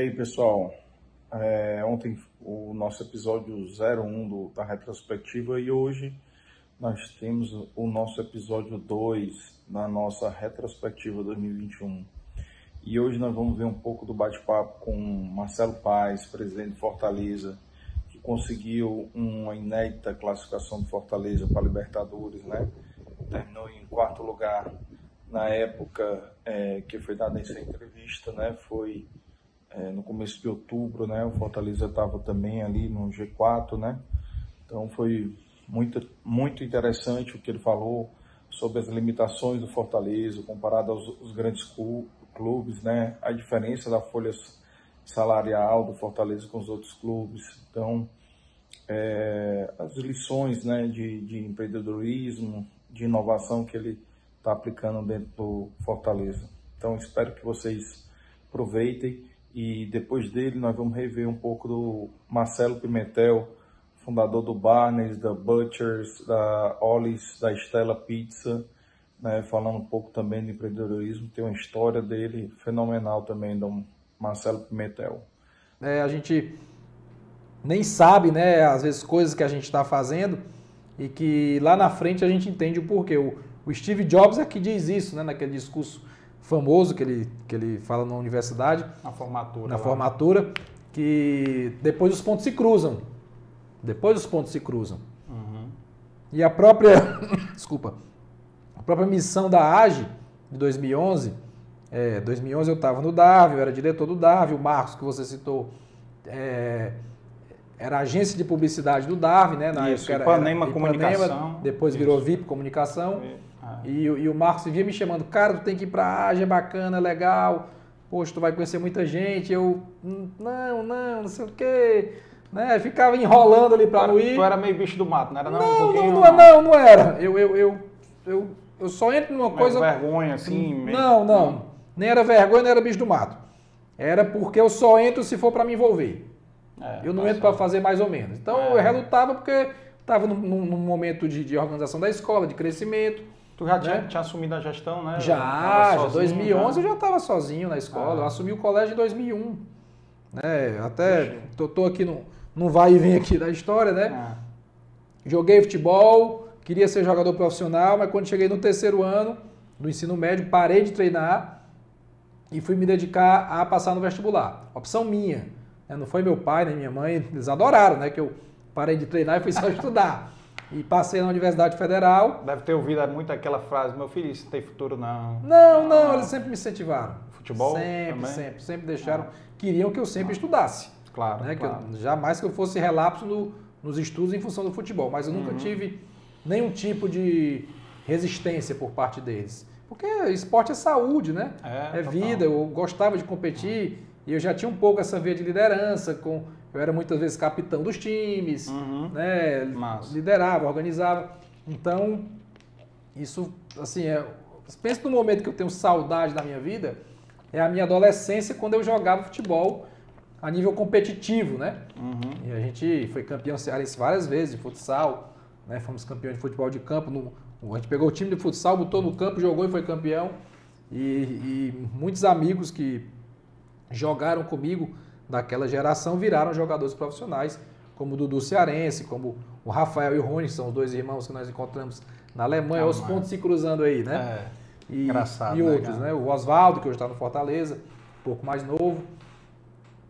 aí, pessoal? É, ontem o nosso episódio 01 do, da retrospectiva e hoje nós temos o nosso episódio 2 da nossa retrospectiva 2021. E hoje nós vamos ver um pouco do bate-papo com Marcelo Paes, presidente de Fortaleza, que conseguiu uma inédita classificação de Fortaleza para Libertadores, né? Terminou em quarto lugar na época é, que foi dada essa entrevista, né? Foi é, no começo de outubro, né? O Fortaleza estava também ali no G4, né? Então foi muito, muito interessante o que ele falou sobre as limitações do Fortaleza comparado aos, grandes clubes, né? A diferença da folha salarial do Fortaleza com os outros clubes. Então, é, as lições, né? De, de empreendedorismo, de inovação que ele está aplicando dentro do Fortaleza. Então, espero que vocês aproveitem e depois dele nós vamos rever um pouco do Marcelo Pimentel, fundador do Barnes, da Butchers, da Ollie's, da Stella Pizza, né, falando um pouco também de empreendedorismo. Tem uma história dele fenomenal também, do Marcelo Pimentel. É, a gente nem sabe, né, às vezes, coisas que a gente está fazendo e que lá na frente a gente entende o porquê. O, o Steve Jobs é que diz isso, né, naquele discurso famoso que ele, que ele fala na universidade. Na formatura. Na lá. formatura, que depois os pontos se cruzam. Depois os pontos se cruzam. Uhum. E a própria, desculpa, a própria missão da AGE de 2011, é, 2011 eu estava no DAV, eu era diretor do DAV, o Marcos que você citou é, era agência de publicidade do DAV, né? Na Isso, época era, Ipanema, era Ipanema Comunicação. Depois virou Isso. VIP Comunicação. E, e, o Marcos via me chamando, cara, tu tem que ir pra Ágia, é bacana, é legal. Poxa, tu vai conhecer muita gente. Eu, não, não, não sei o quê. Né? Ficava enrolando ali pra tu, não ir. Tu era meio bicho do mato, não era não? Não, um não, não, não, não, era. Eu, eu, eu, eu, eu só entro numa coisa... vergonha, assim? Meio... Não, não. Nem era vergonha, nem era bicho do mato. Era porque eu só entro se for para me envolver. É, eu não entro para fazer mais ou menos. Então é. eu relutava porque estava num, num, momento de, de organização da escola, de crescimento. Tu já tinha, né? tinha, assumido a gestão, né? Já, já 2011 já. eu já estava sozinho na escola. Ah. Eu assumi o colégio em 2001. Né? Até tô, tô, aqui no, no vai e vem aqui da história, né? Ah. Joguei futebol, queria ser jogador profissional, mas quando cheguei no terceiro ano do ensino médio, parei de treinar e fui me dedicar a passar no vestibular. Opção minha. Né? Não foi meu pai nem minha mãe, eles adoraram, né? Que eu parei de treinar e fui só estudar. E passei na Universidade Federal. Deve ter ouvido muito aquela frase, meu filho, isso tem futuro não. Não, não, eles sempre me incentivaram. Futebol? Sempre, também? sempre, sempre deixaram. Ah. Queriam que eu sempre ah. estudasse. Claro, né? claro. Que eu, jamais que eu fosse relapso no, nos estudos em função do futebol. Mas eu nunca uhum. tive nenhum tipo de resistência por parte deles. Porque esporte é saúde, né? É, é vida. Eu gostava de competir e eu já tinha um pouco essa veia de liderança com eu era muitas vezes capitão dos times, uhum. né? liderava, organizava. Então, isso, assim, é, pensa no momento que eu tenho saudade da minha vida, é a minha adolescência quando eu jogava futebol a nível competitivo, né? Uhum. E a gente foi campeão cearense várias vezes de futsal, né? Fomos campeão de futebol de campo. No, a gente pegou o time de futsal, botou no campo, jogou e foi campeão. E, e muitos amigos que jogaram comigo daquela geração viraram jogadores profissionais, como o Dudu Cearense, como o Rafael e o Rony, que são os dois irmãos que nós encontramos na Alemanha, os pontos se cruzando aí, né? É, e, engraçado. E outros, né? O Oswaldo, que hoje está no Fortaleza, um pouco mais novo.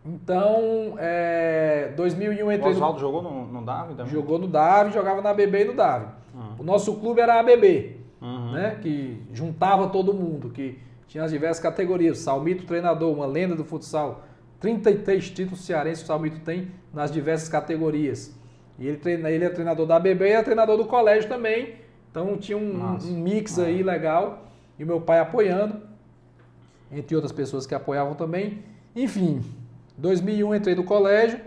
Então, é, 2001 entrei. O Oswaldo no... jogou no, no Davi também? Jogou no Davi, jogava na ABB e no Davi. Uhum. O nosso clube era a ABB, uhum. né? Que juntava todo mundo, que tinha as diversas categorias. Salmito, treinador, uma lenda do futsal 33 títulos cearenses o Salmito tem nas diversas categorias. E ele, treina, ele é treinador da BB e é treinador do colégio também. Então tinha um, um mix aí legal. E o meu pai apoiando, entre outras pessoas que apoiavam também. Enfim, 2001 entrei no colégio,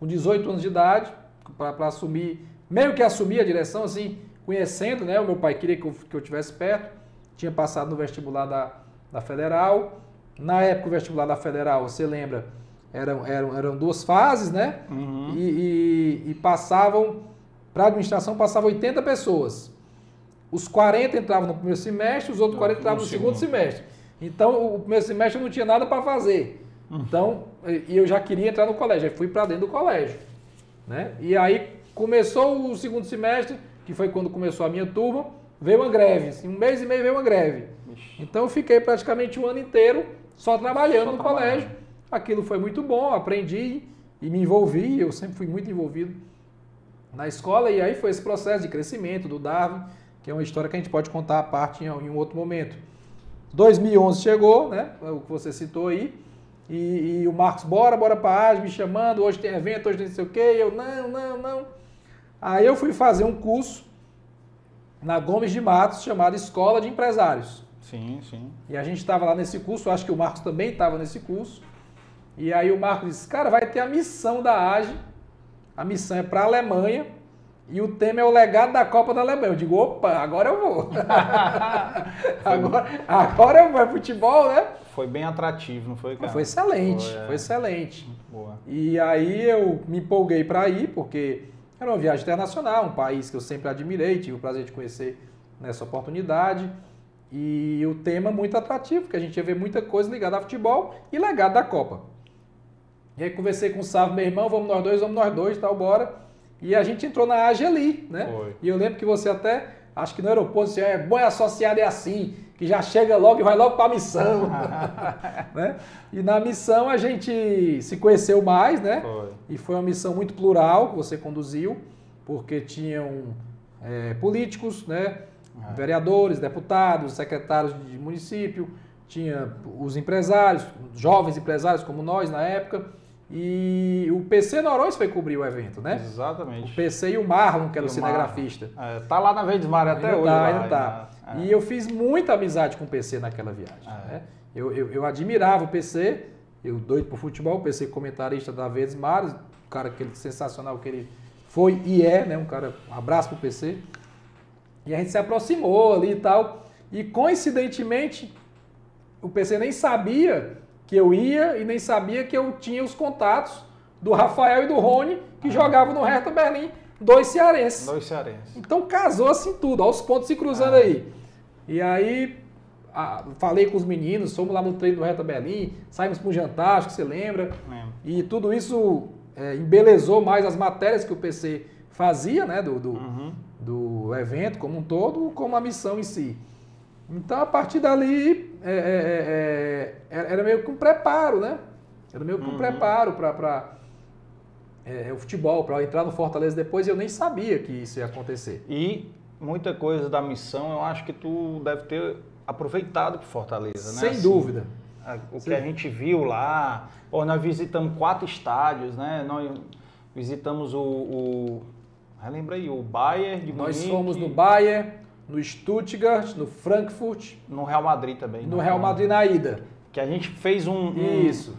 com 18 anos de idade, para assumir, meio que assumir a direção, assim, conhecendo, né? O meu pai queria que eu, que eu tivesse perto. Tinha passado no vestibular da, da Federal. Na época, o vestibular da Federal, você lembra, eram, eram, eram duas fases, né? Uhum. E, e, e, passavam, para a administração, passavam 80 pessoas. Os 40 entravam no primeiro semestre, os outros 40 entravam no segundo, semestre. Então, o primeiro semestre não tinha nada para fazer. Então, e eu já queria entrar no colégio, aí fui para dentro do colégio. Né? E aí começou o segundo semestre, que foi quando começou a minha turma, veio uma greve. Assim, um mês e meio veio uma greve. Então eu fiquei praticamente um ano inteiro só trabalhando só no trabalhando. colégio. Aquilo foi muito bom, aprendi e me envolvi. Eu sempre fui muito envolvido na escola. E aí foi esse processo de crescimento do Darwin, que é uma história que a gente pode contar a parte em, um outro momento. 2011 chegou, né? O que você citou aí. E, e, o Marcos, bora, bora para a me chamando, hoje tem evento, hoje tem não sei o quê, eu, não, não, não. Aí eu fui fazer um curso na Gomes de Matos, chamado Escola de Empresários. Sim, sim. E a gente estava lá nesse curso, acho que o Marcos também estava nesse curso. E aí o Marcos disse, cara, vai ter a missão da AGE, a missão é para a Alemanha, e o tema é o legado da Copa da Alemanha. Eu digo, opa, agora eu vou. agora, agora eu vou, é futebol, né? Foi bem atrativo, não foi, cara? Foi excelente, foi, é... foi excelente. Boa. E aí eu me empolguei para ir, porque era uma viagem internacional, um país que eu sempre admirei, tive o prazer de conhecer nessa oportunidade. E o tema muito atrativo, porque a gente ia ver muita coisa ligada a futebol e legado da Copa. E aí conversei com o Sávio, meu irmão, vamos nós dois, vamos nós dois, tal, bora. E a gente entrou na AGE ali, né? Foi. E eu lembro que você até, acho que no aeroporto, você é bom associado é assim, que já chega logo e vai logo para a missão. né? E na missão a gente se conheceu mais, né? Foi. E foi uma missão muito plural que você conduziu, porque tinham é, políticos, né? É. Vereadores, deputados, secretários de município, tinha os empresários, jovens empresários como nós na época. E o PC Norões foi cobrir o evento, né? Exatamente. O PC e o Marlon, que era e o cinegrafista. É, tá lá na Verdes Mar até ainda hoje. Tá, ainda tá. É. E eu fiz muita amizade com o PC naquela viagem. É. Né? Eu, eu, eu, admirava o PC, eu doido por futebol, o PC comentarista da Verdes Mares, um cara aquele sensacional que ele foi e é, né? Um cara, um abraço pro PC. E a gente se aproximou ali e tal. E coincidentemente, o PC nem sabia que eu ia e nem sabia que eu tinha os contatos do Rafael e do Rony, que ah. jogavam no Hertha Berlim, dois cearenses. Dois cearenses. Então casou assim tudo, aos pontos se cruzando ah. aí. E aí a, falei com os meninos, fomos lá no treino do Hertha Berlim, saímos para um jantar, acho que você lembra. Lembro. E tudo isso é, embelezou mais as matérias que o PC fazia, né, do, do, uhum do evento como um todo, como a missão em si. Então, a partir dali, é, é, é, é era meio que um preparo, né? Era meio que um uhum. preparo para é, o futebol, para entrar no Fortaleza depois, eu nem sabia que isso ia acontecer. E muita coisa da missão, eu acho que tu deve ter aproveitado para Fortaleza, né? Sem assim, dúvida. O Sim. que a gente viu lá, pô, nós visitamos quatro estádios, né? Nós visitamos o, o Relembra aí, o Bayern de Nós Munique, fomos no Bayern, no Stuttgart, no Frankfurt. No Real Madrid também. No, Real Madrid na ida. Que a gente fez um... um Isso.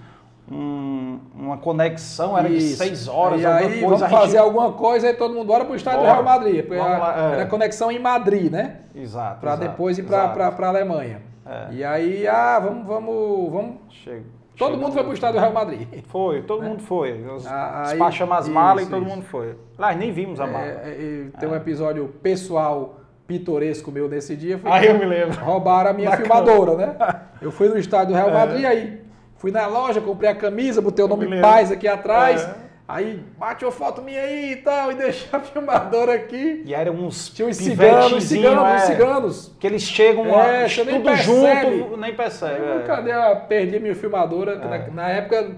Um, uma conexão, era Isso. de seis horas. E aí coisa, vamos fazer alguma coisa e todo mundo bora para o estádio do Real Madrid. Era, é. era conexão em Madrid, né? Exato. Para depois ir para a Alemanha. É. E aí, ah, vamos, vamos, vamos. Chega. Todo Chega mundo foi para o estádio do Real Madrid. Foi, todo né? mundo foi. Ah, despachamos as malas e todo isso. mundo foi. Lá nem vimos a mala. É, é, tem um é. episódio pessoal pitoresco meu nesse dia. Foi ah, eu me lembro. Roubaram a minha Bacana. filmadora, né? Eu fui no estádio do Real é. Madrid, aí fui na loja, comprei a camisa, botei o nome Paz aqui atrás. É. Aí bate uma foto minha aí e tal, e deixa a filmadora aqui. E eram uns Tinha uns ciganos, ciganos, é, ciganos. Que eles chegam é, lá, tudo percebe. junto, nem percebe. Eu, é. Cadê a, perdi a minha filmadora, é. na, na época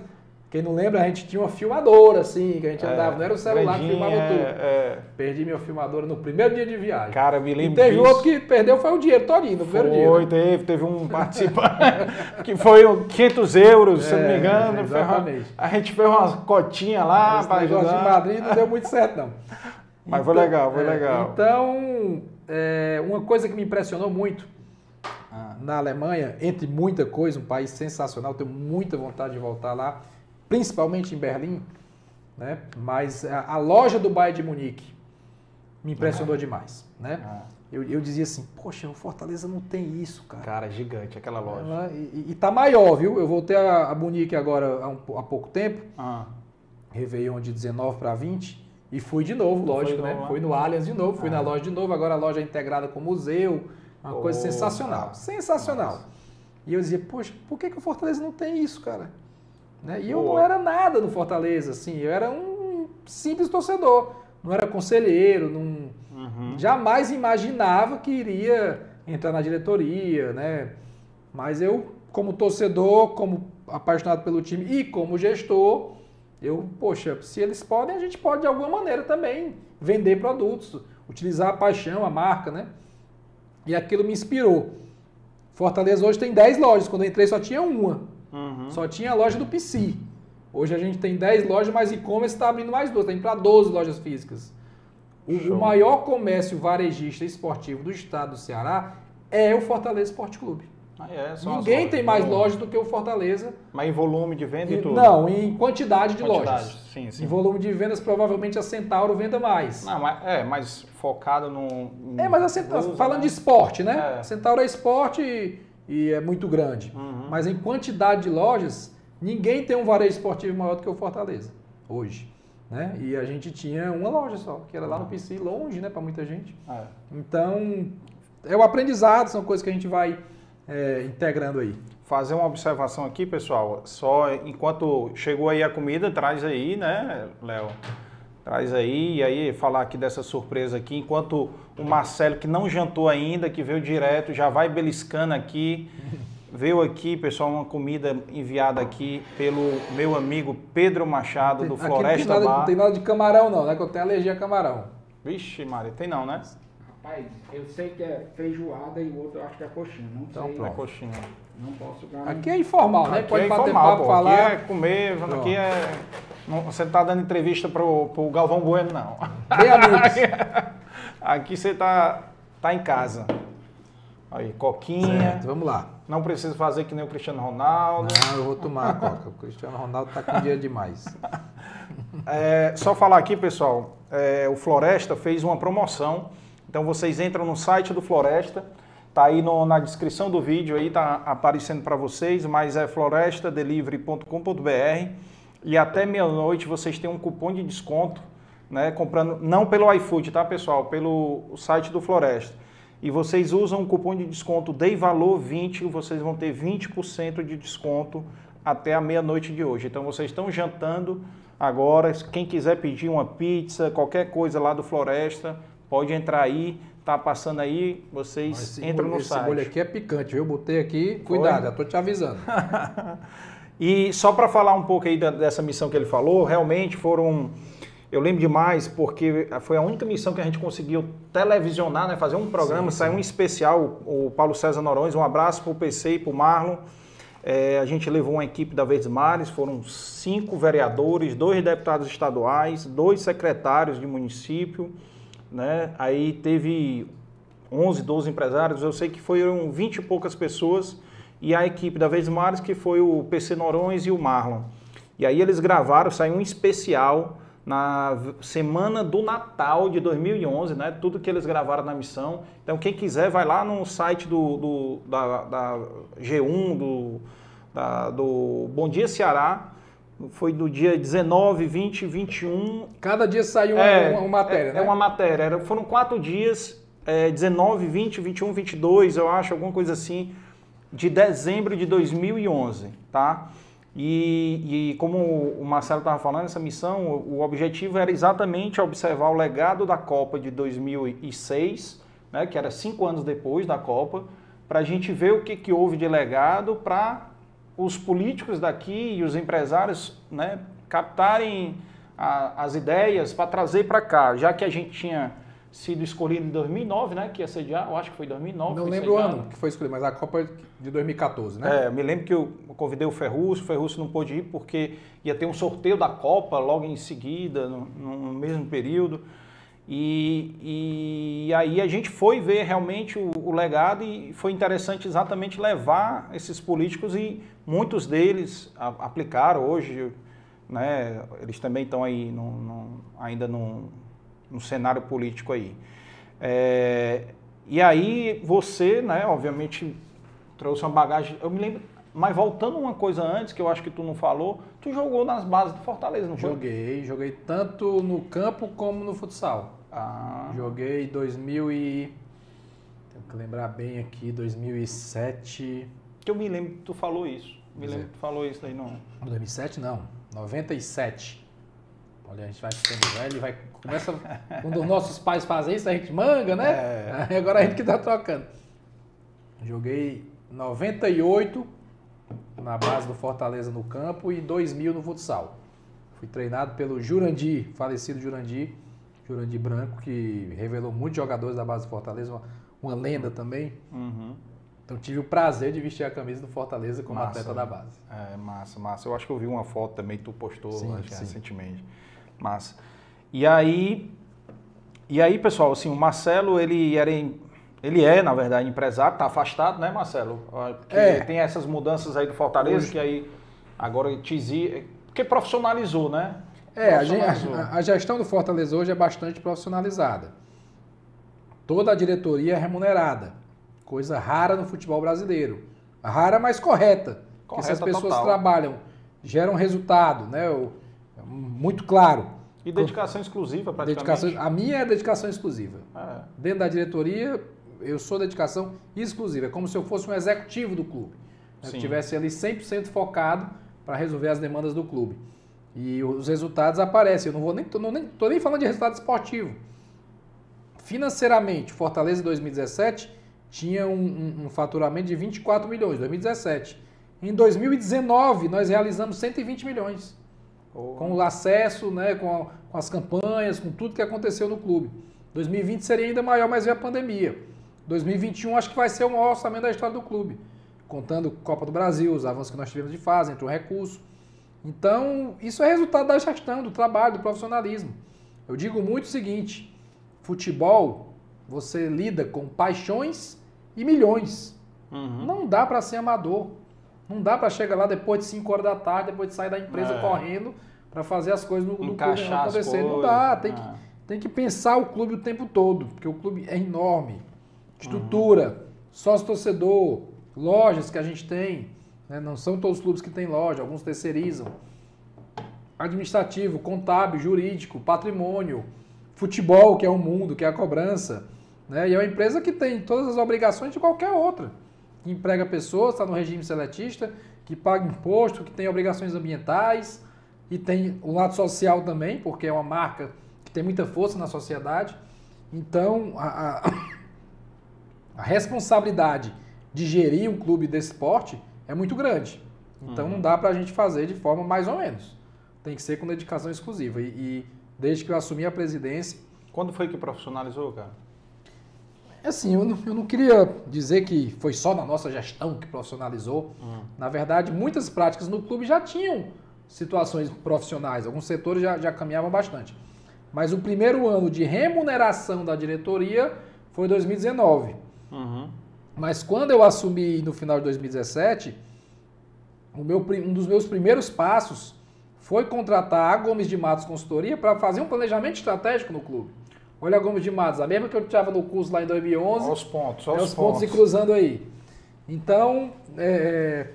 quem não lembra, a gente tinha uma filmadora, assim, que a gente é, andava, não era o celular que filmava é, tudo. É. Perdi minha filmadora no primeiro dia de viagem. Cara, me lembro E teve disso. outro que perdeu, foi o dinheiro todinho, no primeiro foi, dia. Foi, né? teve, teve um participante que foi 500 euros, se não me é, engano. Exatamente. a gente fez umas cotinhas lá para ajudar. de Madrid não deu muito certo, não. Mas então, foi legal, foi legal. Então, uma coisa que me impressionou muito ah. na Alemanha, entre muita coisa, um país sensacional, tenho muita vontade de voltar lá, principalmente em Berlim, né? mas a, a loja do Bayern de Munique me impressionou ah. demais. Né? Ah. Eu, eu, dizia assim, poxa, o Fortaleza não tem isso, cara. Cara, gigante aquela loja. Ela, e, e tá maior, viu? Eu voltei a, a Munique agora há, um, há pouco tempo, ah. Réveillon de 19 para 20, e fui de novo, lógico, né? Fui no Allianz de novo, fui ah. na loja de novo, agora a loja é integrada com museu, uma oh, coisa sensacional. Sensacional. Nossa. E eu dizia, poxa, por que, que o Fortaleza não tem isso, cara? Né? E eu não era nada no Fortaleza, assim, eu era um simples torcedor, não era conselheiro, não, uhum. jamais imaginava que iria entrar na diretoria, né? Mas eu, como torcedor, como apaixonado pelo time e como gestor, eu, poxa, se eles podem, a gente pode de alguma maneira também vender produtos, utilizar a paixão, a marca, né? E aquilo me inspirou. Fortaleza hoje tem 10 lojas, quando eu entrei só tinha uma. Uhum. Só tinha a loja do PC. Hoje a gente tem 10 lojas, mas e-commerce está abrindo mais duas, está indo para 12 lojas físicas. O, maior comércio varejista esportivo do estado do Ceará é o Fortaleza Esporte Clube. Ah, é, Ninguém tem mais lojas do que o Fortaleza. Mas em volume de venda e, tudo? Não, em quantidade de quantidade, lojas. Sim, sim. Em volume de vendas, provavelmente a Centauro venda mais. Não, mas, é, mas focado no. É, mas a Centauro, falando né? de esporte, né? É. Centauro é esporte e, é muito grande. Uhum. Mas em quantidade de lojas, ninguém tem um varejo esportivo maior do que o Fortaleza, hoje. Né? E a gente tinha uma loja só, que era lá no uhum. PC, longe, né, para muita gente. É. Então, é o aprendizado, são coisas que a gente vai é, integrando aí. Fazer uma observação aqui, pessoal. Só enquanto chegou aí a comida, traz aí, né, Léo? Traz aí, e aí falar aqui dessa surpresa aqui, enquanto o Marcelo, que não jantou ainda, que veio direto, já vai beliscando aqui. Veio aqui, pessoal, uma comida enviada aqui pelo meu amigo Pedro Machado, do Floresta não tem nada, Não tem nada de camarão não, né? Que eu tenho alergia a camarão. Vixe, Maria, tem não, né? Rapaz, eu sei que é feijoada e o outro eu acho que é coxinha. Não então, sei. É coxinha. Não posso garantir. Aqui é informal, né? Aqui Pode é bater informal, papo, pô. falar. Aqui é comer, Pronto. aqui é. você não tá dando entrevista pro, pro Galvão Bueno, não. Bem amigos. aqui você tá, tá em casa. Aí, coquinha. Certo, vamos lá. Não precisa fazer que nem o Cristiano Ronaldo. Não, eu vou tomar a coca. O Cristiano Ronaldo tá com dia demais. É, só falar aqui, pessoal. É, o Floresta fez uma promoção então vocês entram no site do Floresta, tá aí no, na descrição do vídeo aí tá aparecendo para vocês, mas é florestadelivery.com.br e até meia-noite vocês têm um cupom de desconto, né, comprando não pelo iFood, tá, pessoal, pelo site do Floresta. E vocês usam o cupom de desconto DEIVALOR20, vocês vão ter 20% de desconto até a meia-noite de hoje. Então vocês estão jantando agora, quem quiser pedir uma pizza, qualquer coisa lá do Floresta, Pode entrar aí, tá passando aí, vocês entram no esse site. Esse molho aqui é picante, viu? Botei aqui, cuidado, já tô te avisando. e só para falar um pouco aí dessa missão que ele falou, realmente foram eu lembro demais porque foi a única missão que a gente conseguiu televisionar, né, fazer um programa, sim, sair um especial, o Paulo César Norões, um abraço para o PC e para o Marlon. É, a gente levou uma equipe da Verdes Mares, foram cinco vereadores, dois deputados estaduais, dois secretários de município, né? Aí teve 11, 12 empresários, eu sei que foram 20 e poucas pessoas e a equipe da Vez Mares, que foi o PC Norões e o Marlon. E aí eles gravaram, saiu um especial na semana do Natal de 2011, né? Tudo que eles gravaram na missão. Então quem quiser vai lá no site do, do da, da, G1, do, da, do Bom Dia Ceará, foi do dia 19, 20, 21. Cada dia saiu uma, é, uma, uma matéria, é, né? É uma matéria. Era, foram quatro dias, é, 19, 20, 21, 22, eu acho, alguma coisa assim, de dezembro de 2011, tá? E, e como o Marcelo estava falando, essa missão, o, o objetivo era exatamente observar o legado da Copa de 2006, né, que era cinco anos depois da Copa, para a gente ver o que, que houve de legado para os políticos daqui e os empresários né, captarem a, as ideias para trazer para cá, já que a gente tinha sido escolhido em 2009, né, que ia sediar, eu acho que foi 2009. Não lembro o ano que foi escolhido, mas a Copa de 2014, né? É, me lembro que eu convidei o Ferruccio, o Ferruccio não pôde ir porque ia ter um sorteio da Copa logo em seguida, no, no mesmo período. E, e, aí a gente foi ver realmente o, o, legado e foi interessante exatamente levar esses políticos e muitos deles a, aplicaram hoje, né, eles também estão aí no, no, ainda no, no, cenário político aí. É, e aí você, né, obviamente, trouxe uma bagagem, eu me lembro, mas voltando uma coisa antes, que eu acho que tu não falou, tu jogou nas bases do Fortaleza, não foi? Joguei, joguei tanto no campo como no futsal. Ah. Joguei 2000 e... Tenho que lembrar bem aqui, 2007... Que eu me lembro que tu falou isso. Me lembro que tu falou isso aí, não. 2007 não, 97. Olha, a gente vai ficando velho e vai. Começa. Quando os nossos pais fazem isso, a gente manga, né? É. Agora a gente que tá trocando. Joguei 98 na base do Fortaleza no campo e 2000 no futsal. Fui treinado pelo Jurandir, falecido Jurandir, Jurandir Branco, que revelou muitos jogadores da base do Fortaleza, uma, uma lenda também. Uhum. Então tive o prazer de vestir a camisa do Fortaleza como massa, atleta da base. É, massa, massa. Eu acho que eu vi uma foto também, tu postou sim, sim. recentemente. Massa. E aí, e aí, pessoal, assim, o Marcelo, ele era ele é, na verdade, empresário, está afastado, né, Marcelo? Porque é. tem essas mudanças aí do Fortaleza Hoje... que aí agora te porque profissionalizou, né? É, profissionalizou. A, a, gestão do Fortaleza hoje é bastante profissionalizada. Toda a diretoria é remunerada, coisa rara no futebol brasileiro. Rara, mas correta. correta porque se as pessoas total. trabalham, geram resultado, né? O, muito claro. E dedicação exclusiva, praticamente? Dedicação, a minha é dedicação exclusiva. É. Dentro da diretoria, eu sou dedicação exclusiva. É como se eu fosse um executivo do clube. Né? Que estivesse ali 100% focado para resolver as demandas do clube. E os resultados aparecem. Eu não vou nem, tô, nem, tô nem falando de resultado esportivo. Financeiramente, Fortaleza em 2017 tinha um, um, um faturamento de 24 milhões, 2017. Em 2019, nós realizamos 120 milhões. Oh. Com o acesso, né, com, a, com, as campanhas, com tudo que aconteceu no clube. 2020 seria ainda maior, mas veio a pandemia. 2021 acho que vai ser o maior orçamento da história do clube. Contando Copa do Brasil, os avanços que nós tivemos de fase, entre o recurso. Então, isso é resultado da gestão, do trabalho, do profissionalismo. Eu digo muito o seguinte: futebol, você lida com paixões e milhões. Uhum. Não dá para ser amador. Não dá para chegar lá depois de 5 horas da tarde, depois de sair da empresa é. correndo para fazer as coisas no, no clube não acontecer. Não dá, tem, que, é. tem que pensar o clube o tempo todo, porque o clube é enorme. Estrutura, uhum. sócio-torcedor, lojas que a gente tem, né? não são todos os clubes que têm loja, alguns terceirizam. Administrativo, contábil, jurídico, patrimônio, futebol, que é o mundo, que é a cobrança. Né? E é uma empresa que tem todas as obrigações de qualquer outra que emprega pessoas, está no regime seletista, que paga imposto, que tem obrigações ambientais e tem o lado social também, porque é uma marca que tem muita força na sociedade. Então, a, a, a responsabilidade de gerir um clube desse esporte é muito grande. Então, uhum. não dá para a gente fazer de forma mais ou menos. Tem que ser com dedicação exclusiva. E, e desde que eu assumi a presidência. Quando foi que profissionalizou, cara? Assim, eu não, eu não, queria dizer que foi só na nossa gestão que profissionalizou. Hum. Na verdade, muitas práticas no clube já tinham situações profissionais, alguns setores já, já caminhavam bastante. Mas o primeiro ano de remuneração da diretoria foi 2019. Uhum. Mas quando eu assumi no final de 2017, o meu, um dos meus primeiros passos foi contratar a Gomes de Matos Consultoria para fazer um planejamento estratégico no clube. Olha a Gomes de Matos, a mesma que eu estava no curso lá em 2011. Aos pontos, aos, é os pontos. pontos e cruzando aí. Então, é,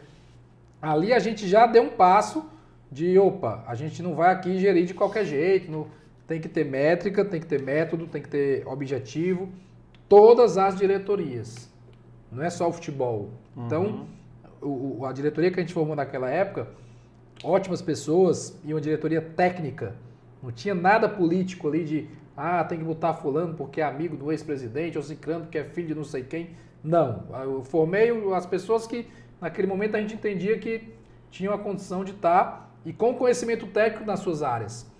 ali a gente já deu um passo de, opa, a gente não vai aqui gerir de qualquer jeito, não, tem que ter métrica, tem que ter método, tem que ter objetivo. Todas as diretorias, não é só o futebol. Então, uhum. o, a diretoria que a gente formou naquela época, ótimas pessoas e uma diretoria técnica. Não tinha nada político ali de ah, tem que botar fulano porque é amigo do ex-presidente, ou ciclano porque é filho de não sei quem. Não, eu formei as pessoas que naquele momento a gente entendia que tinham a condição de estar e com conhecimento técnico nas suas áreas.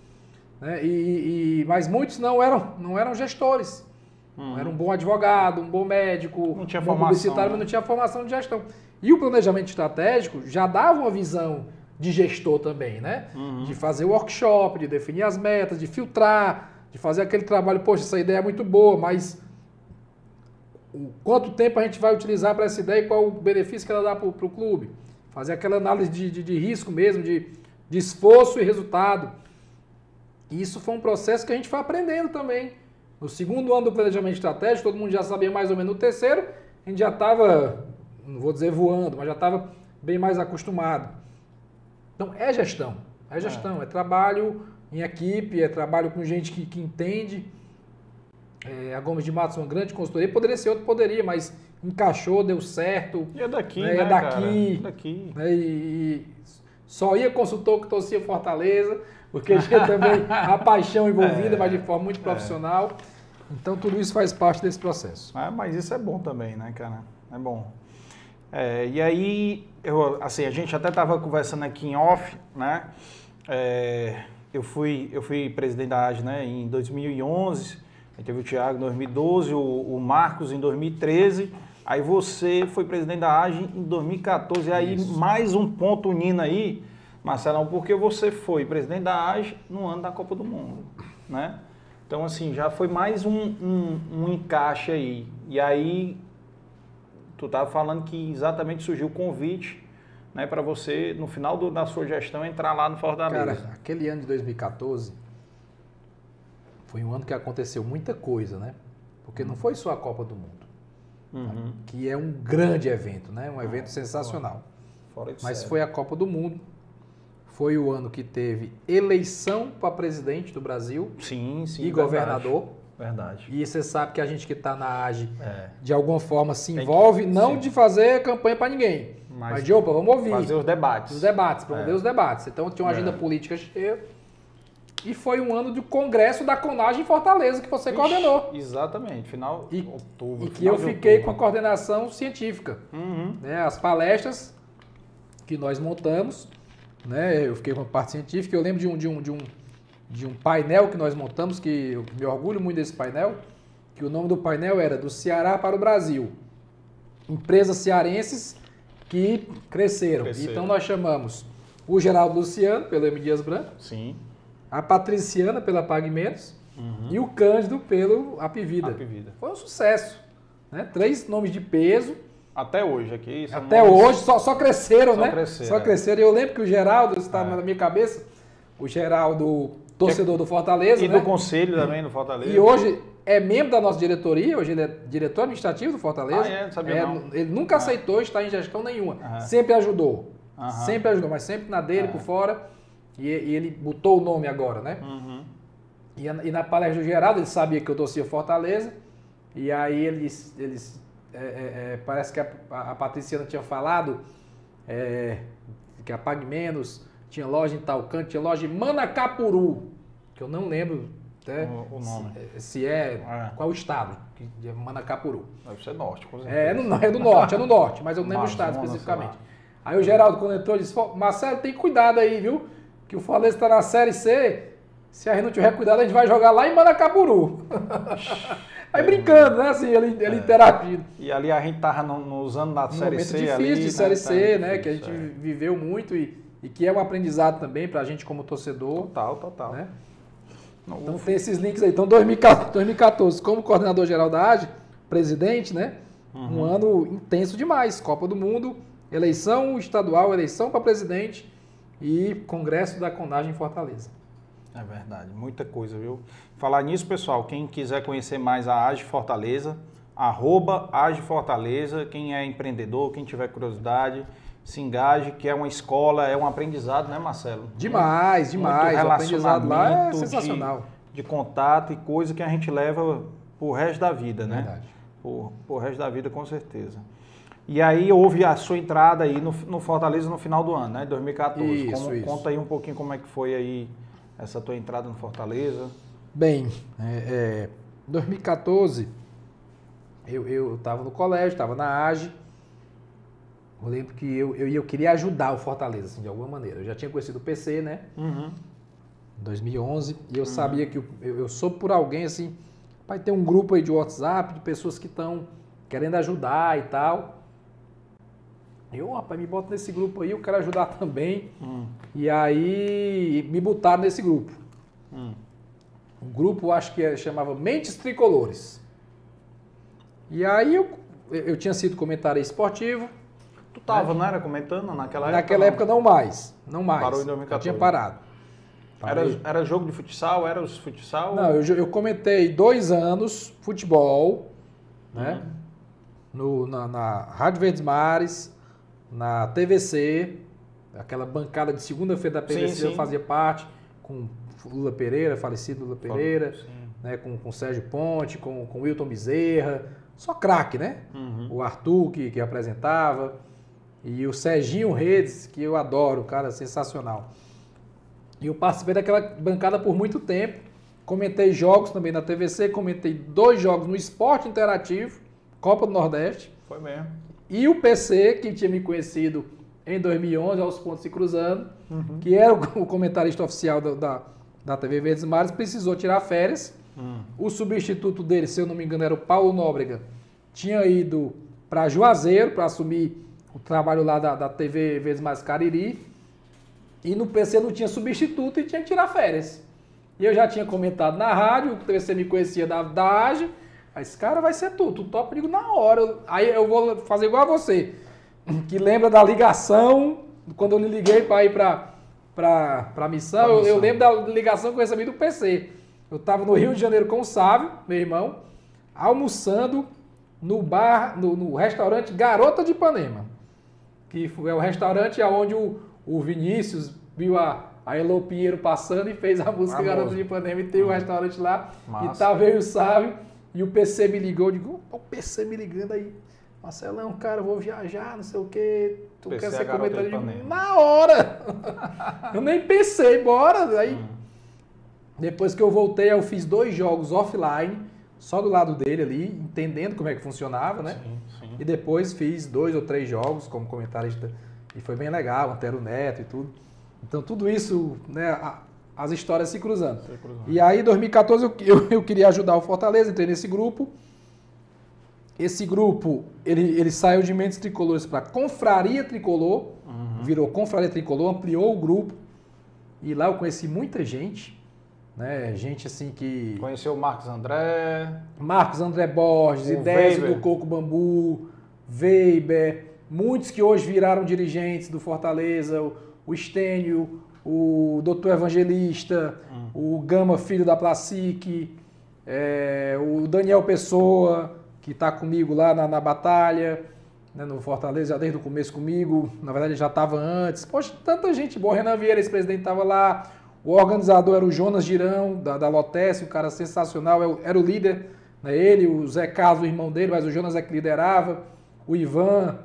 Né? E, e, mas muitos não eram, não eram gestores. Uhum. Era um bom advogado, um bom médico, não tinha um bom publicitário, né? mas não tinha formação de gestão. E o planejamento estratégico já dava uma visão de gestor também, né? Uhum. De fazer workshop, de definir as metas, de filtrar, de fazer aquele trabalho, poxa, essa ideia é muito boa, mas quanto tempo a gente vai utilizar para essa ideia e qual o benefício que ela dá para o clube? Fazer aquela análise de, de, de risco mesmo, de, de esforço e resultado. E isso foi um processo que a gente foi aprendendo também. No segundo ano do planejamento estratégico, todo mundo já sabia mais ou menos. No terceiro, a gente já estava, não vou dizer voando, mas já estava bem mais acostumado. Então, é gestão. É gestão, é, é trabalho em equipe, é trabalho com gente que, que entende. É, a Gomes de Matos, uma grande consultoria, poderia ser outro, poderia, mas encaixou, deu certo. E é daqui, né? né, é daqui, cara? daqui. Né? E, só ia consultor que torcia Fortaleza, porque tinha também a paixão envolvida, É, mas de forma muito profissional. Então tudo isso faz parte desse processo. É, mas isso é bom também, né, cara? É bom. É, e aí, eu, assim, a gente até estava conversando aqui em off, né? É, eu, fui, eu fui presidente da AGE né, em 2011, aí teve o Thiago em 2012, o, o Marcos em 2013, aí você foi presidente da AGE em 2014. E aí, Isso. mais um ponto unindo aí, Marcelão, porque você foi presidente da AGE no ano da Copa do Mundo, né? Então, assim, já foi mais um, um, um encaixe aí. E aí, tu estava falando que exatamente surgiu o convite né, para você, no final do- da sua gestão, entrar lá no Fortaleza. Cara, aquele ano de 2014 foi um ano que aconteceu muita coisa, né? Porque não foi só a Copa do Mundo, Uhum. que é um grande evento, né? Um evento sensacional. Fora de Mas série. foi a Copa do Mundo. Foi o ano que teve eleição para presidente do Brasil Sim, sim. e verdade. governador. Verdade. E você sabe que a gente que está na AGE, É. de alguma forma, se Tem que- envolve, não sim. de fazer campanha para ninguém, Mas mas, de, opa, vamos ouvir. Fazer os debates. Os debates, promover É. os debates. Então tinha uma agenda É. política cheia. E foi um ano de congresso da Conagem em Fortaleza que você Ixi, coordenou. Exatamente, final E- outubro. E que eu fiquei com a outubro. coordenação científica. Uhum. né, as palestras que nós montamos, né, eu fiquei com a parte científica, eu lembro de um, de um, de um, de um painel que nós montamos, que eu me orgulho muito desse painel, que o nome do painel era Do Ceará para o Brasil. Empresas cearenses que cresceram. Cresceram. Então nós chamamos o Geraldo Luciano, pelo M. Dias Branco, Sim. a Patriciana pela Pague Menos Uhum. e o Cândido pelo Apivida. Apivida. Foi um sucesso. Né? Três nomes de peso, Até hoje aqui. são até hoje só, só cresceram, Só né? cresceram, só é. cresceram. E eu lembro que o Geraldo, isso está É. na minha cabeça, o Geraldo, torcedor do Fortaleza, E né? do conselho também, do Fortaleza. E hoje é membro da nossa diretoria, hoje ele é diretor administrativo do Fortaleza. Ah, é? Não sabia não. Ele nunca aceitou estar em gestão nenhuma. Aham. Sempre ajudou. Aham. Sempre ajudou, mas sempre na dele, É. por fora. E, e ele botou o nome agora, né? Uhum. E, e na palestra do Geraldo, ele sabia que eu torcia Fortaleza. E aí eles. eles é, é, é, parece que a, a, Patriciana tinha falado é, que a Pague Menos tinha loja em tal canto, tinha loja em Manacapuru, que eu não lembro né, O- o nome. Se, se é, É. qual o estado que é Manacapuru. Deve ser norte, com certeza. É, no, é do norte, é no norte, mas eu não lembro o estado especificamente. Aí o Geraldo, quando entrou, disse: "Pô, Marcelo, tem cuidado aí, viu? Que o Fortaleza está na Série C. Se a gente não tiver cuidado, a gente vai jogar lá em Manacapuru. aí brincando, né? Assim, ele, ele interagindo. E ali a gente tava no- nos anos da Um Série momento C difícil ali, de né? Série Tá C, né? Que a gente viveu muito e, e que é um aprendizado também para a gente como é. torcedor. Total, total. Né? Não, Então tem esses links aí. Então 2014, 2014 como coordenador geral da AGE, presidente, né? Uhum. Um ano intenso demais. Copa do Mundo, eleição estadual, eleição para presidente e congresso da Conagem em Fortaleza. É verdade, muita coisa, viu? Falar nisso, pessoal, quem quiser conhecer mais a Age Fortaleza, arroba Age Fortaleza, quem é empreendedor, quem tiver curiosidade, se engaje, que é uma escola, é um aprendizado, né, Marcelo? Demais, demais. O aprendizado lá é relacionamento de- sensacional. De, contato e coisa que a gente leva pro resto da vida, né? Verdade. Por, por resto da vida, com certeza. E aí houve a sua entrada aí no, no Fortaleza no final do ano, né? 2014. Isso, Como- isso. Conta aí um pouquinho como é que foi aí essa tua entrada no Fortaleza. Bem, é, é, 2014, eu estava no colégio, estava na AGE. Eu lembro que eu, eu, eu queria ajudar o Fortaleza, assim, de alguma maneira. Eu já tinha conhecido o PC, né? Uhum. em 2011, e eu sabia que eu, eu, soube por alguém assim, vai ter um grupo aí de WhatsApp de pessoas que estão querendo ajudar e tal. Eu, rapaz, me bota nesse grupo aí, eu quero ajudar também. Hum. E aí me botaram nesse grupo. Hum. Um grupo, acho que é- chamava Mentes Tricolores. E aí eu, eu tinha sido comentarista esportivo. Tu tava, não era comentando naquela época? Naquela não? época não mais. Não mais. Parou em Eu 2014. tinha parado. Era, era jogo de futsal? Era os futsal? Não, eu, eu comentei dois anos futebol, né? Uhum. No, na, na Rádio Verdes Mares, na TVC, aquela bancada de segunda-feira da Sim, PVC eu fazia parte, com Lula Pereira, falecido Lula Pereira, né, com, com Sérgio Ponte, com, com Wilton Bezerra, só craque, né? Uhum. O Arthur, que, que apresentava, e o Serginho Redes, que eu adoro, cara sensacional. E eu participei daquela bancada por muito tempo, comentei jogos também na TVC, comentei dois jogos no Esporte Interativo, Copa do Nordeste. Foi mesmo. E o PC, que tinha me conhecido em 2011, aos pontos se cruzando, uhum. que era o comentarista oficial da, da, da TV Verdes Mares, precisou tirar férias. Uhum. O substituto dele, se eu não me engano, era o Paulo Nóbrega, tinha ido para Juazeiro para assumir o trabalho lá da, da TV Verdes Mares Cariri. E no PC não tinha substituto e tinha que tirar férias. E eu já tinha comentado na rádio, o PC me conhecia da, da AGE. Aí esse cara vai ser tu, tu topa, digo na hora. Aí eu vou fazer igual a você que lembra da ligação, quando eu lhe liguei para ir para pra, pra missão, eu, eu, lembro da ligação que eu recebi do PC. Eu estava no Rio de Janeiro com o Sávio, meu irmão, almoçando no bar, no, no restaurante Garota de Ipanema. Que é o restaurante onde o, o Vinícius viu a, a Elo Pinheiro passando e fez a música ah, Garota de Ipanema e tem o um restaurante lá. Massa. E tava eu e o Sávio e o PC me ligou. Eu digo, o PC me ligando aí. Marcelão, cara, eu vou viajar, não sei o quê. Tu pensei quer ser comentarista? Na hora! eu nem pensei, bora! Aí, hum. depois que eu voltei, eu fiz dois jogos offline, só do lado dele ali, entendendo como é que funcionava, né? Sim, sim. E depois fiz dois ou três jogos como comentarista. E foi bem legal, Antero Neto e tudo. Então, tudo isso, né? As histórias se cruzando. se cruzando. E aí, em 2014, eu, eu, eu queria ajudar o Fortaleza, entrei nesse grupo. Esse grupo, ele, ele saiu de Mentes Tricolores para Confraria Tricolor, uhum. virou Confraria Tricolor, ampliou o grupo. E lá eu conheci muita gente, né? Gente assim que... Conheceu o Marcos André... Marcos André Borges, Idésio do Coco Bambu, Weber, muitos que hoje viraram dirigentes do Fortaleza, o, o Estênio, o Doutor Evangelista, uhum. o Gama Filho da Placique, é, o Daniel Pessoa que está comigo lá na, na batalha, né, no Fortaleza, já desde o começo comigo. Na verdade, já estava antes. Poxa, tanta gente boa. Renan Vieira, esse presidente, estava lá. O organizador era o Jonas Girão, da, da Lotesse, um cara sensacional, é era o líder, né, ele, o Zé Carlos, o irmão dele, mas o Jonas é que liderava, o Ivan,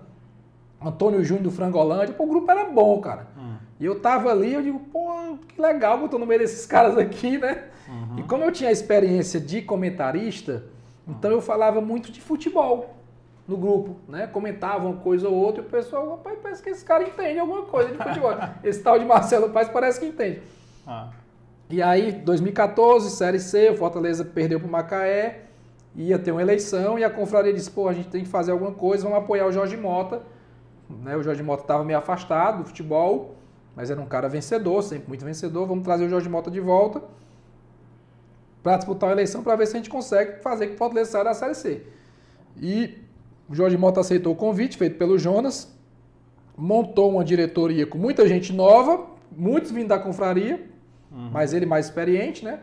Antônio Júnior do Frangolândia. O grupo era bom, cara. E eu tava ali, eu digo, pô, que legal que eu tô no meio desses caras aqui, né? Uhum. E como eu tinha experiência de comentarista, então eu falava muito de futebol no grupo, né? Comentava uma coisa ou outra e o pessoal, rapaz, parece que esse cara entende alguma coisa de futebol. esse tal de Marcelo Paz parece que entende. Ah. E aí, 2014, Série C, o Fortaleza perdeu para o Macaé, ia ter uma eleição e a confraria disse, pô, a gente tem que fazer alguma coisa, vamos apoiar o Jorge Mota. Né? O Jorge Mota estava meio afastado do futebol, mas era um cara vencedor, sempre muito vencedor, vamos trazer o Jorge Mota de volta para disputar uma eleição para ver se a gente consegue fazer que o Fortaleza saia da Série C. E o Jorge Mota aceitou o convite feito pelo Jonas, montou uma diretoria com muita gente nova, muitos vindo da confraria, uhum. mas ele mais experiente, né?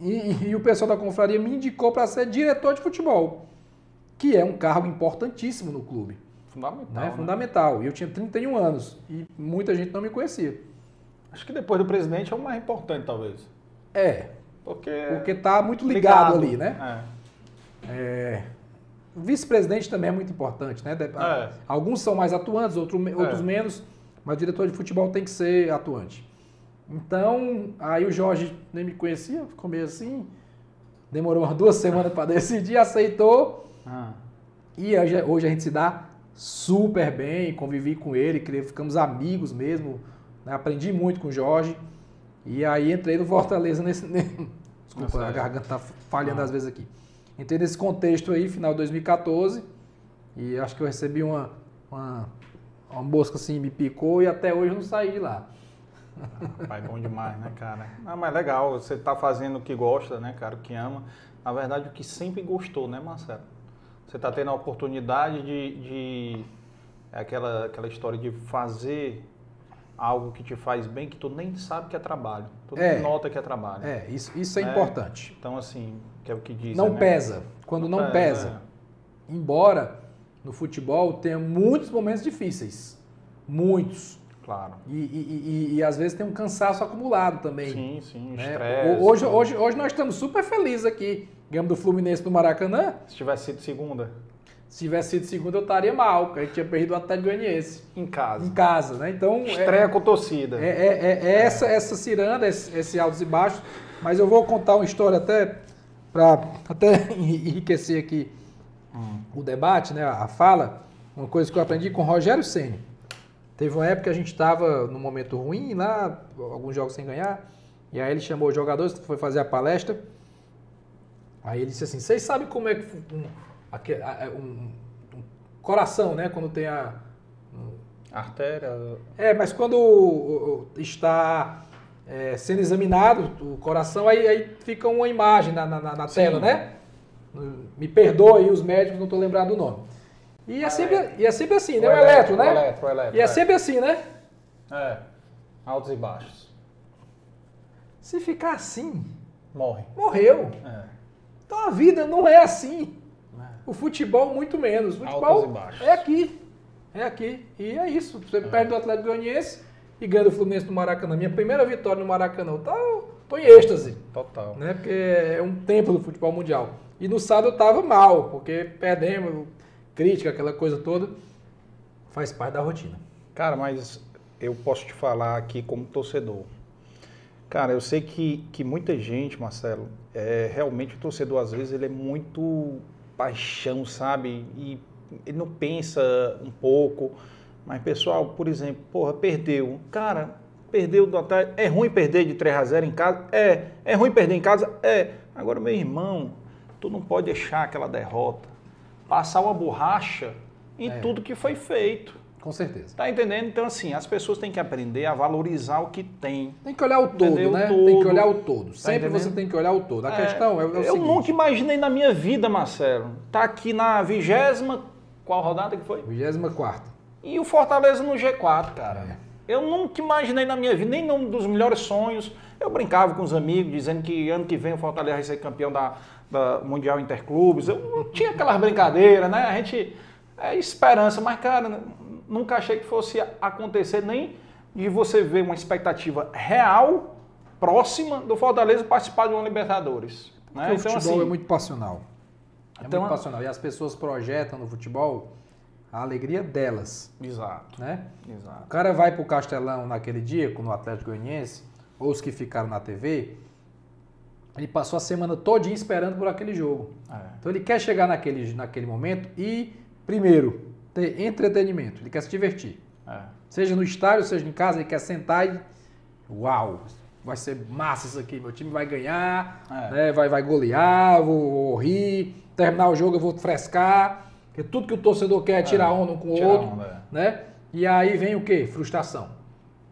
E, e o pessoal da confraria me indicou para ser diretor de futebol, que é um cargo importantíssimo no clube. Fundamental. Né? Né? Fundamental. E eu tinha 31 anos e muita gente não me conhecia. Acho que depois do presidente é o mais importante, talvez. É, porque porque está muito ligado, ligado, ali, né? É. É, o vice-presidente também é muito importante, né? É. Alguns são mais atuantes, outros, outros é. menos, mas o diretor de futebol tem que ser atuante. Então, aí o Jorge nem me conhecia, ficou meio assim, demorou umas duas semanas para decidir, aceitou. Ah. E hoje, hoje, a gente se dá super bem, convivi com ele, ficamos amigos mesmo, né? aprendi muito com o Jorge. E aí entrei no Fortaleza nesse. Desculpa, Nossa, a garganta tá falhando ah. às vezes aqui. Entrei nesse contexto aí, final de 2014, e acho que eu recebi uma, uma, uma mosca assim, me picou e até hoje eu não saí de lá. Pai, bom demais, né, cara? Não, mas legal, você tá fazendo o que gosta, né, cara, o que ama. Na verdade, o que sempre gostou, né, Marcelo? Você tá tendo a oportunidade de, de é aquela, aquela história de fazer algo que te faz bem que tu nem sabe que é trabalho. Tu é, nota que é trabalho. É, isso, isso é, é, importante. Então, assim, que é o que diz. Não né? pesa. Quando não, não pesa. pesa. Embora no futebol tenha muitos momentos difíceis. Muitos. Claro. E, e, e, e, às vezes tem um cansaço acumulado também. Sim, sim, né? estresse. Hoje, hoje, hoje nós estamos super felizes aqui. Ganhamos do Fluminense do Maracanã. Se tivesse sido segunda. Se tivesse sido segunda, eu estaria mal, porque a gente tinha perdido o Atlético Goianiense. Em casa. Em casa, né? Então. Estreia é, com torcida. É, é, é, é essa, essa ciranda, esse, esse altos e baixos. Mas eu vou contar uma história até para até enriquecer aqui hum. o debate, né? A fala. Uma coisa que eu aprendi com o Rogério Senna. Teve uma época que a gente estava num momento ruim lá, alguns jogos sem ganhar. E aí ele chamou os jogadores, foi fazer a palestra. Aí ele disse assim: vocês sabem como é que um, um, um coração, né? Quando tem a. Artéria. É, mas quando está é, sendo examinado o coração, aí, aí fica uma imagem na, na, na tela, né? Me perdoe os médicos, não estou lembrado do nome. E é, sempre, e é sempre assim, né? O, o eletro, eletro, né? O eletro, o eletro, e é, é sempre assim, né? É. Altos e baixos. Se ficar assim, morre. Morreu. É. Então a vida não é assim. É. O futebol, muito menos. O futebol é aqui. É aqui. E é isso. Você é. perde do Atlético Goianiense e ganha do Fluminense no Maracanã. Minha primeira vitória no Maracanã. Tá, tô em êxtase. Total. Né? Porque é um templo do futebol mundial. E no sábado eu tava mal, porque perdemos, crítica, aquela coisa toda. Faz parte da rotina. Cara, mas eu posso te falar aqui como torcedor. Cara, eu sei que, que muita gente, Marcelo, é, realmente o torcedor às vezes ele é muito paixão, sabe? E ele não pensa um pouco. Mas, pessoal, por exemplo, porra, perdeu. Cara, perdeu do Atlético. É ruim perder de 3 a 0 em casa? É. É ruim perder em casa? É. Agora, meu irmão, tu não pode deixar aquela derrota passar uma borracha em é. tudo que foi feito. Com certeza. Tá entendendo? Então, assim, as pessoas têm que aprender a valorizar o que tem. Tem que olhar o todo, Entendeu? né? Todo. Tem que olhar o todo. Tá Sempre você tem que olhar o todo. A é, questão é, é o Eu seguinte. nunca imaginei na minha vida, Marcelo, tá aqui na vigésima... Qual rodada que foi? Vigésima quarta. E o Fortaleza no G4, cara. É. Eu nunca imaginei na minha vida, nem num dos melhores sonhos. Eu brincava com os amigos, dizendo que ano que vem o Fortaleza vai ser campeão da, da Mundial Interclubes. Eu não tinha aquelas brincadeiras, né? A gente... É esperança, mas, cara, nunca achei que fosse acontecer nem de você ver uma expectativa real, próxima do Fortaleza participar de uma Libertadores. Né? Então, o futebol assim, é muito passional. É então, muito passional. E as pessoas projetam no futebol a alegria delas. Exato. Né? Exato. O cara vai para o Castelão naquele dia, no Atlético Goianiense, ou os que ficaram na TV, ele passou a semana todinha esperando por aquele jogo. É. Então ele quer chegar naquele, naquele momento e, primeiro, ter entretenimento, ele quer se divertir. É. Seja no estádio, seja em casa, ele quer sentar e. Uau! Vai ser massa isso aqui, meu time vai ganhar, é. né, vai, vai golear, vou, vou, rir, terminar o jogo eu vou frescar. Porque tudo que o torcedor quer é tirar é. onda um com o outro. Onda, é. né? E aí vem o quê? Frustração.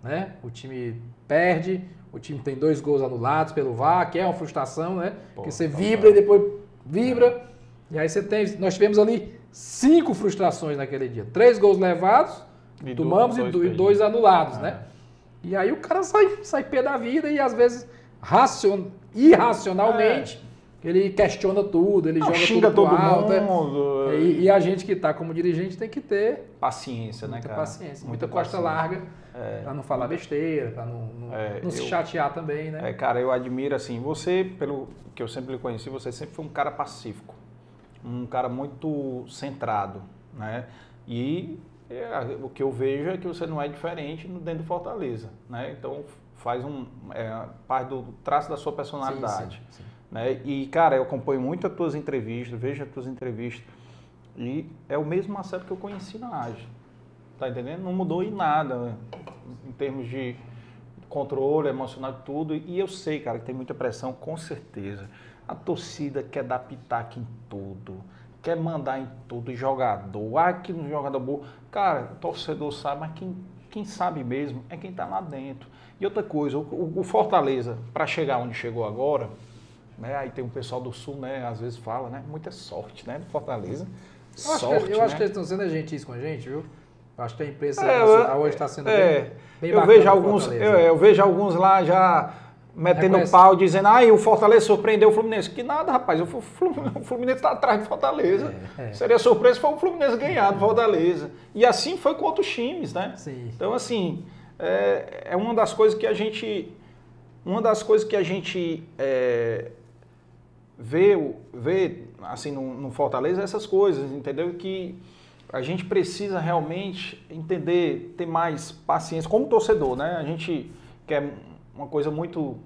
Né? O time perde, o time tem dois gols anulados pelo VAR, que é uma frustração, né? Pô, Porque você vibra e depois vibra. E aí você tem. Nós tivemos ali cinco frustrações naquele dia. Três gols levados, e tomamos dois, e, dois anulados, é. né? E aí o cara sai, sai pé da vida e às vezes racion, irracionalmente é. ele questiona tudo, ele Não, joga xinga tudo todo alto. É. Mundo. É. E, e, a gente que está como dirigente tem que ter paciência, né, cara? Paciência, muita, muita costa larga é. para não falar besteira, para não, não, é, não se eu, chatear também, né? É, cara, eu admiro assim, você, pelo que eu sempre lhe conheci, você sempre foi um cara pacífico um cara muito centrado, né? E é, o que eu vejo é que você não é diferente dentro do Fortaleza, né? Então faz um é, parte do traço da sua personalidade, sim, sim, sim. né? E cara, eu acompanho muito as tuas entrevistas, vejo as tuas entrevistas e é o mesmo Marcelo que eu conheci na AGE, tá entendendo? Não mudou em nada né? em termos de controle emocional tudo e eu sei, cara, que tem muita pressão, com certeza. A torcida quer dar pitaco em tudo, quer mandar em tudo, jogador, ah, que no jogador bom. Cara, o torcedor sabe, mas quem, quem sabe mesmo é quem está lá dentro. E outra coisa, o, o Fortaleza, para chegar onde chegou agora, né, aí tem um pessoal do Sul, né, às vezes fala, né, muita sorte, né, do Fortaleza. Eu sorte, acho que, eu né? acho que eles estão sendo gentis com a gente, viu? Acho que a imprensa é, hoje está sendo é, bem, bem eu vejo alguns, eu, eu vejo alguns lá já metendo Reconhece. pau, dizendo, ah, o Fortaleza surpreendeu o Fluminense. Que nada, rapaz, o Fluminense está atrás do Fortaleza. É, é. Seria surpresa se for o Fluminense ganhar do Fortaleza. E assim foi com outros times, né? Sim. Então, assim, é, é uma das coisas que a gente. Uma das coisas que a gente é, vê, vê assim, no, no Fortaleza essas coisas, entendeu? Que a gente precisa realmente entender, ter mais paciência como torcedor, né? A gente quer uma coisa muito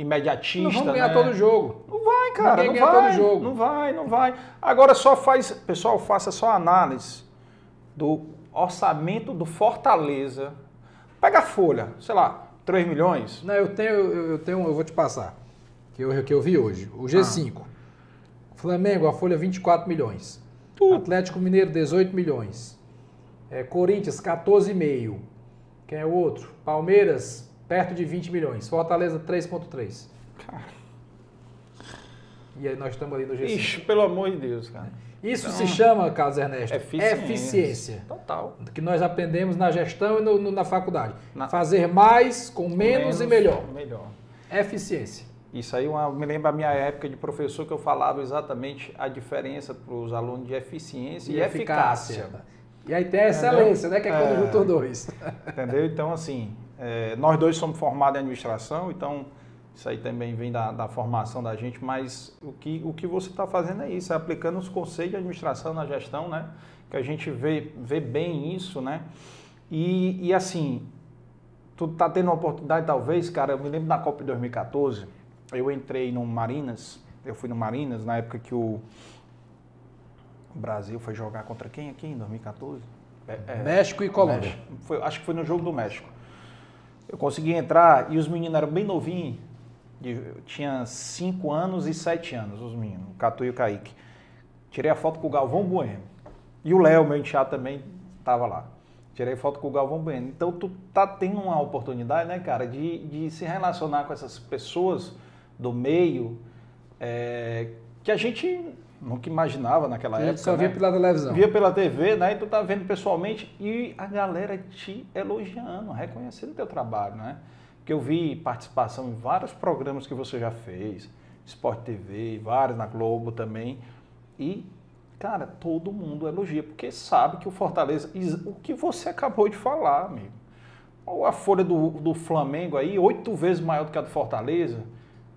imediatista. Não vamos ganhar né? todo jogo. Não vai, cara. Ninguém não vai, todo jogo. Não vai, não vai. Agora só faz, pessoal, faça só análise do orçamento do Fortaleza. Pega a folha, sei lá, 3 milhões. Não, eu tenho, eu tenho, eu vou te passar. Que eu, que eu vi hoje. O G5. Ah. Flamengo, a folha 24 milhões. Uh. Atlético Mineiro, 18 milhões. É, Corinthians, 14,5. Quem é o outro? Palmeiras, perto de 20 milhões. Fortaleza, 3,3. Cara. E aí nós estamos ali no G5. Ixi, pelo amor de Deus, cara. Isso então, se chama, Carlos Ernesto, eficiência. eficiência. Total. Que nós aprendemos na gestão e no, no, na faculdade. Na... Fazer mais com menos, menos, e melhor. Melhor. Eficiência. Isso aí uma, me lembra a minha época de professor que eu falava exatamente a diferença para os alunos de eficiência e, e eficácia. eficácia. E aí tem a excelência, Entendeu? né? Que é quando é, juntou dois. Entendeu? Então, assim, é, nós dois somos formados em administração, então isso aí também vem da, da formação da gente, mas o que, o que você está fazendo é isso, é aplicando os conceitos de administração na gestão, né? Que a gente vê, vê bem isso, né? E, e assim, tu tá tendo uma oportunidade, talvez, cara, eu me lembro da Copa de 2014 eu entrei no Marinas, eu fui no Marinas na época que o Brasil foi jogar contra quem aqui em 2014? É, é, México e Colômbia. Foi, acho que foi no jogo do México. Eu consegui entrar e os meninos eram bem novinhos, tinha 5 anos e 7 anos, os meninos, o Catu e o Kaique. Tirei a foto com o Galvão Bueno. E o Léo, meu enteado, também estava lá. Tirei foto com o Galvão Bueno. Então, tu tá tendo uma oportunidade, né, cara, de, de se relacionar com essas pessoas do meio, é, que a gente nunca imaginava naquela a época. só via né? pela televisão. Via pela TV, né? E tu tá vendo pessoalmente e a galera te elogiando, reconhecendo o teu trabalho, né? Que eu vi participação em vários programas que você já fez, Sport TV, vários na Globo também. E, cara, todo mundo elogia, porque sabe que o Fortaleza, o que você acabou de falar, amigo. A folha do, do Flamengo aí, oito vezes maior do que a do Fortaleza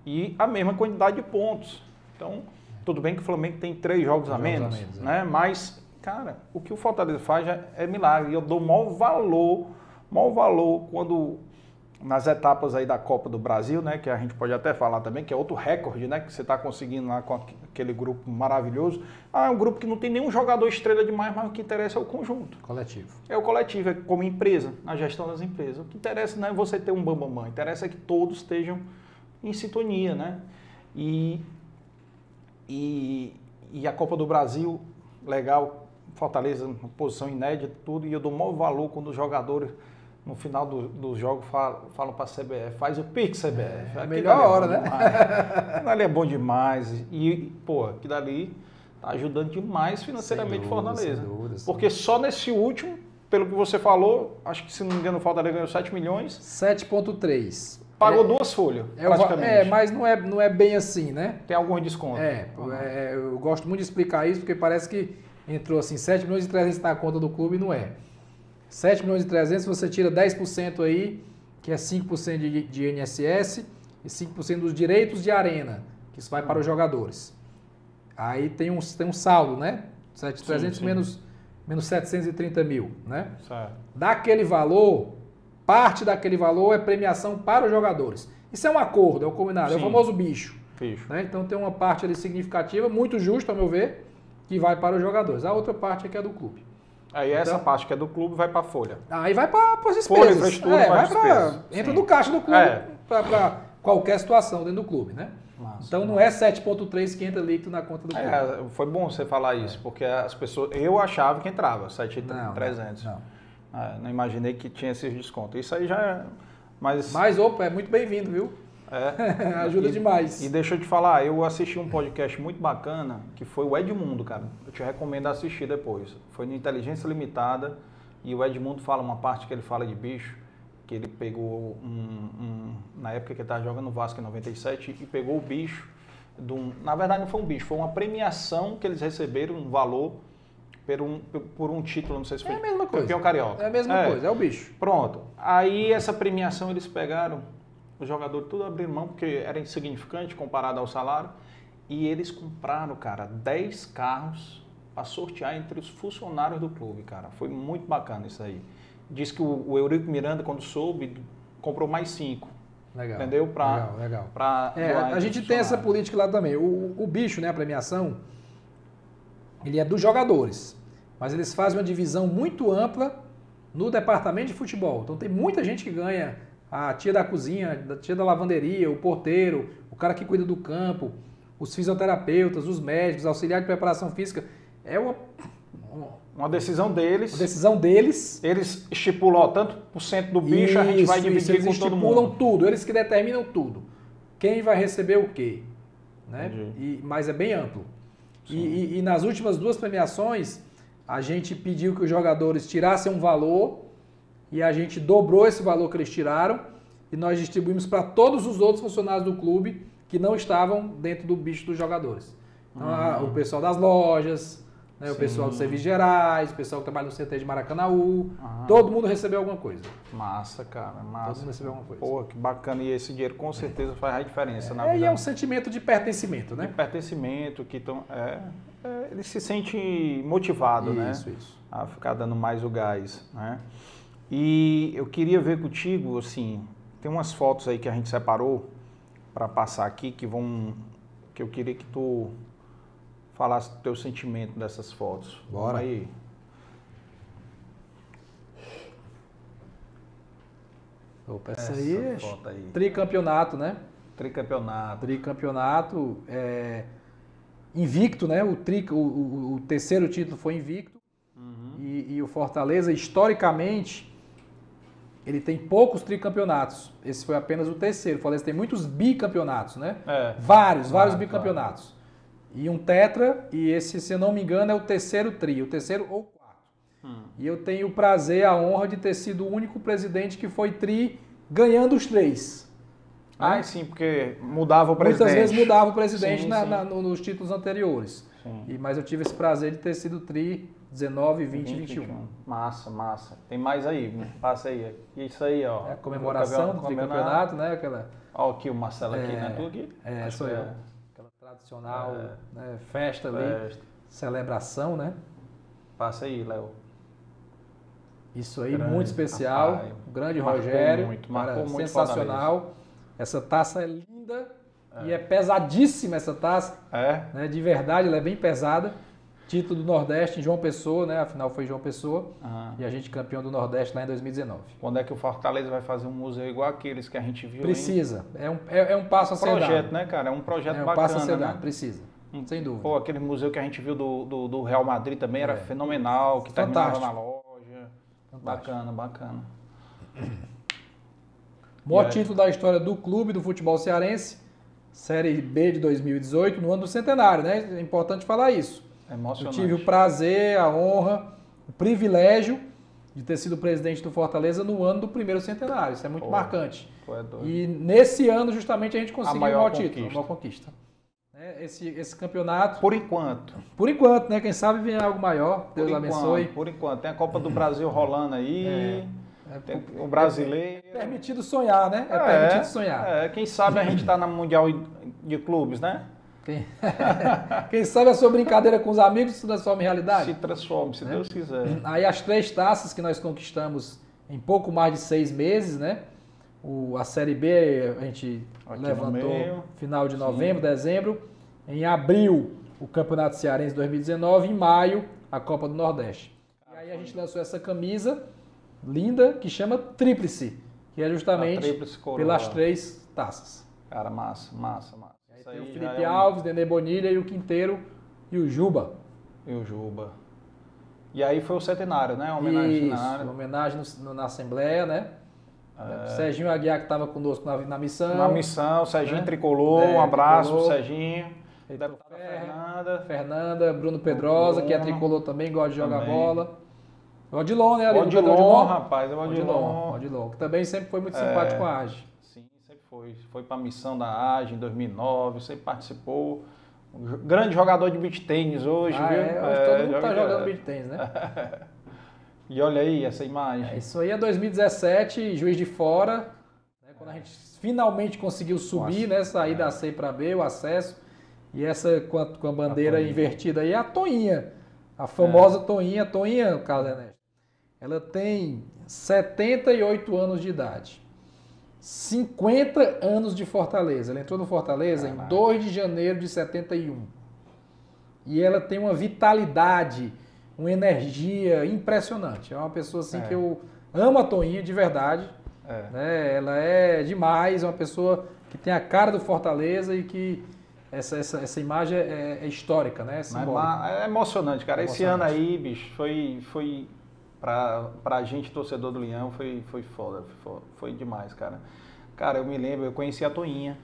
e a mesma quantidade de pontos. Então, tudo bem que o Flamengo tem três jogos, a menos, a menos, né? É. Mas, cara, o que o Fortaleza faz é, é milagre. E eu dou maior valor, maior valor quando nas etapas aí da Copa do Brasil, né, que a gente pode até falar também, que é outro recorde, né, que você está conseguindo lá com aquele grupo maravilhoso. Ah, é um grupo que não tem nenhum jogador estrela demais, mas o que interessa é o conjunto. Coletivo. É o coletivo, é como empresa, na gestão das empresas. O que interessa não é você ter um bambamã, interessa é que todos estejam em sintonia, né? E, e, e a Copa do Brasil, legal, Fortaleza, posição inédita, tudo, e eu dou maior valor quando os jogadores no final do, do jogo falam, falam para a CBF, faz o Pix CBF. É a melhor é hora, né? Aquilo ali é bom demais. E, pô, aquilo dali tá ajudando demais financeiramente dúvida, Fortaleza. Dúvida, Porque só nesse último, pelo que você falou, acho que se não me engano, o Fortaleza ganhou 7 milhões. 7,3. Pagou é, duas folhas, é, praticamente. É, mas não é, não é bem assim, né? Tem algum desconto. É, é, eu gosto muito de explicar isso, porque parece que entrou assim, 7 milhões e 300 na conta do clube não é. 7 milhões e 300, você tira 10% aí, que é 5% de, de INSS, e 5% dos direitos de arena, que isso vai para os jogadores. Aí tem um, tem um saldo, né? 7,300 menos, menos 730 mil, né? Certo. Daquele valor, Parte daquele valor é premiação para os jogadores. Isso é um acordo, é o combinado, Sim. é o famoso bicho. bicho. Né? Então tem uma parte ali significativa, muito justa, ao meu ver, que vai para os jogadores. A outra parte é que é do clube. Aí então, essa parte que é do clube vai para a folha. Aí vai para as despesas. Folha, infraestrutura, é, vai para entra no caixa do clube é. para qualquer situação dentro do clube, né? Então não é 7.3 que entra líquido na conta do clube. É, foi bom você falar isso, porque as pessoas, eu achava que entrava 7.300. Não, não. É, não imaginei que tinha esses descontos. Isso aí já é. Mas, mas opa, é muito bem-vindo, viu? É. Ajuda e, demais. E deixa eu te falar, eu assisti um podcast muito bacana, que foi o Edmundo, cara. Eu te recomendo assistir depois. Foi no Inteligência Limitada e o Edmundo fala uma parte que ele fala de bicho, que ele pegou um, um na época que ele estava jogando no Vasco em 97 e pegou o bicho de um, na verdade não foi um bicho, foi uma premiação que eles receberam, um valor por um, por um título, não sei se foi. É a mesma coisa. Campeão carioca. É a mesma é. coisa, é o bicho. Pronto. Aí essa premiação eles pegaram, os jogadores tudo abriram mão, porque era insignificante comparado ao salário. E eles compraram, cara, 10 carros para sortear entre os funcionários do clube, cara. Foi muito bacana isso aí. Diz que o, o Eurico Miranda, quando soube, comprou mais cinco. Legal. Entendeu? Pra, legal, legal. Pra é, a gente tem essa política lá também. O, o bicho, né, a premiação, ele é dos jogadores. Mas eles fazem uma divisão muito ampla no departamento de futebol. Então tem muita gente que ganha a tia da cozinha, a tia da lavanderia, o porteiro, o cara que cuida do campo, os fisioterapeutas, os médicos, auxiliar de preparação física. É uma, uma decisão deles. Uma decisão deles. Eles estipulam ó, tanto por cento do bicho, isso, a gente vai dividir isso, com todo mundo. Eles estipulam tudo, eles que determinam tudo. Quem vai receber o quê? Né? E, mas é bem amplo. E, e, e, nas últimas duas premiações, a gente pediu que os jogadores tirassem um valor e a gente dobrou esse valor que eles tiraram e nós distribuímos para todos os outros funcionários do clube que não estavam dentro do bicho dos jogadores. Então, uhum. o pessoal das lojas, né? O pessoal dos serviços gerais, o pessoal que trabalha no CT de Maracanaú, todo mundo recebeu alguma coisa. Massa, cara, massa. Todo mundo recebeu alguma coisa. Pô, que bacana. E esse dinheiro com certeza faz a diferença é, na vida. E é um sentimento de pertencimento, né? De pertencimento, que tão, é, é, ele se sente motivado, isso, né? Isso, isso. A ficar dando mais o gás, né? E eu queria ver contigo, assim, tem umas fotos aí que a gente separou para passar aqui que vão que eu queria que tu falasse do teu sentimento dessas fotos. Bora. aí. Opa, essa, essa aí, é aí. Tricampeonato, né? Tricampeonato. Tricampeonato. É, invicto, né? O, tri, o, o, o terceiro título foi invicto. Uhum. E, e, o Fortaleza, historicamente, ele tem poucos tricampeonatos. Esse foi apenas o terceiro. O Fortaleza tem muitos bicampeonatos, né? É. Vários, vários bicampeonatos e um tetra, e esse, se não me engano, é o terceiro tri, o terceiro ou quarto. Hum. E eu tenho o prazer, a honra de ter sido o único presidente que foi tri ganhando os três. Ah, sim, porque mudava o presidente. Muitas vezes mudava o presidente sim, na, sim. Na, nos títulos anteriores. E, mas eu tive esse prazer de ter sido tri 19, 20 e 21. 21. Massa, massa. Tem mais aí, né? passa aí. Isso aí, ó. É a comemoração do campeonato, né? Aquela... Ó, aqui o Marcelo aqui, é, né? Tu aqui? É, sou eu. É tradicional é. né, festa, festa ali, celebração, né? Passa aí, Léo. Isso aí, grande, muito especial. Rapaz, grande marcou Rogério. Muito, marcou muito sensacional. Essa taça é linda é. e é pesadíssima essa taça. É. Né, de verdade, ela é bem pesada. Título do Nordeste em João Pessoa, né? Afinal foi João Pessoa. Uhum. E a gente campeão do Nordeste lá em 2019. Quando é que o Fortaleza vai fazer um museu igual aqueles que a gente viu? Precisa. É um, é, é, um passo a ser projeto, dado. né, cara? É um projeto é um bacana. passo a ser né? dado. Precisa. Hum. Sem dúvida. Pô, aquele museu que a gente viu do, do, do Real Madrid também era é. fenomenal, que Fantástico. terminava na loja. Fantástico. Bacana, bacana. Maior título da história do clube do futebol cearense, Série B de 2018, no ano do centenário, né? É importante falar isso. É. Eu tive o prazer, a honra, o privilégio de ter sido presidente do Fortaleza no ano do primeiro centenário. Isso é muito Pô, marcante. É e nesse ano, justamente, a gente conseguiu a maior o maior título, a maior conquista. É, esse, esse campeonato. Por enquanto. Por enquanto, né? Quem sabe vem algo maior. Deus por abençoe. Enquanto, por enquanto. Tem a Copa do Brasil rolando aí. É. É, o brasileiro. É permitido sonhar, né? É, é permitido sonhar. É, quem sabe a gente está na Mundial de Clubes, né? Quem... Quem sabe a sua brincadeira com os amigos se transforma em realidade? Se transforma, se né? Deus quiser. Aí as três taças que nós conquistamos em pouco mais de seis meses, né? O, a Série B a gente Aqui levantou final de novembro, Sim. dezembro. Em abril, o Campeonato Cearense 2019. Em maio, a Copa do Nordeste. E aí a gente lançou essa camisa linda que chama Tríplice, que é justamente pelas três taças. Cara, massa, massa, massa. Tem o Felipe é Alves, um... Nenê Bonilha e o Quinteiro e o Juba. E o Juba. E aí foi o centenário, né? Homenagem Isso, centenário. homenagem no, na Assembleia, né? É... Serginho Aguiar que estava conosco na, na, missão. Na missão, Serginho né? Tricolor, é, um abraço tricolor. pro Serginho. Deputada Fernanda. Fernanda, Bruno Pedrosa, Bruno. que é tricolor também, gosta de jogar também. bola. O Odilon, né? O Odilon, Odilon, rapaz, é o Odilon. Odilon. Odilon, que também sempre foi muito é. simpático com a AGE foi, foi para a missão da AGE em 2009, sempre participou. grande jogador de beach tênis hoje, ah, viu? É, hoje é, todo mundo tá jogando beach tênis, né? e olha aí essa imagem. É, isso aí é 2017, Juiz de Fora, né, quando a gente finalmente conseguiu subir, Nossa, né, sair é. da C para B, o acesso, e essa com a, com a bandeira a invertida aí, é a Toinha, a famosa é. Toinha, Toinha, Carlos Ernesto, ela tem 78 anos de idade. 50 anos de Fortaleza. Ela entrou no Fortaleza Caramba. em 2 de janeiro de 71. E ela tem uma vitalidade, uma energia impressionante. É uma pessoa assim é. que eu amo a Toinha de verdade. É. Né? Ela é demais, é uma pessoa que tem a cara do Fortaleza e que essa, essa, essa imagem é, é histórica, né? É, é emocionante, cara. É Esse ano aí, bicho, foi, foi pra, pra gente, torcedor do Leão, foi, foi foda, foi, foi demais, cara. Cara, eu me lembro, eu conheci a Toinha.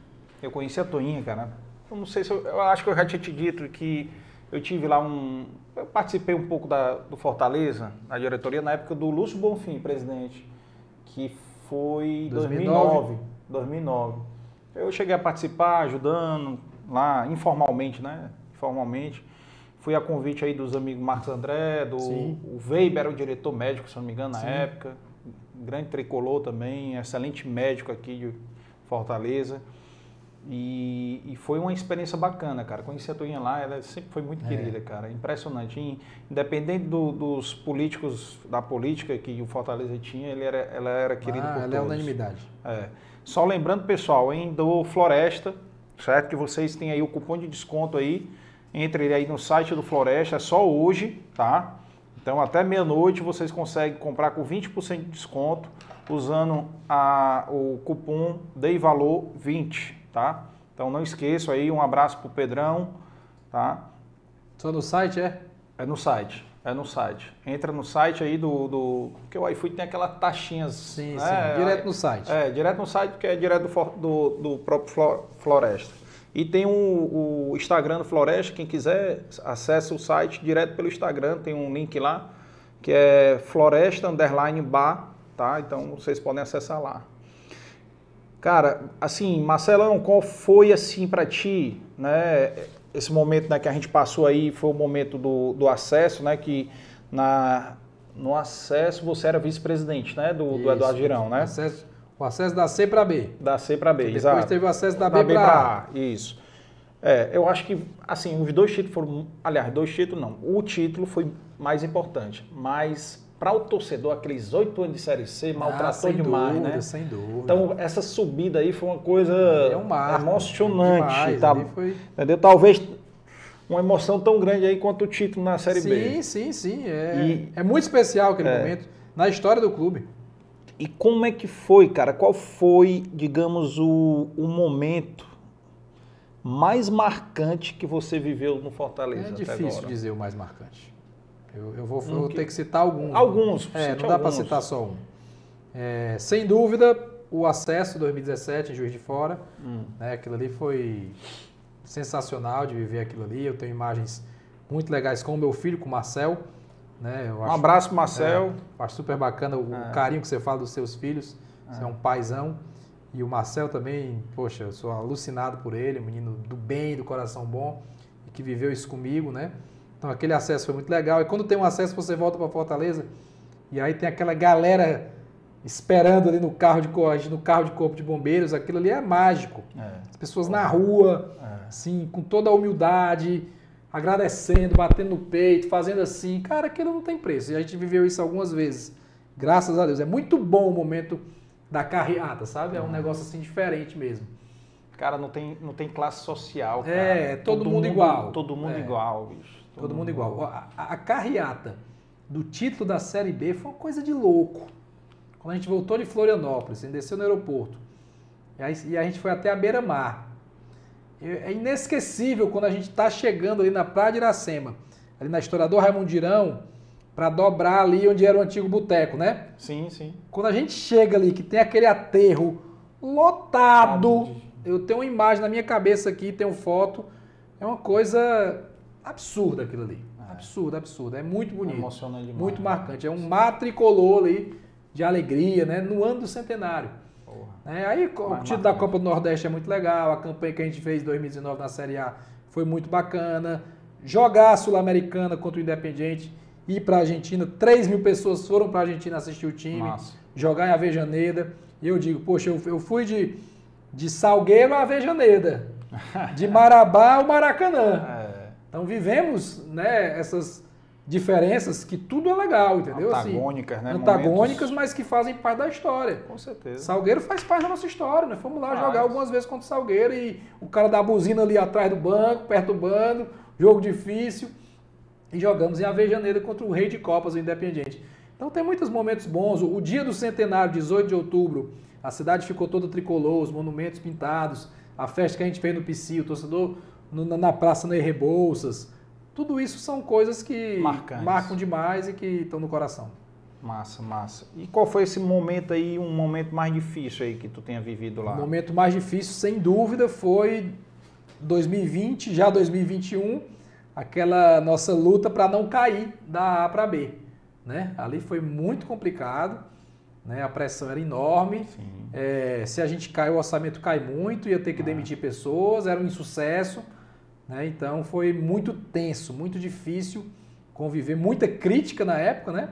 Eu conheci a Toinha, cara. Eu não sei se eu, eu acho que eu já tinha te dito que eu tive lá um. Eu participei um pouco da, do Fortaleza, na diretoria, na época do Lúcio Bonfim, presidente, que foi 2009. 2009. Eu cheguei a participar, ajudando lá, informalmente, né? Informalmente. Fui a convite aí dos amigos Marcos André, do Sim. o Weber, era o diretor médico, se não me engano, na Sim. época. Grande tricolor também, excelente médico aqui de Fortaleza. E, e, foi uma experiência bacana, cara. Conheci a Toinha lá, ela sempre foi muito é. querida, cara. Impressionante. Independente do, dos políticos, da política que o Fortaleza tinha, ele era, ela era querida ah, por ela é todos. é unanimidade. É. Só lembrando, pessoal, hein, do Floresta, certo? Que vocês têm aí o cupom de desconto aí entre aí no site do Floresta, é só hoje, tá? Então até meia-noite vocês conseguem comprar com 20% de desconto usando a, o cupom DEIVALOR20, tá? Então não esqueça aí, um abraço pro Pedrão, tá? Só no site, é? É no site, é no site. Entra no site aí do... do porque o iFood tem aquelas taxinhas... Sim, né? sim, direto no site. É, direto no site, que é direto do, do, do próprio Floresta. E tem o, o, Instagram do Floresta, quem quiser, acessa o site direto pelo Instagram, tem um link lá, que é Floresta Underline Bar, tá? Então vocês podem acessar lá. Cara, assim, Marcelão, qual foi assim para ti, né? Esse momento né, que a gente passou aí foi o momento do, do acesso, né? Que na, no acesso você era vice-presidente, né? Do, do Eduardo Girão, né? Acesso, o acesso da C para B. Da C para B, exato. Depois teve o acesso da, da B, para A. Isso. É, eu acho que, assim, os dois títulos foram. Aliás, dois títulos não. O título foi mais importante. Mas para o torcedor, aqueles oito anos de Série C, maltratou ah, demais, dúvida, né? Sem dúvida. Então, essa subida aí foi uma coisa é um marco, emocionante. Demais, tá, foi... Entendeu? Talvez uma emoção tão grande aí quanto o título na Série sim, B. Sim, sim, sim. É, e, é muito especial aquele é, momento na história do clube. E como é que foi, cara? Qual foi, digamos, o, o momento mais marcante que você viveu no Fortaleza? É difícil dizer o mais marcante. Eu, eu vou, um vou que... ter que citar alguns. Alguns. É, não dá para citar só um. É, sem dúvida, o acesso 2017 em Juiz de Fora. Hum. Né, aquilo ali foi sensacional de viver aquilo ali. Eu tenho imagens muito legais com o meu filho, com o Marcel. Né? um abraço, Marcel. É, acho super bacana o é. carinho que você fala dos seus filhos. Você é um paizão. E o Marcel também, poxa, eu sou alucinado por ele, um menino do bem, do coração bom, e que viveu isso comigo, né? Então aquele acesso foi muito legal. E quando tem um acesso, você volta para Fortaleza, e aí tem aquela galera esperando ali no carro de no carro de corpo de bombeiros, aquilo ali é mágico. É. As pessoas na rua, é. assim, com toda a humildade, agradecendo, batendo no peito, fazendo assim. Cara, aquilo não tem preço. E a gente viveu isso algumas vezes. Graças a Deus. É muito bom o momento da carreata, sabe? É um negócio assim diferente mesmo. Cara, não tem, não tem classe social, cara. É, todo, todo mundo, mundo, igual. Todo mundo é. igual, bicho. Todo, todo mundo, mundo igual. A, a, carreata do título da Série B foi uma coisa de louco. Quando a gente voltou de Florianópolis, a gente desceu no aeroporto, e, aí, e a gente foi até a beira-mar. É inesquecível quando a gente está chegando ali na Praia de Iracema, ali na Historiador Raimundirão, para dobrar ali onde era o antigo boteco, né? Sim, sim. Quando a gente chega ali, que tem aquele aterro lotado, eu tenho uma imagem na minha cabeça aqui, tenho foto, é uma coisa absurda aquilo ali. É. Absurdo, absurdo. É muito bonito. Emociona demais. Muito marcante. É um matricolor ali de alegria, né? No ano do centenário. É, aí o título da Copa do Nordeste é muito legal, a campanha que a gente fez em 2019 na Série A foi muito bacana. Jogar a Sul-Americana contra o Independiente, ir para a Argentina, 3 mil pessoas foram para a Argentina assistir o time, Massa. jogar em Avejaneda. E eu digo, poxa, eu, eu fui de, de Salgueiro a Avejaneda, de Marabá ao Maracanã. É. Então vivemos né, essas diferenças que tudo é legal, entendeu? Assim, antagônicas, assim, né? Antagônicas, Momentos... mas que fazem parte da história. Com certeza. Salgueiro faz parte da nossa história, né? Fomos lá jogar algumas vezes contra o Salgueiro e o cara da buzina ali atrás do banco, perturbando, jogo difícil. E jogamos em Avejaneira contra o Rei de Copas, o Independiente. Então tem muitos momentos bons. O dia do centenário, 18 de outubro, a cidade ficou toda tricolor, os monumentos pintados, a festa que a gente fez no PC, o torcedor na Praça Ney Rebouças. Tudo isso são coisas que Marcantes. marcam demais e que estão no coração. Massa, massa. E qual foi esse momento aí, um momento mais difícil aí que tu tenha vivido lá? O momento mais difícil, sem dúvida, foi 2020, já 2021, aquela nossa luta para não cair da A para B. Né? Ali foi muito complicado, né? a pressão era enorme. É, se a gente cai, o orçamento cai muito, ia ter que ah. demitir pessoas, era um insucesso. Né? Então foi muito tenso, muito difícil conviver, muita crítica na época, né?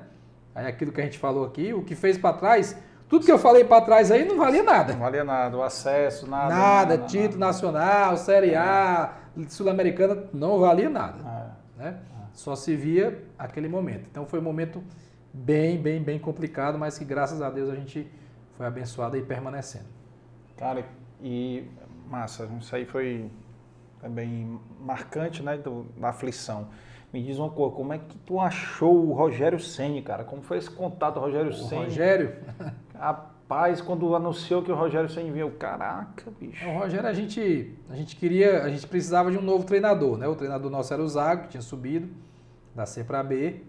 Aí aquilo que a gente falou aqui, o que fez para trás, tudo que eu falei para trás aí não valia nada. Não valia nada, o acesso, nada. Nada, nada título nada. nacional, Série A, Sul-Americana, não valia nada. É. Né? É. Só se via aquele momento. Então foi um momento bem, bem, bem complicado, mas que graças a Deus a gente foi abençoado e permanecendo. Cara, e massa, isso aí foi também marcante, né, do, da aflição. Me diz uma coisa, como é que tu achou o Rogério Ceni, cara? Como foi esse contato do Rogério Ceni? Rogério? Rapaz, quando anunciou que o Rogério Ceni veio, caraca, bicho. O Rogério, a gente, a gente queria, a gente precisava de um novo treinador, né? O treinador nosso era o Zago, que tinha subido da C para B.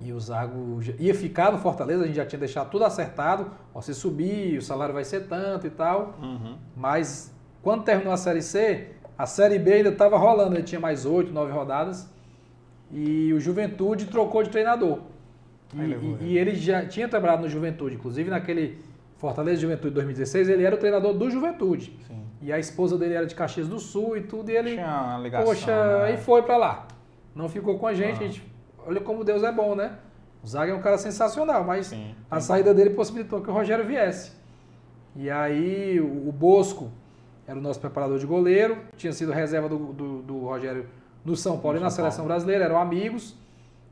E o Zago ia ficar no Fortaleza, a gente já tinha deixado tudo acertado. Ó, se subir, o salário vai ser tanto e tal. Uhum. Mas quando terminou a Série C, a Série B ainda estava rolando, ele tinha mais oito, nove rodadas. E o Juventude trocou de treinador. E, e, e, ele já tinha trabalhado no Juventude, inclusive naquele Fortaleza Juventude 2016, ele era o treinador do Juventude. Sim. E a esposa dele era de Caxias do Sul e tudo, e ele. Tinha uma ligação, poxa, né? e foi para lá. Não ficou com a gente, ah. a gente. Olha como Deus é bom, né? O Zaga é um cara sensacional, mas Sim, a saída dele possibilitou que o Rogério viesse. E aí o Bosco era o nosso preparador de goleiro, tinha sido reserva do, do, do Rogério no São Paulo no e na São seleção Paulo. brasileira, eram amigos.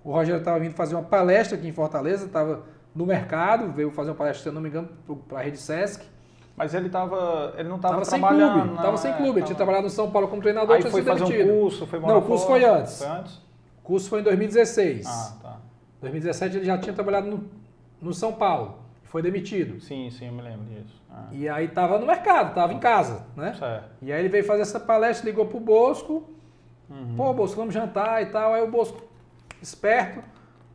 O Rogério estava vindo fazer uma palestra aqui em Fortaleza, estava no mercado, veio fazer uma palestra, se eu não me engano, para a Rede Sesc. Mas ele tava, ele não estava trabalhando. Sem clube, estava sem clube. Ele tinha trabalhado no São Paulo como treinador. Aí foi fazer demitido. um curso, foi Não, o curso foi antes. Foi antes? O curso foi em 2016. Ah, tá. 2017 ele já tinha trabalhado no, no São Paulo. Foi demitido. Sim, sim, eu me lembro disso. Ah. E aí tava no mercado, tava em casa, né? Certo. E aí ele veio fazer essa palestra, ligou pro Bosco. Uhum. Pô, Bosco, vamos jantar e tal. Aí o Bosco, esperto,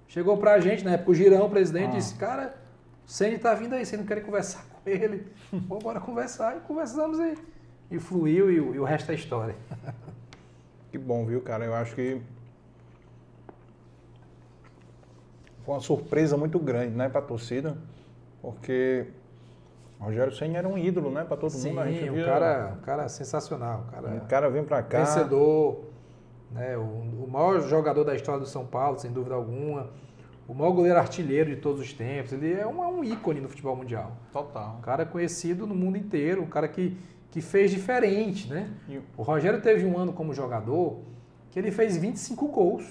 chegou pra gente, na época o Girão, o presidente, ah. disse, cara, o Ceni tá vindo aí, você não quer conversar com ele? Pô, bora conversar. E conversamos e, e fluiu e, e o resto é história. Que bom, viu, cara? Eu acho que foi uma surpresa muito grande, né, para a torcida, porque Rogério Senna era um ídolo, né, para todo Sim, mundo. A gente um via... cara, um cara sensacional, cara. Um cara vem para cá. Vencedor, né, o, o maior jogador da história do São Paulo, sem dúvida alguma. O maior goleiro artilheiro de todos os tempos. Ele é um, é um ícone no futebol mundial. Total. Um cara conhecido no mundo inteiro, um cara que, que fez diferente, né? O Rogério teve um ano como jogador que ele fez 25 gols.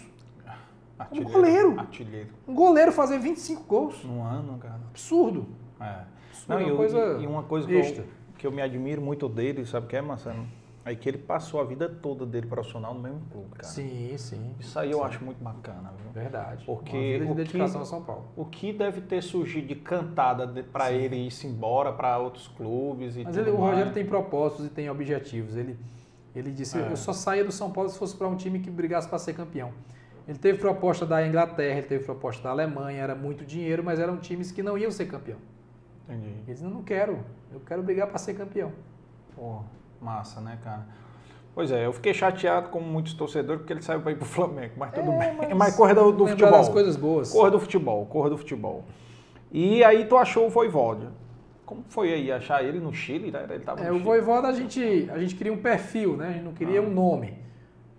Artilheiro, um goleiro. Artilheiro. Um goleiro fazer 25 gols. Num ano, cara. Absurdo. É. Não, uma e, coisa e, uma coisa que eu, que eu, me admiro muito dele, sabe o que é, Marcelo? É que ele passou a vida toda dele profissional no mesmo clube, cara. Sim, sim. Isso aí sim. eu acho muito bacana, viu? Verdade. Porque uma vida de dedicação que, a São Paulo. O que deve ter surgido de cantada para ele ir embora para outros clubes e Mas ele, o Rogério tem propósitos e tem objetivos. Ele, ele disse, é. eu só saía do São Paulo se fosse para um time que brigasse para ser campeão. Ele teve proposta da Inglaterra, ele teve proposta da Alemanha, era muito dinheiro, mas eram times que não iam ser campeão. Entendi. Ele disse, não quero, eu quero brigar para ser campeão. Pô, massa, né, cara? Pois é, eu fiquei chateado como muitos torcedores porque ele saiu para ir pro Flamengo, mas tudo é, bem. Mas, mas corre do, do futebol. das coisas boas. Corre do futebol, corre do futebol. E aí tu achou o Voivoda. Como foi aí achar ele no Chile? Né? Ele tava é, o Chile. Voivoda a gente, a gente queria um perfil, né? A gente não queria ah. um nome.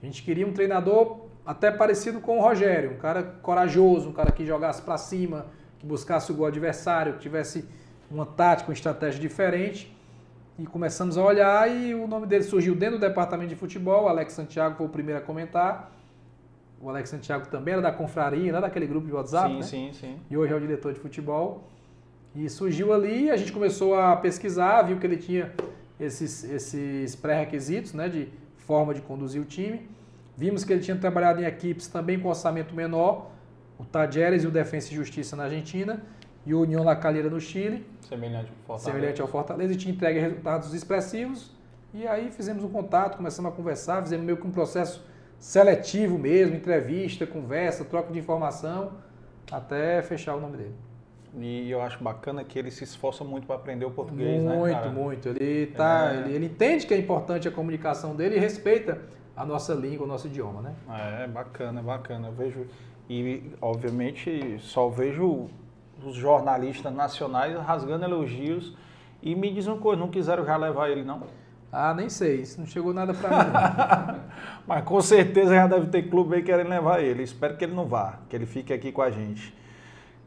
A gente queria um treinador até parecido com o Rogério, um cara corajoso, um cara que jogasse para cima, que buscasse o gol adversário, que tivesse uma tática, uma estratégia diferente. E começamos a olhar e o nome dele surgiu dentro do departamento de futebol. O Alex Santiago foi o primeiro a comentar. O Alex Santiago também era da confraria, lá daquele grupo de WhatsApp. Sim, né? sim, sim. E hoje é o diretor de futebol. E surgiu ali, a gente começou a pesquisar, viu que ele tinha esses, esses pré-requisitos né, de forma de conduzir o time. Vimos que ele tinha trabalhado em equipes também com orçamento menor, o Tajeres e o Defensa e Justiça na Argentina e o União La Calera no Chile. Semelhante ao Fortaleza. Semelhante ao Fortaleza e tinha entregue resultados expressivos. E aí fizemos um contato, começamos a conversar, fizemos meio que um processo seletivo mesmo, entrevista, conversa, troca de informação, até fechar o nome dele. E eu acho bacana que ele se esforça muito para aprender o português, muito, né? Muito, muito. Ele, tá, é... ele, ele entende que é importante a comunicação dele e respeita a nossa língua, o nosso idioma, né? É, bacana, bacana. Eu vejo, e obviamente só vejo os jornalistas nacionais rasgando elogios e me diz uma coisa, não quiseram já levar ele não? Ah, nem sei, isso não chegou nada para mim. Mas com certeza já deve ter clube aí querendo levar ele. Espero que ele não vá, que ele fique aqui com a gente.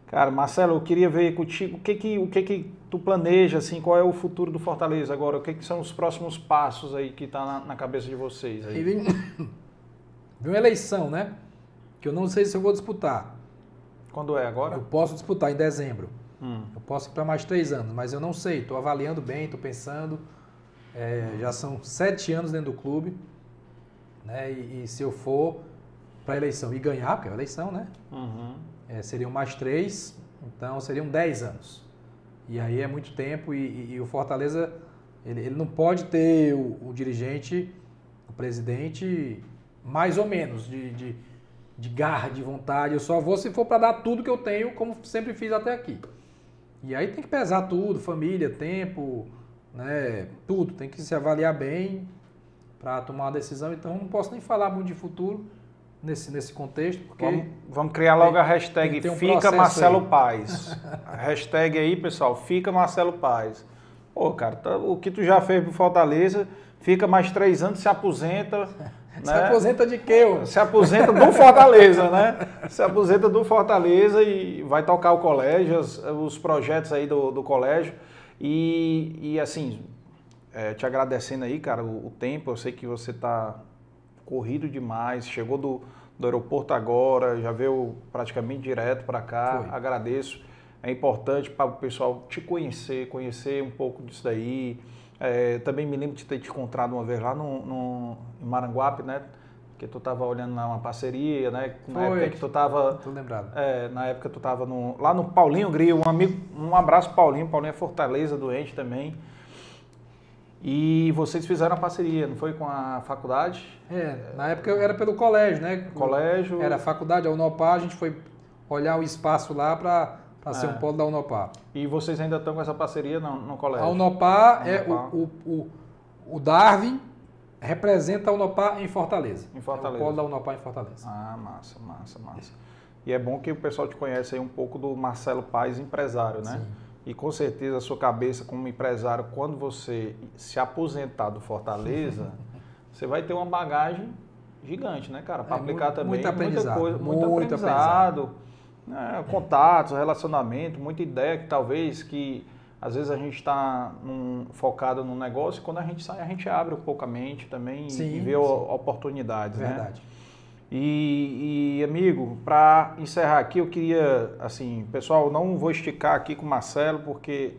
Cara, Marcelo, eu queria ver contigo o que que, o que que tu planeja, assim, qual é o futuro do Fortaleza agora? O que que são os próximos passos aí que tá na, na cabeça de vocês aí? Vem, vem uma eleição, né? Que eu não sei se eu vou disputar. Quando é agora? Eu posso disputar em dezembro. Hum. Eu posso ir para mais três anos, mas eu não sei. Estou avaliando bem, estou pensando. É, já são sete anos dentro do clube, né? E, e se eu for para a eleição e ganhar, porque é a eleição, né? Uhum é, seriam mais três, então seriam dez anos. E aí é muito tempo e, e, e o Fortaleza, ele, ele, não pode ter o, o, dirigente, o presidente, mais ou menos, de, de, de garra, de vontade. Eu só vou se for para dar tudo que eu tenho, como sempre fiz até aqui. E aí tem que pesar tudo, família, tempo, né, tudo. Tem que se avaliar bem para tomar uma decisão. Então não posso nem falar muito de futuro, nesse, nesse contexto. Porque vamos, vamos criar logo tem, a hashtag tem, tem um Fica Marcelo aí. Paz. a hashtag aí, pessoal, Fica Marcelo Paz. Pô, cara, tá, o que tu já fez pro Fortaleza, fica mais três anos, se aposenta. Se né? aposenta de quê? Ô? Se aposenta do Fortaleza, né? Se aposenta do Fortaleza e vai tocar o colégio, os, os projetos aí do, do colégio. E, e assim, é, te agradecendo aí, cara, o, o tempo. Eu sei que você tá corrido demais, chegou do, do aeroporto agora, já veio praticamente direto para cá. Foi. Agradeço. É importante para o pessoal te conhecer, conhecer um pouco disso daí. É, também me lembro de ter te encontrado uma vez lá no, no em Maranguape, né? Que tu estava olhando lá uma parceria, né? Na Foi. época que tu estava. Tô lembrado. É, na época tu estava lá no Paulinho Grio, um amigo, um abraço Paulinho, Paulinho é Fortaleza, doente também. E vocês fizeram a parceria, não foi com a faculdade? É, na época era pelo colégio, né? Colégio. Era a faculdade, a Unopar, a gente foi olhar o espaço lá para é. ser um polo da Unopar. E vocês ainda estão com essa parceria no, no colégio? A Unopar, é o, o, o, o, Darwin representa a Unopar em Fortaleza. Em Fortaleza. É o polo da Unopar em Fortaleza. Ah, massa, massa, massa. E é bom que o pessoal te conhece aí um pouco do Marcelo Paz, empresário, né? Sim. E com certeza a sua cabeça como empresário, quando você se aposentar do Fortaleza, você vai ter uma bagagem gigante, né, cara? Para é, aplicar muito, também. Muito aprendizado. Muita coisa, muito, muito aprendizado. aprendizado. Né, contatos, relacionamento, muita ideia que talvez que às vezes a gente está focado no negócio e quando a gente sai a gente abre um pouco a mente também sim, e vê sim. oportunidades, né? Verdade. né? E, e amigo, para encerrar aqui, eu queria, assim, pessoal, não vou esticar aqui com o Marcelo, porque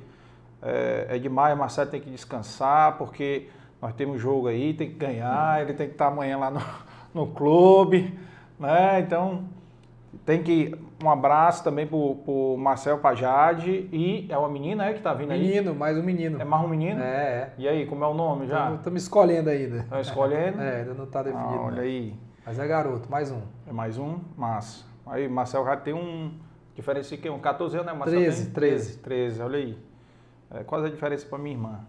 é, é demais, o Marcelo tem que descansar, porque nós temos jogo aí, tem que ganhar, ele tem que estar amanhã lá no, no clube, né? Então, tem que. Um abraço também pro, pro Marcel Pajade e é uma menina é, que tá vindo aí? Menino, mais um menino. É mais um menino? É, é. E aí, como é o nome já? Estamos escolhendo ainda. Estão escolhendo? É, ainda não está definido. Ah, olha aí. Mas é garoto, mais um. É mais um? Massa. Aí, Marcel já tem um. Diferença de quê? Um 14 anos, né, Marcel? 13, 13. 13, olha aí. É, quase a diferença para minha irmã.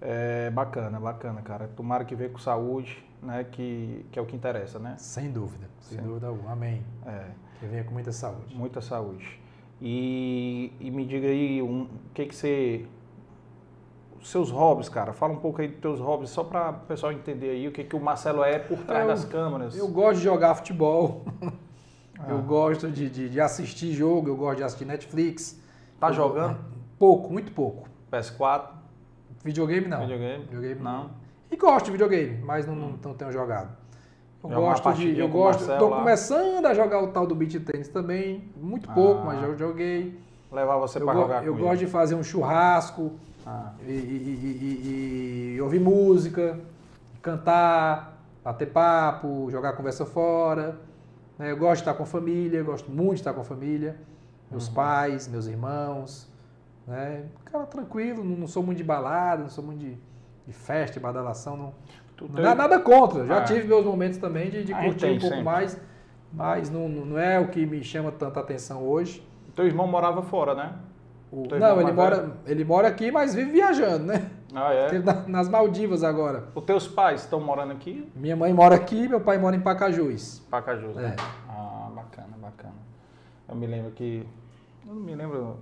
É bacana, bacana, cara. Tomara que venha com saúde, né? Que, que é o que interessa, né? Sem dúvida, sem Sim. dúvida alguma. Amém. É. Que venha com muita saúde. Muita saúde. E, e me diga aí um, o que que você seus hobbies, cara. Fala um pouco aí dos teus hobbies, só para o pessoal entender aí o que, que o Marcelo é por trás eu, das câmeras. Eu gosto de jogar futebol. Ah. Eu gosto de, de, de, assistir jogo, eu gosto de assistir Netflix. Tá eu, jogando? Pouco, muito pouco. PS4? Videogame não. Videogame? Videogame não. E gosto de videogame, mas não, não, não tenho jogado. Eu Joga gosto de. Eu gosto. Lá. começando a jogar o tal do beat tennis também. Muito pouco, ah. mas já joguei. Levar você para jogar Eu gosto de fazer um churrasco. Ah. E, e, e, e, ouvir música, cantar, bater papo, jogar conversa fora. Né? Eu gosto de estar com a família, gosto muito de estar com a família, meus uhum. pais, meus irmãos. Né? Cara, tranquilo, não, sou muito de balada, não sou muito de, de festa, de badalação. Não, não nada contra. Já ah. tive meus momentos também de, de ah, curtir um pouco sempre. mais, mas não, não é o que me chama tanta atenção hoje. Teu irmão morava fora, né? O, não, ele mora, ele mora aqui, mas vive viajando, né? Ah, é? nas Maldivas agora. Os teus pais estão morando aqui? Minha mãe mora aqui, meu pai mora em Pacajus. Pacajus, né? é. né? Ah, bacana, bacana. Eu me lembro que... Eu não me lembro...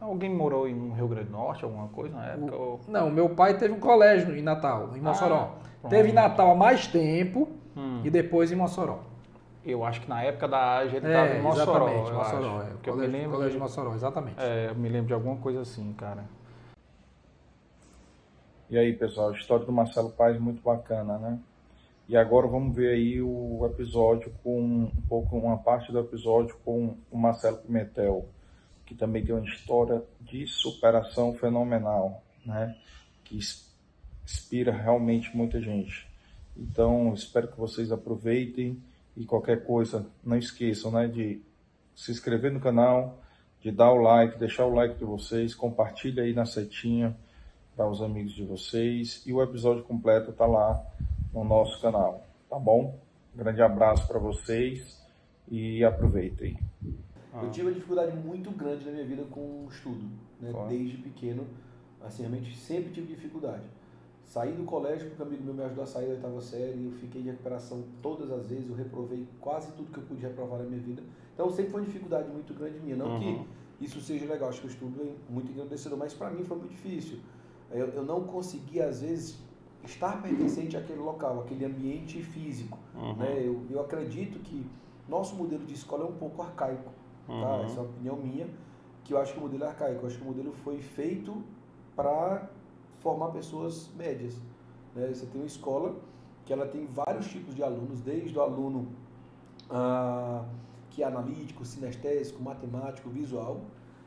Alguém morou em Rio Grande do Norte, alguma coisa na época? O, ou... Não, meu pai teve um colégio em Natal, em Mossoró. Ah, teve em Natal há mais tempo hum. e depois em Mossoró. Eu acho que na época da AGE ele estava é, em Mossoró. Exatamente, Mossoró. É. Porque colégio, eu me lembro, colégio de Mossoró, exatamente. É, eu me lembro de alguma coisa assim, cara. E aí, pessoal, a história do Marcelo Paz muito bacana, né? E agora vamos ver aí o episódio com um pouco uma parte do episódio com o Marcelo Pimentel, que também tem uma história de superação fenomenal, né? Que inspira realmente muita gente. Então, espero que vocês aproveitem e qualquer coisa, não esqueçam né, de se inscrever no canal, de dar o like, deixar o like de vocês, compartilha aí na setinha para os amigos de vocês e o episódio completo está lá no nosso canal, tá bom? Grande abraço para vocês e aproveitem. Eu tive uma dificuldade muito grande na minha vida com o estudo, né? desde pequeno, assim, realmente sempre tive dificuldade. Saí do colégio porque um amigo meu me ajudou a sair da oitava série, eu fiquei de recuperação todas as vezes, eu reprovei quase tudo que eu pude reprovar na minha vida. Então sempre foi uma dificuldade muito grande minha. Não uhum. que isso seja legal, acho que o estudo é muito engrandecedor, mas para mim foi muito difícil. Eu, eu, não conseguia, às vezes, estar pertencente àquele local, aquele ambiente físico. Uhum. Né? Eu, eu acredito que nosso modelo de escola é um pouco arcaico. Tá? Uhum. Tá? Essa é uma opinião minha, que eu acho que o modelo é arcaico. Eu acho que o modelo foi feito para formar pessoas médias. Né? Você tem uma escola que ela tem vários tipos de alunos, desde o aluno ah, que é analítico, sinestésico, matemático, visual.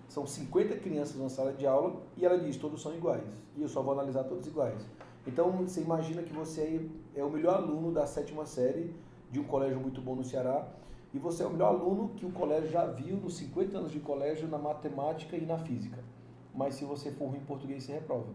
São 50 crianças na sala de aula e ela diz, todos são iguais. E eu só vou analisar todos iguais. Então, você imagina que você é o melhor aluno da sétima série de um colégio muito bom no Ceará e você é o melhor aluno que o colégio já viu nos 50 anos de colégio na matemática e na física. Mas se você for ruim em português, você reprova.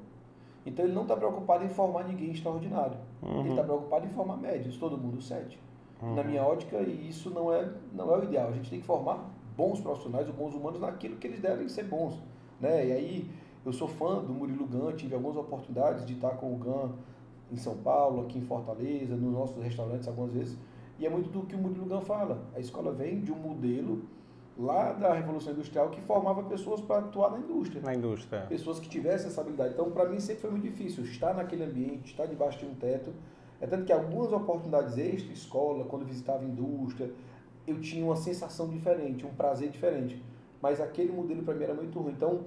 Então ele não está preocupado em formar ninguém extraordinário. Uhum. Ele está preocupado em formar médios, todo mundo sete. Uhum. Na minha ótica, isso não é, não é o ideal. A gente tem que formar bons profissionais, bons humanos naquilo que eles devem ser bons. Né? E aí, eu sou fã do Murilo Gun, tive algumas oportunidades de estar com o Gun em São Paulo, aqui em Fortaleza, nos nossos restaurantes algumas vezes. E é muito do que o Murilo Gun fala. A escola vem de um modelo lá da Revolução Industrial que formava pessoas para atuar na indústria. Na indústria. Pessoas que tivessem essa habilidade. Então, para mim, sempre foi muito difícil estar naquele ambiente, estar debaixo de um teto. É tanto que algumas oportunidades extra, escola, quando visitava indústria, eu tinha uma sensação diferente, um prazer diferente. Mas aquele modelo para mim era muito ruim. Então,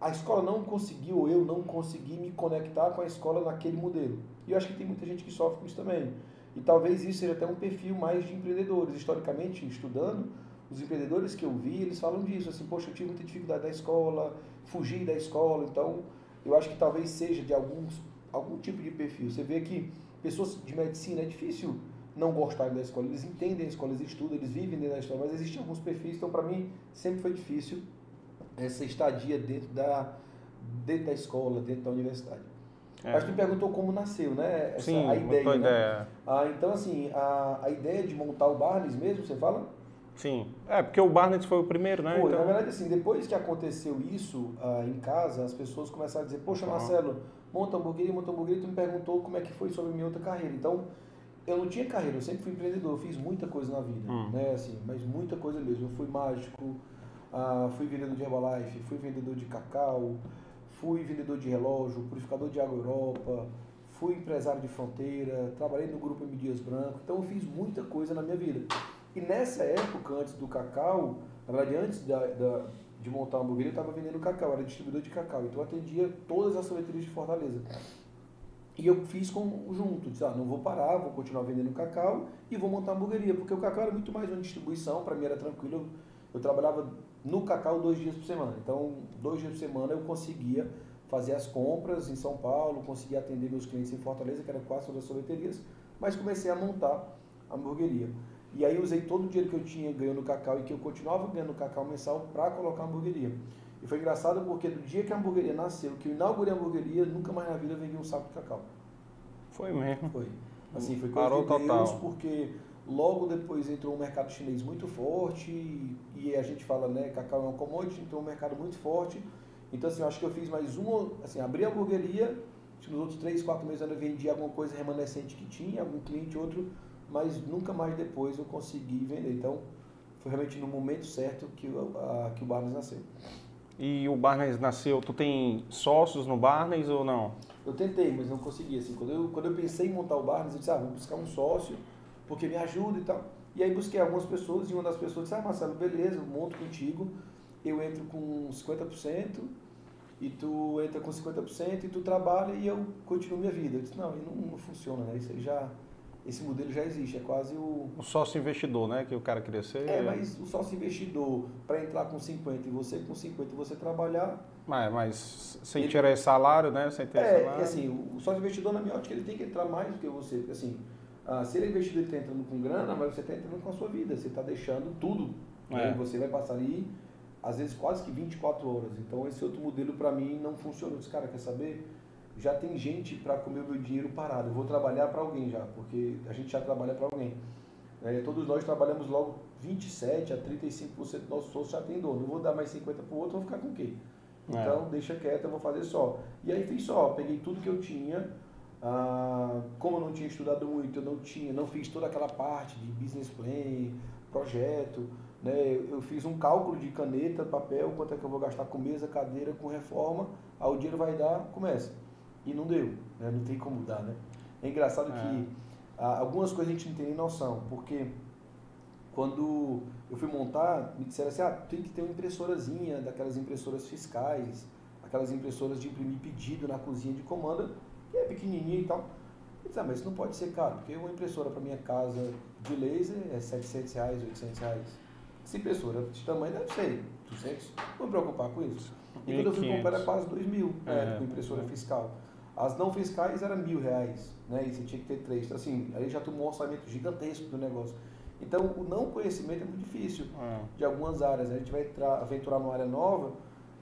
a escola não conseguiu, eu não consegui me conectar com a escola naquele modelo. E eu acho que tem muita gente que sofre com isso também. E talvez isso seja até um perfil mais de empreendedores. Historicamente, estudando, os empreendedores que eu vi, eles falam disso, assim, poxa, eu tive muita dificuldade da escola, fugi da escola, então eu acho que talvez seja de alguns, algum tipo de perfil. Você vê que pessoas de medicina é difícil não gostarem da escola, eles entendem a escola, eles estudam, eles vivem dentro da escola, mas existem alguns perfis, então para mim sempre foi difícil essa estadia dentro da, dentro da escola, dentro da universidade. É. Acho que tu perguntou como nasceu, né? Essa, Sim, a ideia. Né? ideia. Ah, então, assim, a, a ideia de montar o Barnes mesmo, você fala? Sim. É, porque o Barnett foi o primeiro, né? Foi, então... na verdade, assim, depois que aconteceu isso ah, em casa, as pessoas começaram a dizer, poxa, uhum. Marcelo, monta hamburgueria, monta hamburgueria, tu me perguntou como é que foi sobre a minha outra carreira. Então, eu não tinha carreira, eu sempre fui empreendedor, eu fiz muita coisa na vida, uhum. né, assim, mas muita coisa mesmo. Eu fui mágico, ah, fui vendedor de Herbalife, fui vendedor de cacau, fui vendedor de relógio, purificador de água Europa, fui empresário de fronteira, trabalhei no grupo M Dias Branco, então eu fiz muita coisa na minha vida. E nessa época, antes do cacau, na verdade, antes da, da de montar a hamburgueria, eu estava vendendo cacau, era distribuidor de cacau, então eu atendia todas as sorveterias de Fortaleza. E eu fiz conjunto, disse, ah, não vou parar, vou continuar vendendo cacau e vou montar a hamburgueria, porque o cacau era muito mais uma distribuição, para mim era tranquilo, eu, eu trabalhava no cacau dois dias por semana, então dois dias por semana eu conseguia fazer as compras em São Paulo, conseguia atender meus clientes em Fortaleza, que eram quase todas as sorveterias, mas comecei a montar a hamburgueria. E aí usei todo o dinheiro que eu tinha ganhando cacau e que eu continuava ganhando cacau mensal para colocar a hamburgueria. E foi engraçado porque do dia que a hamburgueria nasceu, que eu inaugurei a hamburgueria, nunca mais na vida eu vendi um saco de cacau. Foi mesmo? Foi. Assim, foi coisa Parou de Deus, total. porque logo depois entrou um mercado chinês muito forte e a gente fala, né, cacau é um commodity, então um mercado muito forte. Então, assim, eu acho que eu fiz mais uma, assim, abri a hamburgueria, nos outros três, quatro meses eu vendi alguma coisa remanescente que tinha, algum cliente, outro, mas nunca mais depois eu consegui vender. Então, foi realmente no momento certo que, a, que o Barnes nasceu. E o Barnes nasceu, tu tem sócios no Barnes ou não? Eu tentei, mas não consegui. Assim, quando, eu, quando eu pensei em montar o Barnes, eu disse, ah, vou buscar um sócio, porque me ajuda e tal. E aí busquei algumas pessoas, e uma das pessoas disse, ah, Marcelo, beleza, eu monto contigo, eu entro com 50%, e tu entra com 50% e tu trabalha e eu continuo minha vida. Eu disse, não, não, não funciona, né? Isso aí já esse modelo já existe, é quase o... O sócio investidor, né, que o cara queria ser. É, mas o sócio investidor, para entrar com 50 e você com 50 e você trabalhar... Mas, mas sem ele... tirar salário, né, sem ter é, salário... É, assim, o sócio investidor, na minha ótica, ele tem que entrar mais do que você, porque assim, ah, se ele é investidor, ele está entrando com grana, mas você está entrando com a sua vida, você está deixando tudo, é. você vai passar ali, às vezes, quase que 24 horas. Então, esse outro modelo, para mim, não funcionou. Esse cara quer saber já tem gente para comer o meu dinheiro parado. Eu vou trabalhar para alguém já, porque a gente já trabalha para alguém. É, todos nós trabalhamos logo 27 a 35% do nosso sócio já tem dono. Não vou dar mais 50% para o outro, vou ficar com quem? É. Então, deixa quieto, eu vou fazer só. E aí fiz só, peguei tudo que eu tinha. Ah, como eu não tinha estudado muito, eu não tinha, não fiz toda aquela parte de business plan, projeto, né? Eu fiz um cálculo de caneta, papel, quanto é que eu vou gastar com mesa, cadeira, com reforma, aí o dinheiro vai dar, começa e não deu, né? não tem como dar, né? É engraçado é. que ah, algumas coisas a gente não tem nem noção, porque quando eu fui montar, me disseram assim, ah, tem que ter uma impressorazinha, daquelas impressoras fiscais, aquelas impressoras de imprimir pedido na cozinha de comanda, é pequenininha e tal. Eu disse, ah, mas isso não pode ser caro, porque uma impressora para minha casa de laser é 700 reais, 800 reais. Essa impressora de tamanho deve ser 200, não me preocupar com isso. E quando eu fui comprar era quase 2 mil, né, é, com impressora é. fiscal. As não fiscais eram mil reais, né? E você tinha que ter três. Então, assim, aí já tomou um orçamento gigantesco do negócio. Então, o não conhecimento é muito difícil é. de algumas áreas. Né? A gente vai aventurar numa área nova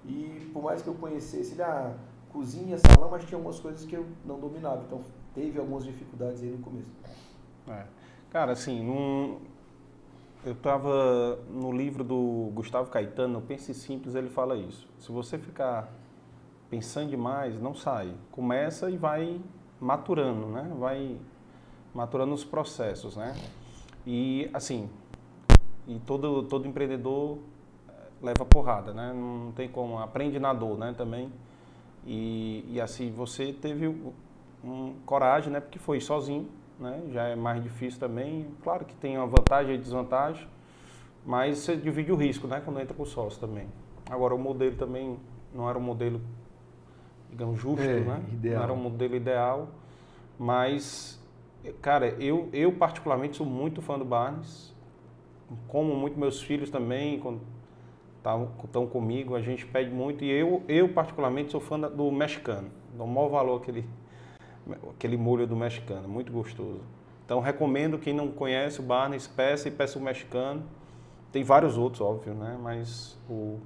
e, por mais que eu conhecesse, ah, cozinha, salão, mas tinha algumas coisas que eu não dominava. Então, teve algumas dificuldades aí no começo. É. Cara, assim, num... eu estava no livro do Gustavo Caetano, Pense Simples, ele fala isso. Se você ficar pensando demais, não sai. Começa e vai maturando, né? Vai maturando os processos, né? E assim, e todo todo empreendedor eh, leva porrada, né? Não tem como, aprende na dor, né? Também. E, e assim, você teve um, coragem, né? Porque foi sozinho, né? Já é mais difícil também. Claro que tem uma vantagem e desvantagem, mas você divide o risco, né? Quando entra com o sócio também. Agora, o modelo também não era um modelo digamos, justo, é, né? Ideal. Não era um modelo ideal, mas, cara, eu, eu particularmente sou muito fã do Barnes, como muito meus filhos também, quando estão comigo, a gente pede muito, e eu, eu particularmente sou fã do mexicano, dou o maior valor aquele, aquele molho do mexicano, muito gostoso. Então recomendo quem não conhece o Barnes, peça e peça o mexicano. Tem vários outros, óbvio, né? Mas o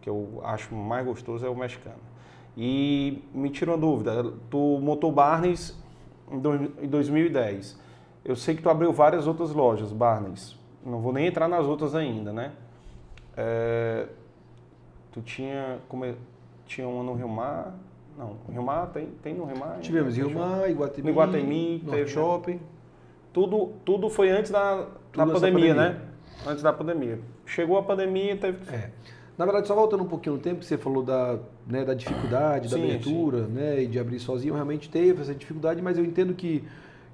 que eu acho mais gostoso é o mexicano. E me tira uma dúvida, tu montou Barnes em 2010. Eu sei que tu abriu várias outras lojas, Barnes. Não vou nem entrar nas outras ainda, né? É, tu tinha, como é, tinha uma no Rio Mar, não, Rio Mar tem, tem no Rio Mar? Tivemos Rio Mar, Iguatemi, no Iguatemi teve, Shopping. Tudo, tudo foi antes da, da pandemia, pandemia, né? Antes da pandemia. Chegou a pandemia, teve que... É. Na verdade, só voltando um pouquinho no tempo, que você falou da, né, da dificuldade, da sim, abertura, sim. né, e de abrir sozinho, realmente teve essa dificuldade, mas eu entendo que,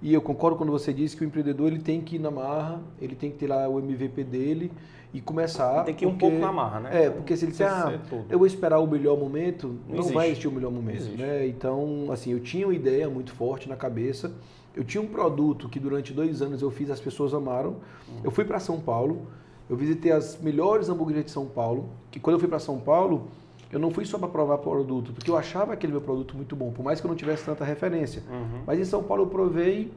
e eu concordo quando você disse que o empreendedor ele tem que ir na marra, ele tem que ter lá o MVP dele e começar. Tem que ir porque, um pouco na marra, né? É, porque se ele disser, ah, eu vou esperar o melhor momento, não, não vai existir o melhor momento, né? Então, assim, eu tinha uma ideia muito forte na cabeça, eu tinha um produto que durante dois anos eu fiz, as pessoas amaram. Eu fui para São Paulo, eu visitei as melhores hamburguerias de São Paulo, que quando eu fui para São Paulo, eu não fui só para provar produto, porque eu achava aquele meu produto muito bom, por mais que eu não tivesse tanta referência. Uhum. Mas em São Paulo eu provei,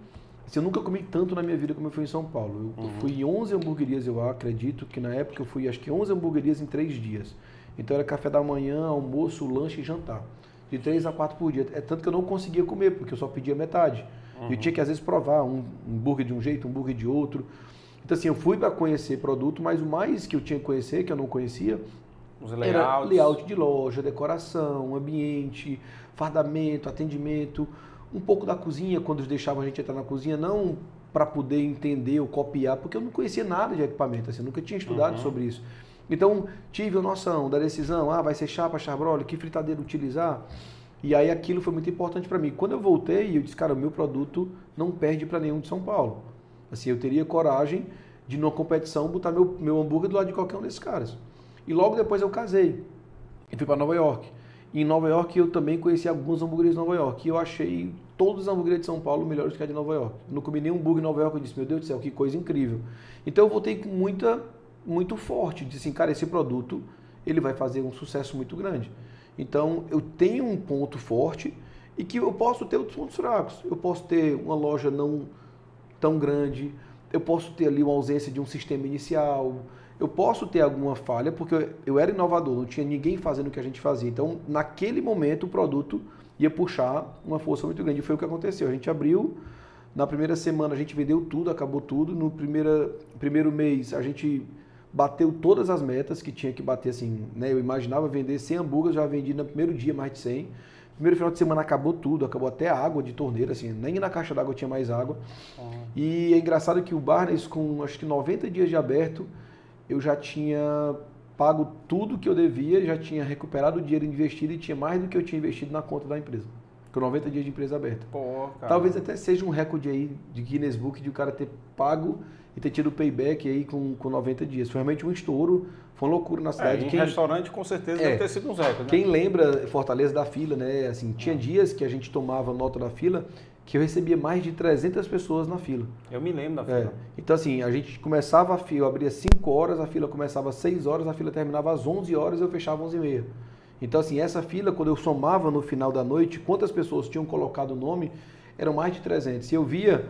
assim, eu nunca comi tanto na minha vida como eu fui em São Paulo. Eu, uhum. fui em 11 hamburguerias, eu acredito que na época eu fui acho que 11 hamburguerias em 3 dias. Então era café da manhã, almoço, lanche e jantar. De 3 a 4 por dia. É tanto que eu não conseguia comer, porque eu só pedia metade. Uhum. Eu tinha que às vezes provar um hambúrguer de um jeito, um hambúrguer de outro. Então, assim, eu fui para conhecer produto, mas o mais que eu tinha que conhecer, que eu não conhecia, Os layouts. era layout de loja, decoração, ambiente, fardamento, atendimento, um pouco da cozinha, quando eles deixavam a gente entrar na cozinha, não para poder entender ou copiar, porque eu não conhecia nada de equipamento, assim, nunca tinha estudado uhum. sobre isso. Então, tive a noção da decisão, ah, vai ser chapa, charbroil, que fritadeira utilizar. E aí aquilo foi muito importante para mim. Quando eu voltei, eu disse, cara, o meu produto não perde para nenhum de São Paulo. Assim, eu teria coragem de, numa competição, botar meu, meu hambúrguer do lado de qualquer um desses caras. E logo depois eu casei e fui para Nova York. E em Nova York eu também conheci alguns hambúrgueres de Nova York. E eu achei todos os hambúrgueres de São Paulo melhores que a de Nova York. Não comi nenhum hambúrguer em Nova York. Eu disse, meu Deus do céu, que coisa incrível. Então eu voltei com muita, muito forte. Disse assim, cara, esse produto ele vai fazer um sucesso muito grande. Então eu tenho um ponto forte e que eu posso ter outros pontos fracos. Eu posso ter uma loja não tão grande, eu posso ter ali uma ausência de um sistema inicial, eu posso ter alguma falha, porque eu era inovador, não tinha ninguém fazendo o que a gente fazia. Então, naquele momento, o produto ia puxar uma força muito grande. E foi o que aconteceu. A gente abriu, na primeira semana a gente vendeu tudo, acabou tudo. No primeira, primeiro mês a gente bateu todas as metas que tinha que bater, assim, né? Eu imaginava vender 100 hambúrgueres, já vendi no primeiro dia mais de 100. Primeiro final de semana acabou tudo, acabou até a água de torneira, assim, nem na caixa d'água tinha mais água. Uhum. E é engraçado que o Barnes, com acho que 90 dias de aberto, eu já tinha pago tudo que eu devia, já tinha recuperado o dinheiro investido e tinha mais do que eu tinha investido na conta da empresa. Com 90 dias de empresa aberta. Pô, Talvez até seja um recorde aí de Guinness Book de o cara ter pago e ter tido o payback aí com, com 90 dias. Foi realmente um estouro, foi uma loucura na cidade. É, em quem, restaurante com certeza é, deve ter sido um recorde. Né? Quem lembra Fortaleza da fila, né? Assim, tinha dias que a gente tomava nota da fila que eu recebia mais de 300 pessoas na fila. Eu me lembro da fila. É. Então assim, a gente começava a fila, eu abria 5 horas, a fila começava às 6 horas, a fila terminava às 11 horas, eu fechava às 11 e meia. Então assim, essa fila, quando eu somava no final da noite, quantas pessoas tinham colocado o nome, eram mais de 300. E eu via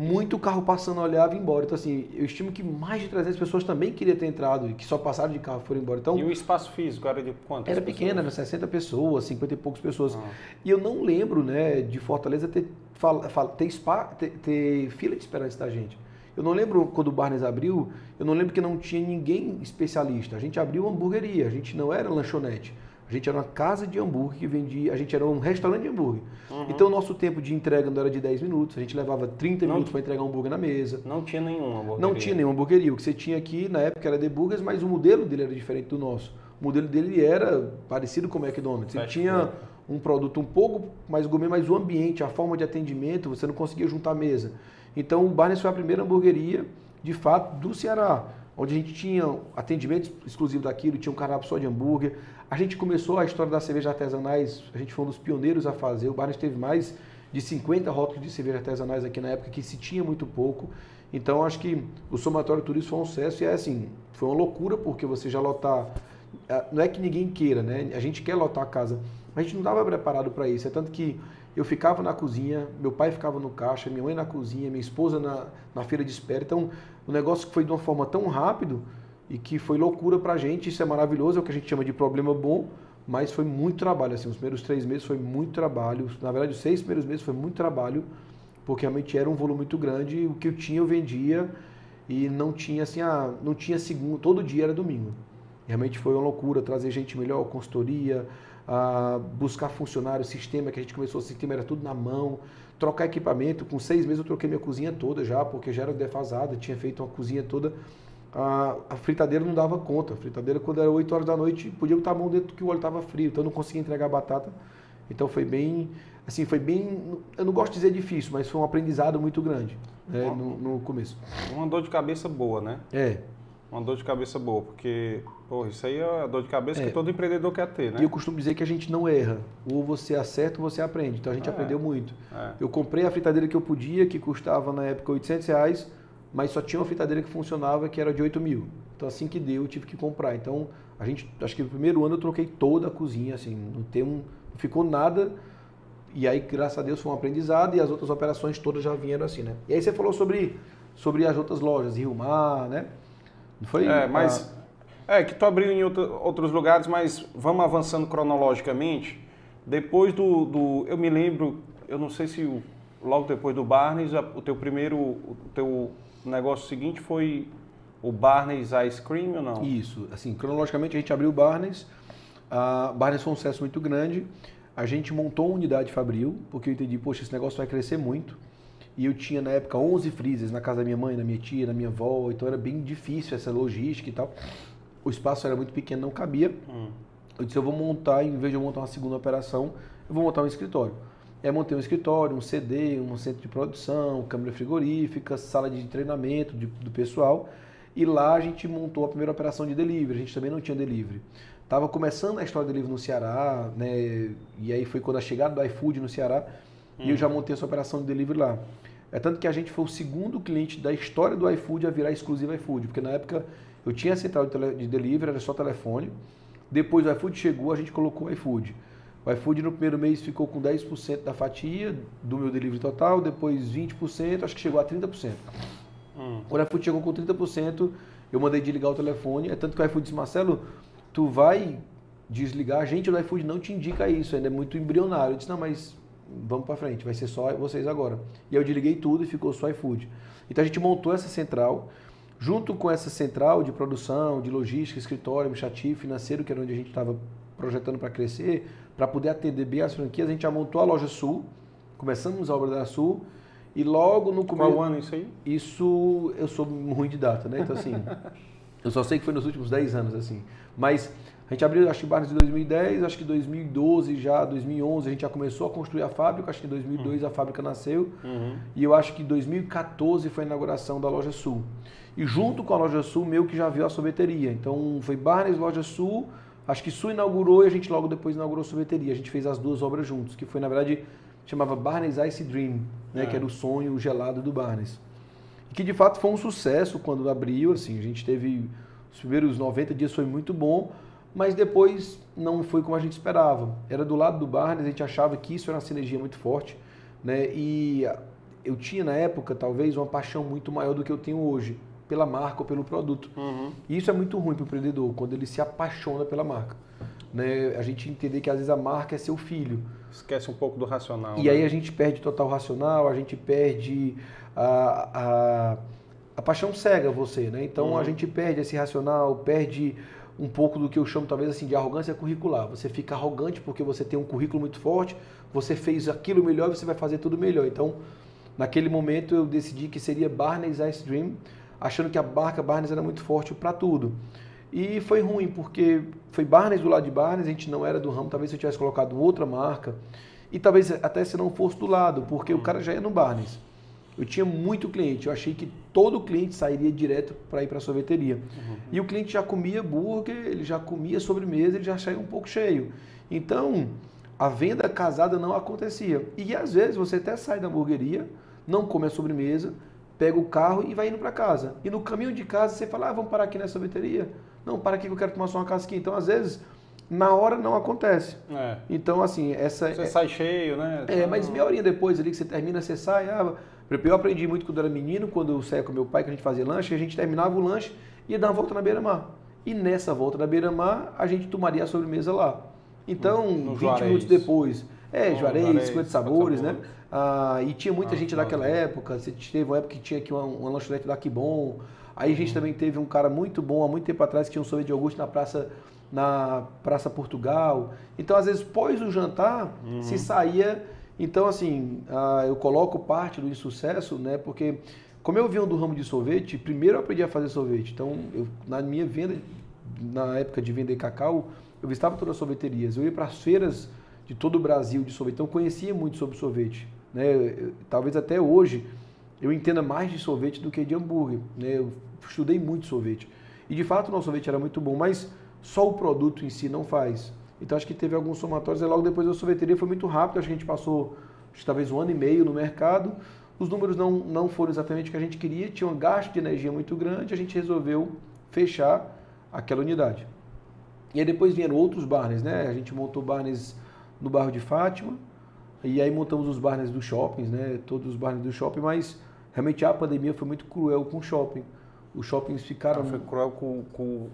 muito carro passando, olhava e embora. Então, assim, eu estimo que mais de 300 pessoas também queriam ter entrado e que só passaram de carro e foram embora. Então, e o espaço físico era de quantas Era pessoas? pequeno, era 60 pessoas, 50 e poucas pessoas. Ah. E eu não lembro, né, de Fortaleza ter, ter, spa, ter, ter fila de espera da gente. Eu não lembro quando o Barnes abriu, eu não lembro que não tinha ninguém especialista. A gente abriu uma hamburgueria, a gente não era lanchonete. A gente era uma casa de hambúrguer que vendia, a gente era um restaurante de hambúrguer. Uhum. Então o nosso tempo de entrega não era de 10 minutos, a gente levava 30 não, minutos para entregar um hambúrguer na mesa. Não tinha nenhuma hamburgueria. Não tinha nenhuma hamburgueria. O que você tinha aqui na época era de burgers, mas o modelo dele era diferente do nosso. O modelo dele era parecido com o McDonald's. Ele tinha um produto um pouco mais gourmet, mas o ambiente, a forma de atendimento, você não conseguia juntar a mesa. Então o Barnes foi a primeira hamburgueria, de fato, do Ceará onde a gente tinha atendimento exclusivo daquilo, tinha um cardápio só de hambúrguer. A gente começou a história das cervejas artesanais, a gente foi um dos pioneiros a fazer. O Barnes teve mais de 50 rótulos de cerveja artesanais aqui na época, que se tinha muito pouco. Então, acho que o somatório turismo foi um sucesso e é assim, foi uma loucura, porque você já lotar... É, não é que ninguém queira, né? A gente quer lotar a casa, mas a gente não estava preparado para isso. É tanto que eu ficava na cozinha, meu pai ficava no caixa, minha mãe na cozinha, minha esposa na, na feira de espera. Então, o negócio foi de uma forma tão rápido e que foi loucura pra gente, isso é maravilhoso, é o que a gente chama de problema bom, mas foi muito trabalho, assim, os primeiros três meses foi muito trabalho, na verdade os seis primeiros meses foi muito trabalho, porque realmente era um volume muito grande, o que eu tinha eu vendia e não tinha assim, ah, não tinha segundo, todo dia era domingo. Realmente foi uma loucura trazer gente melhor, consultoria, a buscar funcionário, sistema, que a gente começou, o sistema era tudo na mão, trocar equipamento. Com seis meses eu troquei minha cozinha toda já, porque já era defasada, tinha feito uma cozinha toda. A, a, fritadeira não dava conta. A fritadeira, quando era 8 horas da noite, podia botar a mão dentro que o óleo estava frio, então eu não conseguia entregar a batata. Então foi bem, assim, foi bem, eu não gosto de dizer difícil, mas foi um aprendizado muito grande né, no, no começo. Uma dor de cabeça boa, né? É. Uma dor de cabeça boa, porque, pô, isso aí é a dor de cabeça é. que todo empreendedor quer ter, né? E eu costumo dizer que a gente não erra. Ou você acerta ou você aprende. Então a gente é. aprendeu muito. É. Eu comprei a fritadeira que eu podia, que custava na época 800 reais, mas só tinha uma fritadeira que funcionava que era de 8 mil. Então assim que deu, eu tive que comprar. Então a gente, acho que no primeiro ano eu troquei toda a cozinha, assim, não, tem um, não ficou nada. E aí, graças a Deus, foi um aprendizado e as outras operações todas já vieram assim, né? E aí você falou sobre, sobre as outras lojas, Rio Mar, né? Foi, é, mas a... é que tu abriu em outro, outros lugares, mas vamos avançando cronologicamente. Depois do, do, eu me lembro, eu não sei se o, logo depois do Barnes, o teu primeiro, o teu negócio seguinte foi o Barnes Ice Cream ou não? Isso, assim, cronologicamente a gente abriu o Barnes, a Barnes foi um sucesso muito grande. A gente montou uma unidade Fabril, porque eu entendi, poxa, esse negócio vai crescer muito. E eu tinha na época 11 freezers na casa da minha mãe, na minha tia, na minha avó, então era bem difícil essa logística e tal. O espaço era muito pequeno, não cabia. Hum. Eu disse, eu vou montar, em vez de eu montar uma segunda operação, eu vou montar um escritório. Aí montei um escritório, um CD, um centro de produção, câmera frigorífica, sala de treinamento de, do pessoal. E lá a gente montou a primeira operação de delivery. A gente também não tinha delivery. Tava começando a história do delivery no Ceará, né? E aí foi quando a chegada do iFood no Ceará. Hum. E eu já hum. montei essa operação de delivery lá. É tanto que a gente foi o segundo cliente da história do iFood a virar exclusivo iFood, porque na época eu tinha a central de, delivery, era só telefone. Depois o iFood chegou, a gente colocou o iFood. O iFood no primeiro mês ficou com 10% da fatia do meu delivery total, depois 20%, acho que chegou a 30%. Hum. Quando o iFood chegou com 30%, eu mandei desligar o telefone. É tanto que o iFood disse, Marcelo, tu vai desligar, a gente do iFood não te indica isso, ainda é muito embrionário. Eu disse, não, mas vamos para frente, vai ser só vocês agora. E eu desliguei tudo e ficou só iFood. Então a gente montou essa central, junto com essa central de produção, de logística, escritório, administrativo, financeiro, que era onde a gente estava projetando para crescer, para poder atender bem as franquias, a gente já montou a loja Sul, começamos a obra da Sul, e logo no começo... Qual ano isso aí? Isso, eu sou ruim de data, né? Então assim, eu só sei que foi nos últimos 10 anos, assim. Mas a gente abriu, acho que Barnes em 2010, acho que 2012 já, 2011 a gente já começou a construir a fábrica, acho que em 2002 uhum. a fábrica nasceu uhum. e eu acho que 2014 foi a inauguração da Loja Sul. E junto com a Loja Sul, meu que já viu a sorveteria. Então foi Barnes, Loja Sul, acho que Sul inaugurou e a gente logo depois inaugurou a sorveteria. A gente fez as duas obras juntos, que foi na verdade chamava Barnes Ice Dream, né, é. que era o sonho gelado do Barnes. E que de fato foi um sucesso quando abriu, assim, a gente teve os primeiros 90 dias foi muito bom mas depois não foi como a gente esperava. Era do lado do Barnes, a gente achava que isso era uma sinergia muito forte, né? E eu tinha na época talvez uma paixão muito maior do que eu tenho hoje pela marca ou pelo produto. Uhum. E isso é muito ruim para o empreendedor quando ele se apaixona pela marca. Né? A gente entender que às vezes a marca é seu filho. Esquece um pouco do racional. E né? aí a gente perde total racional, a gente perde a, a, a paixão cega você, né? Então uhum. a gente perde esse racional, perde um pouco do que eu chamo talvez assim de arrogância curricular. Você fica arrogante porque você tem um currículo muito forte, você fez aquilo melhor, você vai fazer tudo melhor. Então, naquele momento eu decidi que seria Barney's Ice Dream, achando que a marca Barney's era muito forte para tudo. E foi ruim porque foi Barney's do lado de Barney's, a gente não era do ramo, talvez se eu tivesse colocado outra marca e talvez até se não fosse do lado, porque o cara já ia no Barney's. Eu tinha muito cliente, eu achei que todo cliente sairia direto para ir para a sorveteria. Uhum. E o cliente já comia hambúrguer, ele já comia sobremesa, ele já saía um pouco cheio. Então, a venda casada não acontecia. E às vezes você até sai da hamburgueria, não come a sobremesa, pega o carro e vai indo para casa. E no caminho de casa você fala, ah, vamos parar aqui na sorveteria? Não, para aqui que eu quero tomar só uma casquinha. Então, às vezes, na hora não acontece. É. Então, assim, essa... Você é, sai cheio, né? É, mas meia horinha depois ali que você termina, você sai, ah, eu aprendi muito quando era menino, quando eu saía com meu pai, que a gente fazia lanche, a gente terminava o lanche e ia dar uma volta na beira-mar. E nessa volta na beira-mar, a gente tomaria a sobremesa lá. Então, no 20 Juarez. minutos depois, é, oh, Juarez, Juarez 50 sabores, né? Ah, e tinha muita ah, gente naquela época, você teve uma época que tinha aqui uma, uma lanchonete da Bom. Aí a gente uhum. também teve um cara muito bom, há muito tempo atrás, que tinha um sorvete de Augusto na Praça na Praça Portugal. Então, às vezes, pós o jantar, uhum. se saía então, assim, eu coloco parte do insucesso, né, porque como eu vinha do ramo de sorvete, primeiro eu aprendi a fazer sorvete. Então, eu, na minha venda, na época de vender cacau, eu visitava todas as sorveterias. Eu ia para as feiras de todo o Brasil de sorvete. Então, eu conhecia muito sobre sorvete. Né? Talvez até hoje eu entenda mais de sorvete do que de hambúrguer. Né? Eu estudei muito sorvete. E de fato o nosso sorvete era muito bom, mas só o produto em si não faz. Então acho que teve alguns somatórios e logo depois da sorveteria foi muito rápido. Acho que a gente passou acho, talvez um ano e meio no mercado. Os números não, não foram exatamente o que a gente queria, tinha um gasto de energia muito grande, a gente resolveu fechar aquela unidade. E aí depois vieram outros barnes, né? A gente montou barnes no bairro de Fátima, e aí montamos os barnes dos shoppings, né? Todos os barnes do shopping, mas realmente a pandemia foi muito cruel com o shopping. Os shoppings ficaram. Ah, foi cruel com, com,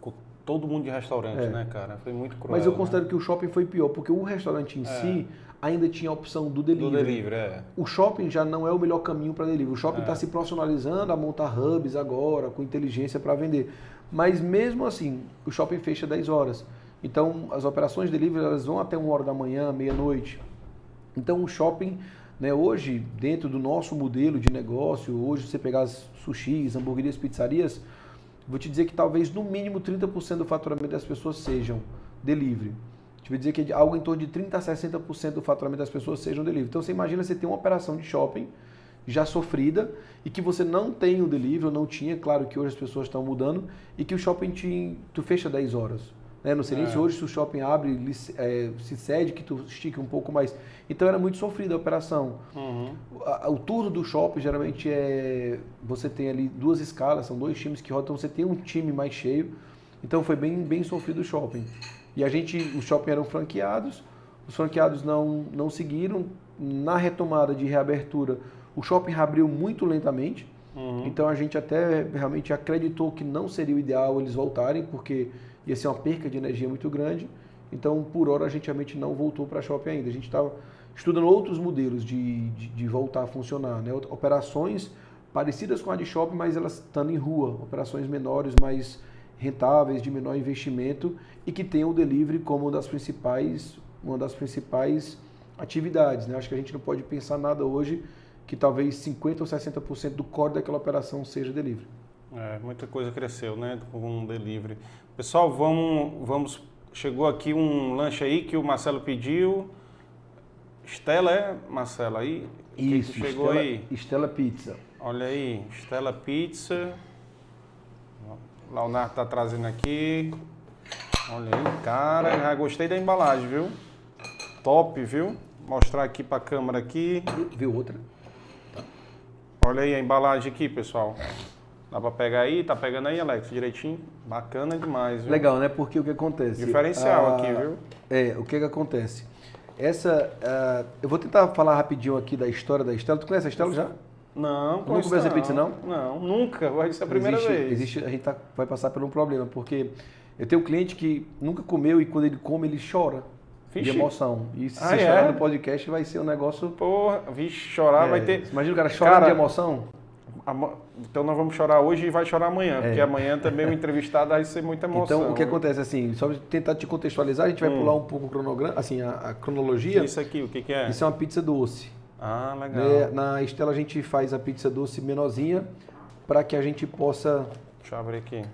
com, todo mundo de restaurante, é. né, cara? Foi muito cruel. Mas eu considero né? que o shopping foi pior, porque o restaurante em é. si ainda tinha a opção do delivery. Do delivery, é. O shopping já não é o melhor caminho para delivery. O shopping está é. se profissionalizando a montar hubs agora, com inteligência para vender. Mas mesmo assim, o shopping fecha 10 horas. Então, as operações de delivery elas vão até 1 hora da manhã, meia-noite. Então o shopping, né, hoje, dentro do nosso modelo de negócio, hoje você pegar as sushis, hamburguerias, pizzarias, vou te dizer que talvez no mínimo 30% do faturamento das pessoas sejam delivery. Te vou dizer que algo em torno de 30 a 60% do faturamento das pessoas sejam delivery. Então você imagina você ter uma operação de shopping já sofrida e que você não tem o delivery, ou não tinha, claro que hoje as pessoas estão mudando, e que o shopping te, tu fecha 10 horas. Né? Não sei nem é. se hoje se o shopping abre, é, se cede que tu estique um pouco mais. Então era muito sofrida a operação. Uhum. O, o turno do shopping geralmente é. Você tem ali duas escalas, são dois times que rodam, então você tem um time mais cheio. Então foi bem, bem sofrido o shopping. E a gente, os shopping eram franqueados, os franqueados não, não seguiram. Na retomada de reabertura, o shopping abriu muito lentamente. Uhum. Então a gente até realmente acreditou que não seria o ideal eles voltarem, porque ia ser uma perca de energia muito grande. Então, por hora, a gente realmente não voltou para shopping ainda. A gente estava estudando outros modelos de, de, de, voltar a funcionar. Né? Operações parecidas com a de shopping, mas elas estando em rua. Operações menores, mais rentáveis, de menor investimento e que tenham o delivery como uma das principais, uma das principais atividades. Né? Acho que a gente não pode pensar nada hoje que talvez 50% ou 60% do core daquela operação seja delivery. É, muita coisa cresceu, né, com o delivery. Pessoal, vamos, vamos. Chegou aqui um lanche aí que o Marcelo pediu. Estela é, Marcelo, aí? Isso, que que chegou Estela, aí? Estela Pizza. Olha aí, Estela Pizza. Leonardo tá trazendo aqui. Olha aí, cara, já gostei da embalagem, viu? Top, viu? Mostrar aqui para a câmera aqui. Viu outra? Olha aí a embalagem aqui, pessoal. Dá para pegar aí? Tá pegando aí, Alex, direitinho? Bacana demais, viu? Legal, né? Porque o que acontece? Diferencial ah, aqui, viu? É, o que que acontece? Essa, uh, eu vou tentar falar rapidinho aqui da história da Estela. Tu conhece a Estela já? Não, Nunca comeu pizza, não? Não, nunca. Vai ser a primeira existe, vez. Existe, a gente tá, vai passar por um problema, porque eu tenho um cliente que nunca comeu e quando ele come, ele chora. Vixe. de emoção. E se ah, você é? chorar no podcast, vai ser um negócio. Porra, vixe, chorar é. vai ter. Imagina o cara chorar de emoção. Então nós vamos chorar hoje e vai chorar amanhã, é. porque amanhã também o entrevistado vai ser muita emoção. Então o que acontece assim, só tentar te contextualizar, a gente vai hum. pular um pouco o cronograma, assim, a, a, cronologia. Isso aqui, o que, que é? Isso é uma pizza doce. Ah, legal. Né? Na Estela a gente faz a pizza doce menorzinha para que a gente possa. Deixa eu abrir aqui.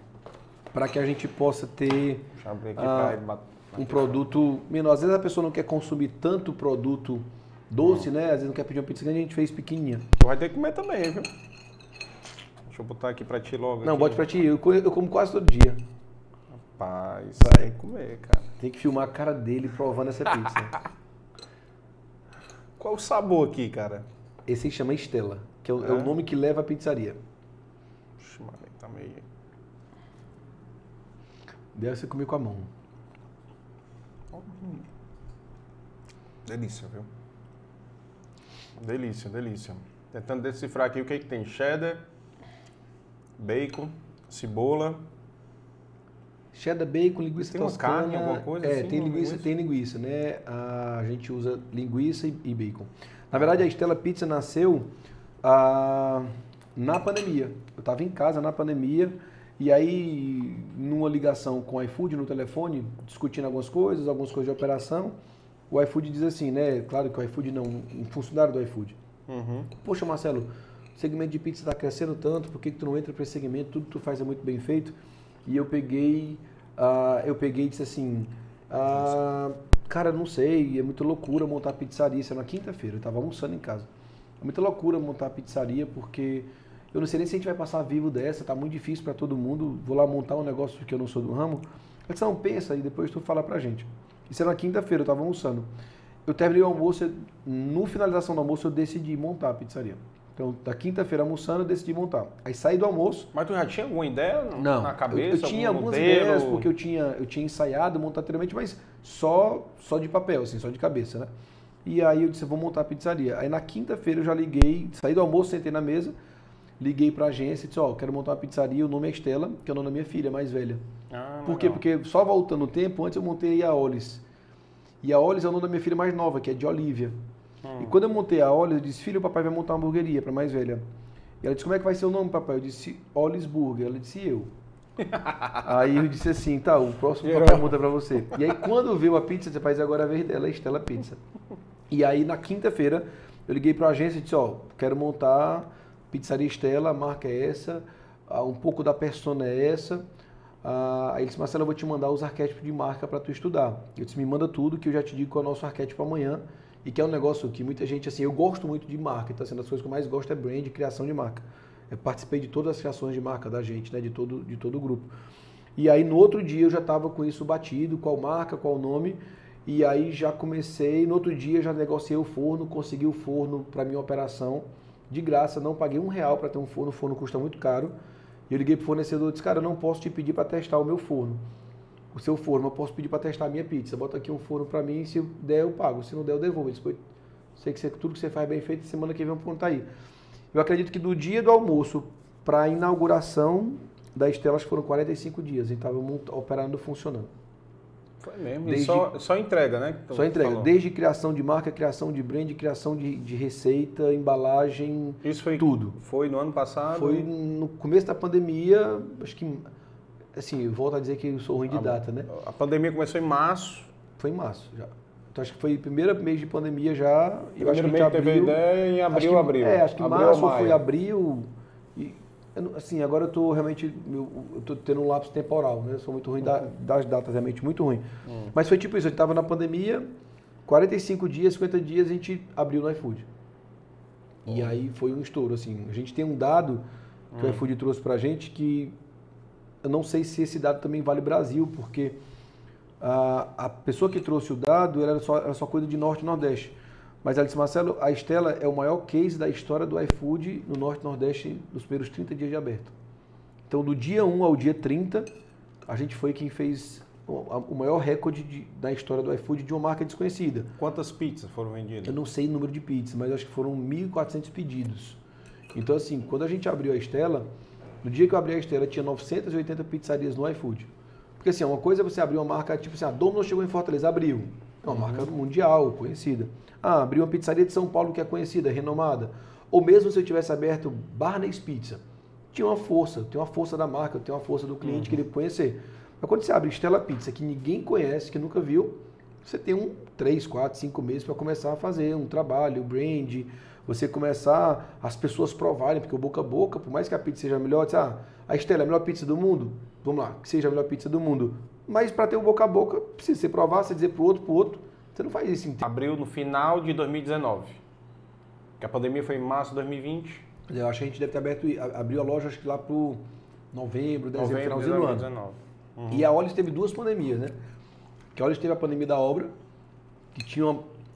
Para que a gente possa ter. Deixa eu abrir aqui a, pra um produto menor. Às vezes a pessoa não quer consumir tanto produto doce, hum. né? Às vezes não quer pedir uma pizza grande, a gente fez pequenininha. Tu vai ter que comer também, viu? Deixa eu botar aqui pra ti logo. Não, aqui. bote pra ti. Eu, eu como quase todo dia. Rapaz, Vai. tem que comer, cara. Tem que filmar a cara dele provando essa pizza. Qual o sabor aqui, cara? Esse aí chama Estela, que é o, é? é o nome que leva a pizzaria. Puxa, mano, tá meio... Deve ser comer com a mão. Delícia, viu? Delícia, delícia. Tentando decifrar aqui o que, é que tem. Cheddar, bacon, cebola. Cheddar, bacon, linguiça tem toscana. Tem carne, alguma coisa É, assim, tem linguiça, linguiça, tem linguiça, né? A gente usa linguiça e, e bacon. Na verdade, a Estela Pizza nasceu ah, na pandemia. Eu estava em casa na pandemia e aí, numa ligação com o iFood no telefone, discutindo algumas coisas, algumas coisas de operação, o iFood diz assim, né? Claro que o iFood não, um funcionário do iFood. Uhum. Poxa, Marcelo, segmento de pizza está crescendo tanto, por que, que tu não entra para esse segmento? Tudo que tu faz é muito bem feito. E eu peguei, uh, eu peguei e disse assim, uh, cara, não sei, é muita loucura montar pizzaria. Isso é na quinta-feira, eu estava almoçando em casa. É muita loucura montar pizzaria porque eu não sei nem se a gente vai passar vivo dessa, tá muito difícil para todo mundo. Vou lá montar um negócio porque eu não sou do ramo. Eu disse, não, pensa e depois tu fala pra gente. Isso era na quinta-feira, eu estava almoçando. Eu terminei o almoço, no finalização do almoço eu decidi montar a pizzaria. Então, da quinta-feira almoçando, eu decidi montar. Aí saí do almoço. Mas tu já tinha alguma ideia não, na cabeça? Eu, eu tinha algumas modelo? ideias, porque eu tinha, eu tinha ensaiado montar anteriormente, mas só, só de papel, assim, só de cabeça, né? E aí eu disse, vou montar a pizzaria. Aí na quinta-feira eu já liguei, saí do almoço, sentei na mesa, liguei para a agência e disse, ó, oh, quero montar uma pizzaria, o nome é Estela, que é o nome da minha filha mais velha. Ah, Por quê? Porque só voltando o tempo, antes eu montei a Olis. E a Olis é o nome da minha filha mais nova, que é de Olivia. Hum. E quando eu montei a Olis, eu disse, filho, o papai vai montar uma hamburgueria para mais velha. E ela disse, como é que vai ser o nome, papai? Eu disse, Olis Burger. Ela disse, eu. aí eu disse assim, tá, o próximo papai monta para você. E aí quando veio a pizza, você faz agora a vez dela, é Estela Pizza. E aí na quinta-feira eu liguei para a agência e disse, ó, quero montar Pizzaria Estela, a marca é essa, um pouco da persona é essa. Ah, aí ele disse, Marcelo, eu vou te mandar os arquétipos de marca para tu estudar. Eu disse, me manda tudo que eu já te digo qual é o nosso arquétipo amanhã. E que é um negócio que muita gente, assim, eu gosto muito de marca, então, assim, das coisas que eu mais gosto é brand criação de marca. Eu participei de todas as criações de marca da gente, né, de todo, de todo o grupo. E aí no outro dia eu já estava com isso batido, qual marca, qual nome, e aí já comecei, no outro dia já negociei o forno, consegui o forno para minha operação de graça, não paguei um real para ter um forno, o forno custa muito caro. E eu liguei para o fornecedor e disse, cara, eu não posso te pedir para testar o meu forno. O seu forno, eu posso pedir para testar a minha pizza. Bota aqui um forno para mim, se der eu pago, se não der eu devolvo. Disse, sei que você, tudo que você faz bem feito, semana que vem um ponto aí. Eu acredito que do dia do almoço para a inauguração da Estela, foram 45 dias, e estava operando, funcionando. Foi mesmo. Desde, só, só entrega, né? Só entrega. Falou. Desde criação de marca, criação de brand, criação de, de receita, embalagem, Isso foi tudo. Foi no ano passado? Foi no começo da pandemia, acho que assim, eu volto a dizer que eu sou ruim de a, data, né? A pandemia começou em março. Foi em março já. Então acho que foi o primeiro mês de pandemia já. Eu acho que mês teve ideia em abril, que, abril. É, acho que abril março foi abril. E, assim, agora eu estou realmente, eu, estou tendo um lapso temporal, né? Eu sou muito ruim da, das datas, realmente muito ruim. Hum. Mas foi tipo isso, a gente estava na pandemia, 45 dias, 50 dias a gente abriu no iFood. E aí foi um estouro, assim. A gente tem um dado que o iFood trouxe pra gente que eu não sei se esse dado também vale Brasil, porque a, a pessoa que trouxe o dado era só, era só coisa de Norte e Nordeste. Mas ela disse, Marcelo, a Estela é o maior case da história do iFood no Norte e Nordeste nos primeiros 30 dias de aberto. Então, do dia 1 ao dia 30, a gente foi quem fez o maior recorde de, da história do iFood de uma marca desconhecida. Quantas pizzas foram vendidas? Eu não sei o número de pizzas, mas acho que foram 1.400 pedidos. Então, assim, quando a gente abriu a Estela, no dia que eu abri a Estela, tinha 980 pizzarias no iFood. Porque, assim, uma coisa é você abrir uma marca, tipo assim, a Domino's chegou em Fortaleza, abriu. É uma uhum. marca mundial, conhecida. Ah, abriu uma pizzaria de São Paulo que é conhecida, renomada. Ou mesmo se eu tivesse aberto Barney's Pizza, tinha uma força, tem uma força da marca, tem uma força do cliente uhum. que ele conhecer. Mas quando você abre Estela Pizza, que ninguém conhece, que nunca viu, você tem um 3, 4, 5 meses para começar a fazer um trabalho, brand, você começar as pessoas provarem, porque o boca a boca, por mais que a pizza seja melhor, diz, ah, a Estela é a melhor pizza do mundo, vamos lá, que seja a melhor pizza do mundo. Mas para ter o boca a boca, precisa você provar, você dizer para o outro, para o outro, você não faz isso. Abriu no final de 2019. Que a pandemia foi em março de 2020. Eu acho que a gente deve ter aberto, abriu a loja acho que lá pro novembro, dezembro, novembro, finalzinho do ano. Uhum. E a Olhos teve duas pandemias, né? Que a Olhos teve a pandemia da obra, que tinha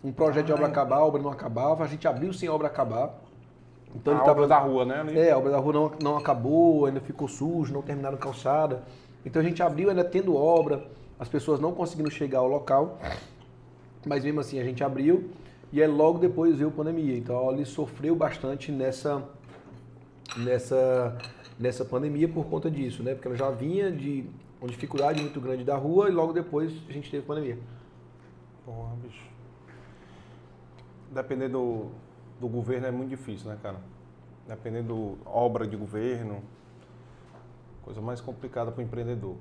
um projeto de obra acabar, a obra não acabava, a gente abriu sem a obra acabar. Então a ele obra tava, da rua, né? Ali? É, a obra da rua não, não acabou, ainda ficou sujo, não terminaram calçada. Então a gente abriu ainda tendo obra, as pessoas não conseguindo chegar ao local. Mas mesmo assim a gente abriu e aí logo depois veio a pandemia. Então ele sofreu bastante nessa, nessa, nessa pandemia por conta disso, né? Porque ela já vinha de uma dificuldade muito grande da rua e logo depois a gente teve pandemia. Porra, bicho. Depender do, do governo é muito difícil, né, cara? Dependendo obra de governo, coisa mais complicada para o empreendedor.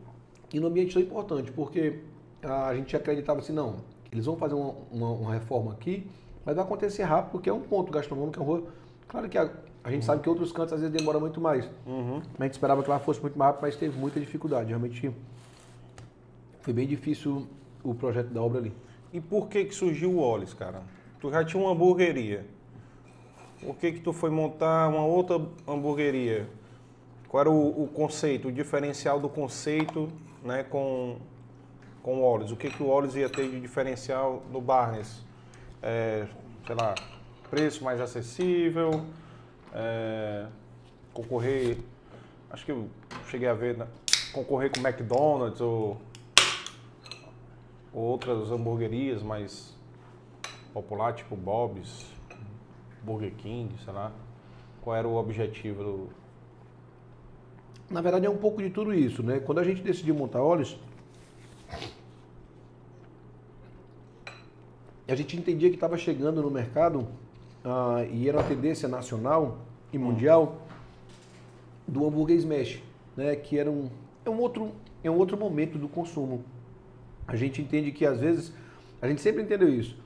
E no ambiente é importante, porque a gente acreditava assim, não, eles vão fazer uma, uma, uma, reforma aqui, mas vai acontecer rápido, porque é um ponto gastronômico, é um Claro que a, A gente uhum. sabe que outros cantos às vezes demora muito mais. Uhum. A gente esperava que lá fosse muito mais rápido, mas teve muita dificuldade. Realmente foi bem difícil o projeto da obra ali. E por que que surgiu o Olis, cara? Tu já tinha uma hamburgueria. Por que que tu foi montar uma outra hamburgueria? Qual era o, o conceito, o diferencial do conceito né, com, com o Olis? O que que o Olis ia ter de diferencial no Barnes? É, sei lá, preço mais acessível, é, concorrer, acho que eu cheguei a ver, né, concorrer com McDonald's ou, ou outras hamburguerias mais popular, tipo Bob's, Burger King, sei lá. Qual era o objetivo do... Na verdade é um pouco de tudo isso, né? Quando a gente decidiu montar olhos, a gente entendia que estava chegando no mercado ah, e era uma tendência nacional e mundial do hambúrguer smash, né? Que era um, é um outro é um outro momento do consumo. A gente entende que às vezes a gente sempre entendeu isso.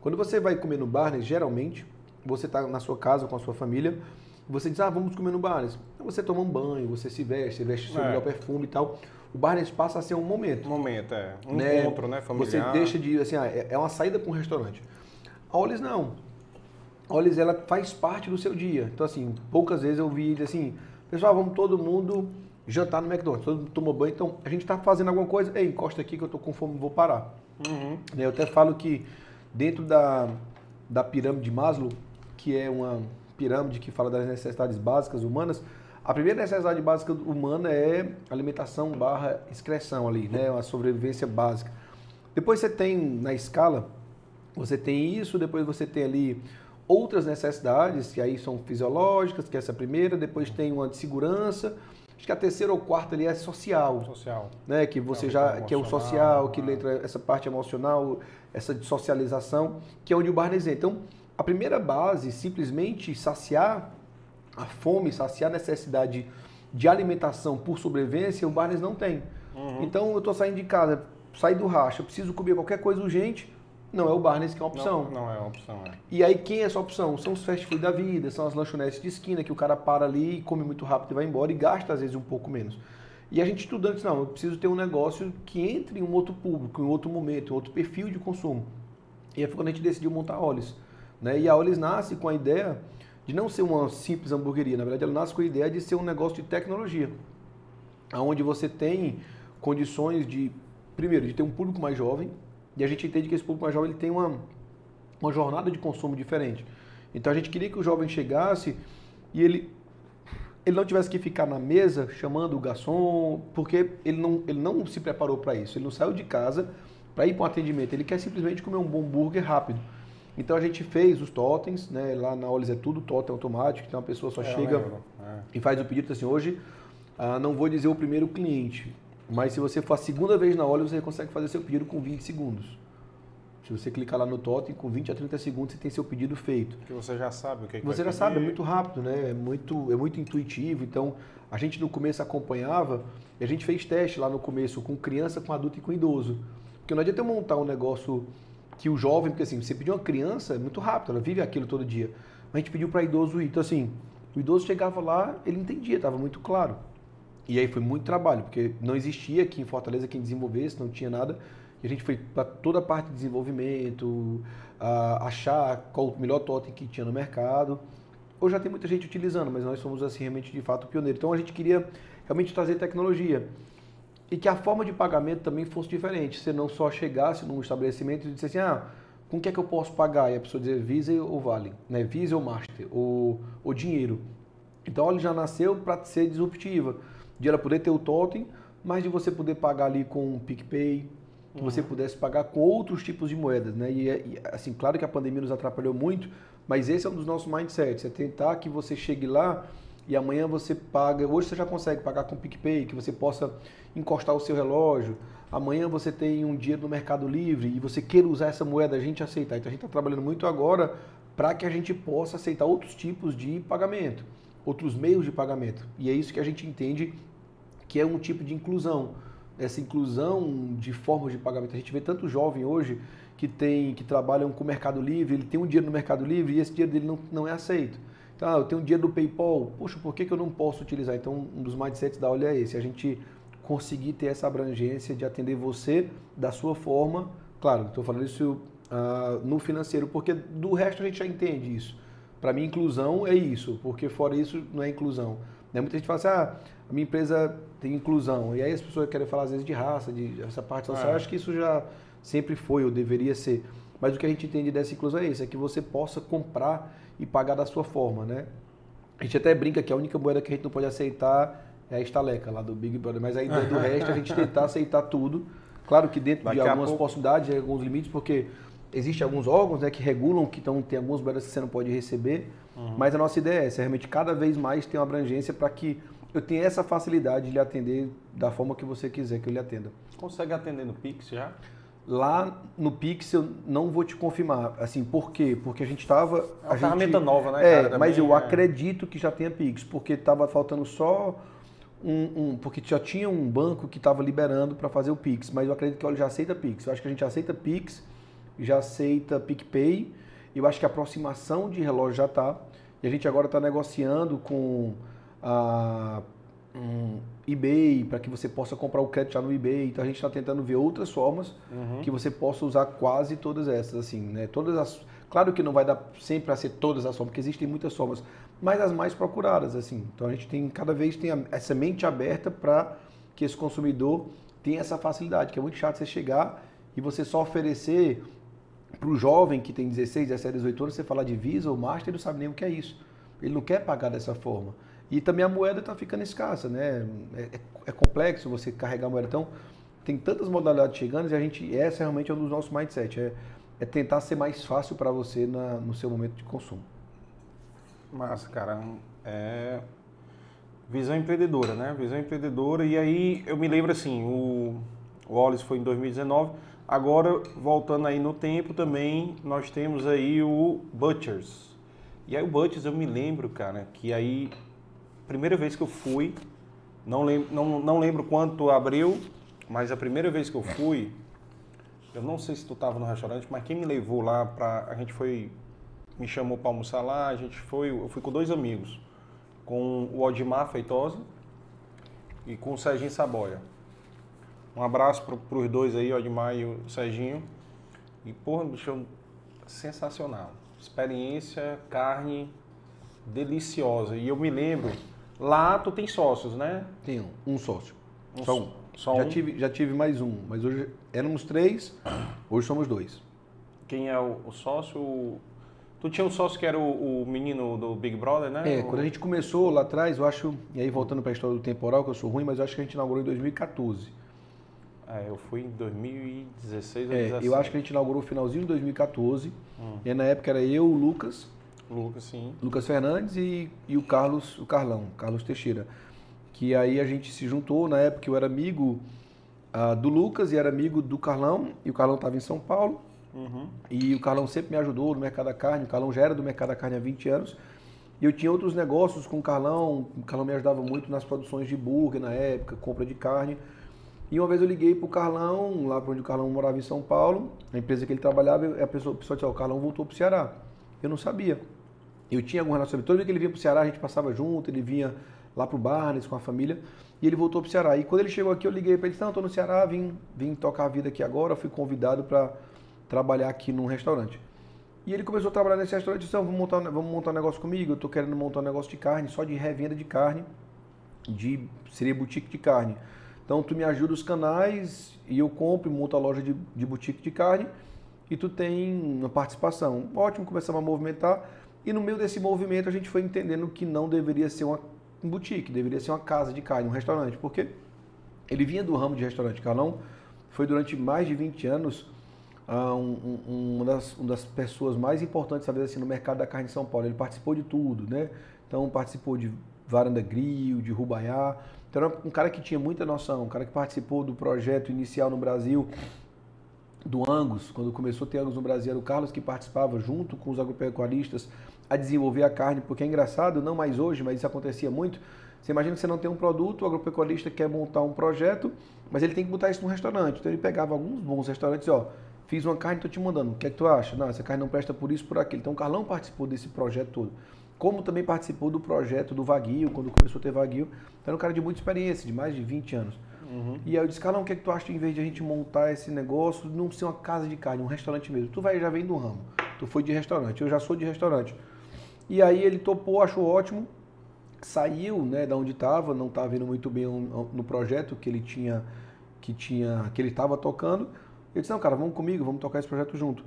Quando você vai comer no Barnes, geralmente você está na sua casa com a sua família, você diz, ah, vamos comer no Barnes. Então você toma um banho, você se veste, você veste seu é. melhor perfume e tal. O Barnes passa a ser um momento. Um momento, é. Um né? encontro, né? Familiar. Você deixa de, assim, ah, é, é uma saída para um restaurante. A Olis não. Olis, ela faz parte do seu dia. Então, assim, poucas vezes eu vi assim, pessoal, vamos todo mundo jantar no McDonald's, todo mundo tomou banho, então a gente está fazendo alguma coisa, ei, encosta aqui que eu estou com fome, vou parar. Uhum. Eu até falo que dentro da, da pirâmide de Maslow, que é uma pirâmide que fala das necessidades básicas humanas, a primeira necessidade básica humana é alimentação barra excreção ali, né? Uma sobrevivência básica. Depois você tem na escala, você tem isso, depois você tem ali outras necessidades, que aí são fisiológicas, que é essa primeira, depois tem uma de segurança, acho que a terceira ou quarta ali é social. Social. Né? Que você é já, que é o social, que entra essa parte emocional, essa de socialização, que é onde o Barnes entra. Então, a primeira base, simplesmente saciar a fome, saciar a necessidade de alimentação por sobrevivência, o Barnes não tem. Uhum. Então eu estou saindo de casa, saí do racha, preciso comer qualquer coisa urgente, não é o Barnes que é uma opção. Não, não é uma opção, é. E aí quem é essa opção? São os fast food da vida, são as lanchonetes de esquina que o cara para ali, come muito rápido e vai embora e gasta às vezes um pouco menos. E a gente estudante, não, eu preciso ter um negócio que entre em um outro público, em outro momento, em outro perfil de consumo. E aí foi quando a gente decidiu montar a Olhos. Né? E a Olhos nasce com a ideia de não ser uma simples hamburgueria, na verdade ela nasce com a ideia de ser um negócio de tecnologia, onde você tem condições de, primeiro, de ter um público mais jovem, e a gente entende que esse público mais jovem ele tem uma, uma jornada de consumo diferente. Então a gente queria que o jovem chegasse e ele, ele não tivesse que ficar na mesa chamando o garçom, porque ele não, ele não se preparou para isso, ele não saiu de casa para ir para um atendimento, ele quer simplesmente comer um bom hambúrguer rápido. Então a gente fez os totens, né? Lá na Olis é tudo totem automático, então a pessoa só é, chega é. e faz o pedido assim, hoje ah, não vou dizer o primeiro cliente, mas se você for a segunda vez na Olis, você consegue fazer seu pedido com 20 segundos. Se você clicar lá no totem, com 20 a 30 segundos você tem seu pedido feito. Que você já sabe o que, é que Você já pedir. sabe, é muito rápido, né? É muito, é muito intuitivo. Então, a gente no começo acompanhava e a gente fez teste lá no começo com criança, com adulto e com idoso. Porque não adianta eu montar um negócio que o jovem, porque assim, você pediu uma criança, é muito rápido, ela vive aquilo todo dia. Mas a gente pediu para idoso ir. Então, assim, o idoso chegava lá, ele entendia, estava muito claro. E aí foi muito trabalho, porque não existia aqui em Fortaleza quem desenvolvesse, não tinha nada. E a gente foi para toda a parte de desenvolvimento, achar qual o melhor totem que tinha no mercado. Hoje já tem muita gente utilizando, mas nós somos assim realmente de fato pioneiros. Então a gente queria realmente trazer tecnologia e que a forma de pagamento também fosse diferente. Você não só chegasse num estabelecimento e dissesse assim, ah, com que é que eu posso pagar? E a pessoa dizer Visa ou Vale, né? Visa ou Master, ou, ou dinheiro. Então ela já nasceu para ser disruptiva, de ela poder ter o totem, mas de você poder pagar ali com o PicPay, que uhum. você pudesse pagar com outros tipos de moedas, né? E, e, assim, claro que a pandemia nos atrapalhou muito, mas esse é um dos nossos mindsets, é tentar que você chegue lá e amanhã você paga, hoje você já consegue pagar com PicPay, que você possa encostar o seu relógio, amanhã você tem um dinheiro no Mercado Livre e você queira usar essa moeda, a gente aceitar. Então a gente está trabalhando muito agora para que a gente possa aceitar outros tipos de pagamento, outros meios de pagamento. E é isso que a gente entende que é um tipo de inclusão. Essa inclusão de formas de pagamento. A gente vê tanto jovem hoje que tem que trabalham com o Mercado Livre, ele tem um dinheiro no Mercado Livre e esse dinheiro dele não, não é aceito. Então, ah, eu tenho um dinheiro do PayPal, poxa, por que, que eu não posso utilizar? Então, um dos mindsets da Olha é esse, a gente conseguir ter essa abrangência de atender você da sua forma, claro, estou falando isso uh, no financeiro, porque do resto a gente já entende isso. Para mim, inclusão é isso, porque fora isso não é inclusão. Né? Muita gente fala assim, ah, a minha empresa tem inclusão, e aí as pessoas querem falar às vezes de raça, de essa parte social, é. acho que isso já sempre foi ou deveria ser. Mas o que a gente entende dessa inclusão é isso, é que você possa comprar e pagar da sua forma, né? A gente até brinca que a única moeda que a gente não pode aceitar é a estaleca lá do Big Brother, mas a ideia do resto a gente tentar aceitar tudo. Claro que dentro Daqui de algumas pouco... possibilidades, alguns limites, porque existem alguns órgãos né, que regulam, que então, tem algumas moedas que você não pode receber, uhum. mas a nossa ideia é essa, realmente cada vez mais ter uma abrangência para que eu tenha essa facilidade de lhe atender da forma que você quiser que eu lhe atenda. Consegue atender no Pix já? Lá no Pix eu não vou te confirmar. Assim, por quê? Porque a gente estava. É uma ferramenta gente, nova, né, é, cara? mas eu é. acredito que já tenha Pix, porque estava faltando só um, um, Porque já tinha um banco que estava liberando para fazer o Pix, mas eu acredito que ele já aceita Pix. Eu acho que a gente aceita Pix, já aceita PicPay, eu acho que a aproximação de relógio já está. E a gente agora está negociando com a um eBay, para que você possa comprar o crédito já no eBay. Então a gente está tentando ver outras formas uhum. que você possa usar quase todas essas, assim, né? Todas as, claro que não vai dar sempre para ser todas as formas, porque existem muitas formas, mas as mais procuradas, assim. Então a gente tem cada vez tem essa mente aberta para que esse consumidor tenha essa facilidade, que é muito chato você chegar e você só oferecer para o jovem que tem 16, 17, 18 anos, você falar de Visa ou Master, ele não sabe nem o que é isso. Ele não quer pagar dessa forma. E também a moeda está ficando escassa, né? É, é, é, complexo você carregar a moeda. Então, tem tantas modalidades chegando e a gente, essa realmente é um dos nossos mindset, é, é tentar ser mais fácil para você na, no seu momento de consumo. Massa, cara. É visão empreendedora, né? Visão empreendedora. E aí eu me lembro assim, o, o Wallace foi em 2019. Agora, voltando aí no tempo também, nós temos aí o Butchers. E aí o Butchers eu me lembro, cara, que aí primeira vez que eu fui, não lembro, não, não lembro quanto abriu, mas a primeira vez que eu fui, eu não sei se tu estava no restaurante, mas quem me levou lá para a gente foi me chamou para almoçar lá, a gente foi, eu fui com dois amigos, com o Odimar Feitosa e com o Serginho Saboia. Um abraço para os dois aí, o e o Serginho. E porra, bicho, sensacional. Experiência, carne deliciosa. E eu me lembro Lá tu tem sócios, né? Tenho, um sócio. Um só um. Só já, um? Tive, já tive mais um, mas hoje éramos três, hoje somos dois. Quem é o, o sócio? Tu tinha um sócio que era o, o, menino do Big Brother, né? É, quando a gente começou lá atrás, eu acho, e aí voltando para a história do temporal, que eu sou ruim, mas eu acho que a gente inaugurou em 2014. É, eu fui em 2016 ou é, 2017. Eu acho que a gente inaugurou no finalzinho de 2014. Hum. E na época era eu, o Lucas, Lucas, sim. Lucas Fernandes e, e o Carlos, o Carlão, Carlos Teixeira. Que aí a gente se juntou, na época eu era amigo uh, do Lucas e era amigo do Carlão, e o Carlão estava em São Paulo. Uhum. E o Carlão sempre me ajudou no mercado da carne, o Carlão já era do mercado da carne há 20 anos. E eu tinha outros negócios com o Carlão, o Carlão me ajudava muito nas produções de burger na época, compra de carne. E uma vez eu liguei para o Carlão, lá para onde o Carlão morava em São Paulo, a empresa que ele trabalhava, a pessoa, a pessoa disse, o Carlão voltou para o Ceará. Eu não sabia. Eu tinha algum relacionamento. Toda vez que ele vinha para o Ceará, a gente passava junto, ele vinha lá para o Barnes com a família, e ele voltou para o Ceará. E quando ele chegou aqui, eu liguei para ele, não, estou no Ceará, vim, vim tocar a vida aqui agora, fui convidado para trabalhar aqui num restaurante. E ele começou a trabalhar nesse restaurante disse, vamos montar, vamos montar um negócio comigo, eu estou querendo montar um negócio de carne, só de revenda de carne, de seria boutique de carne. Então tu me ajuda os canais e eu compro e monto a loja de, de boutique de carne e tu tem uma participação. Ótimo, começamos a movimentar. E no meio desse movimento a gente foi entendendo que não deveria ser uma boutique, deveria ser uma casa de carne, um restaurante, porque ele vinha do ramo de restaurante. Carlão foi durante mais de 20 anos uh, um, um, uma, das, uma, das, pessoas mais importantes, talvez assim, no mercado da carne em São Paulo. Ele participou de tudo, né? Então participou de Varanda Grill, de Rubaiá. Então era um cara que tinha muita noção, um cara que participou do projeto inicial no Brasil do Angus, quando começou a ter Angus no Brasil, era o Carlos que participava junto com os agropecuaristas a desenvolver a carne, porque é engraçado, não mais hoje, mas isso acontecia muito. Você imagina que você não tem um produto, o agropecuarista quer montar um projeto, mas ele tem que botar isso num restaurante. Então ele pegava alguns bons restaurantes ó, fiz uma carne, estou te mandando, o que é que tu acha? Não, essa carne não presta por isso, por aquilo. Então o Carlão participou desse projeto todo. Como também participou do projeto do Vaguio, quando começou a ter Vaguio. Então era um cara de muita experiência, de mais de 20 anos. Uhum. E aí eu disse, Carlão, o que, é que tu acha em vez de a gente montar esse negócio, não ser uma casa de carne, um restaurante mesmo? Tu vai já vem do ramo. Tu foi de restaurante, eu já sou de restaurante. E aí ele topou, achou ótimo, saiu né, da onde estava, não estava indo muito bem no projeto que ele tinha, que tinha, que ele estava tocando. Eu disse, não, cara, vamos comigo, vamos tocar esse projeto junto.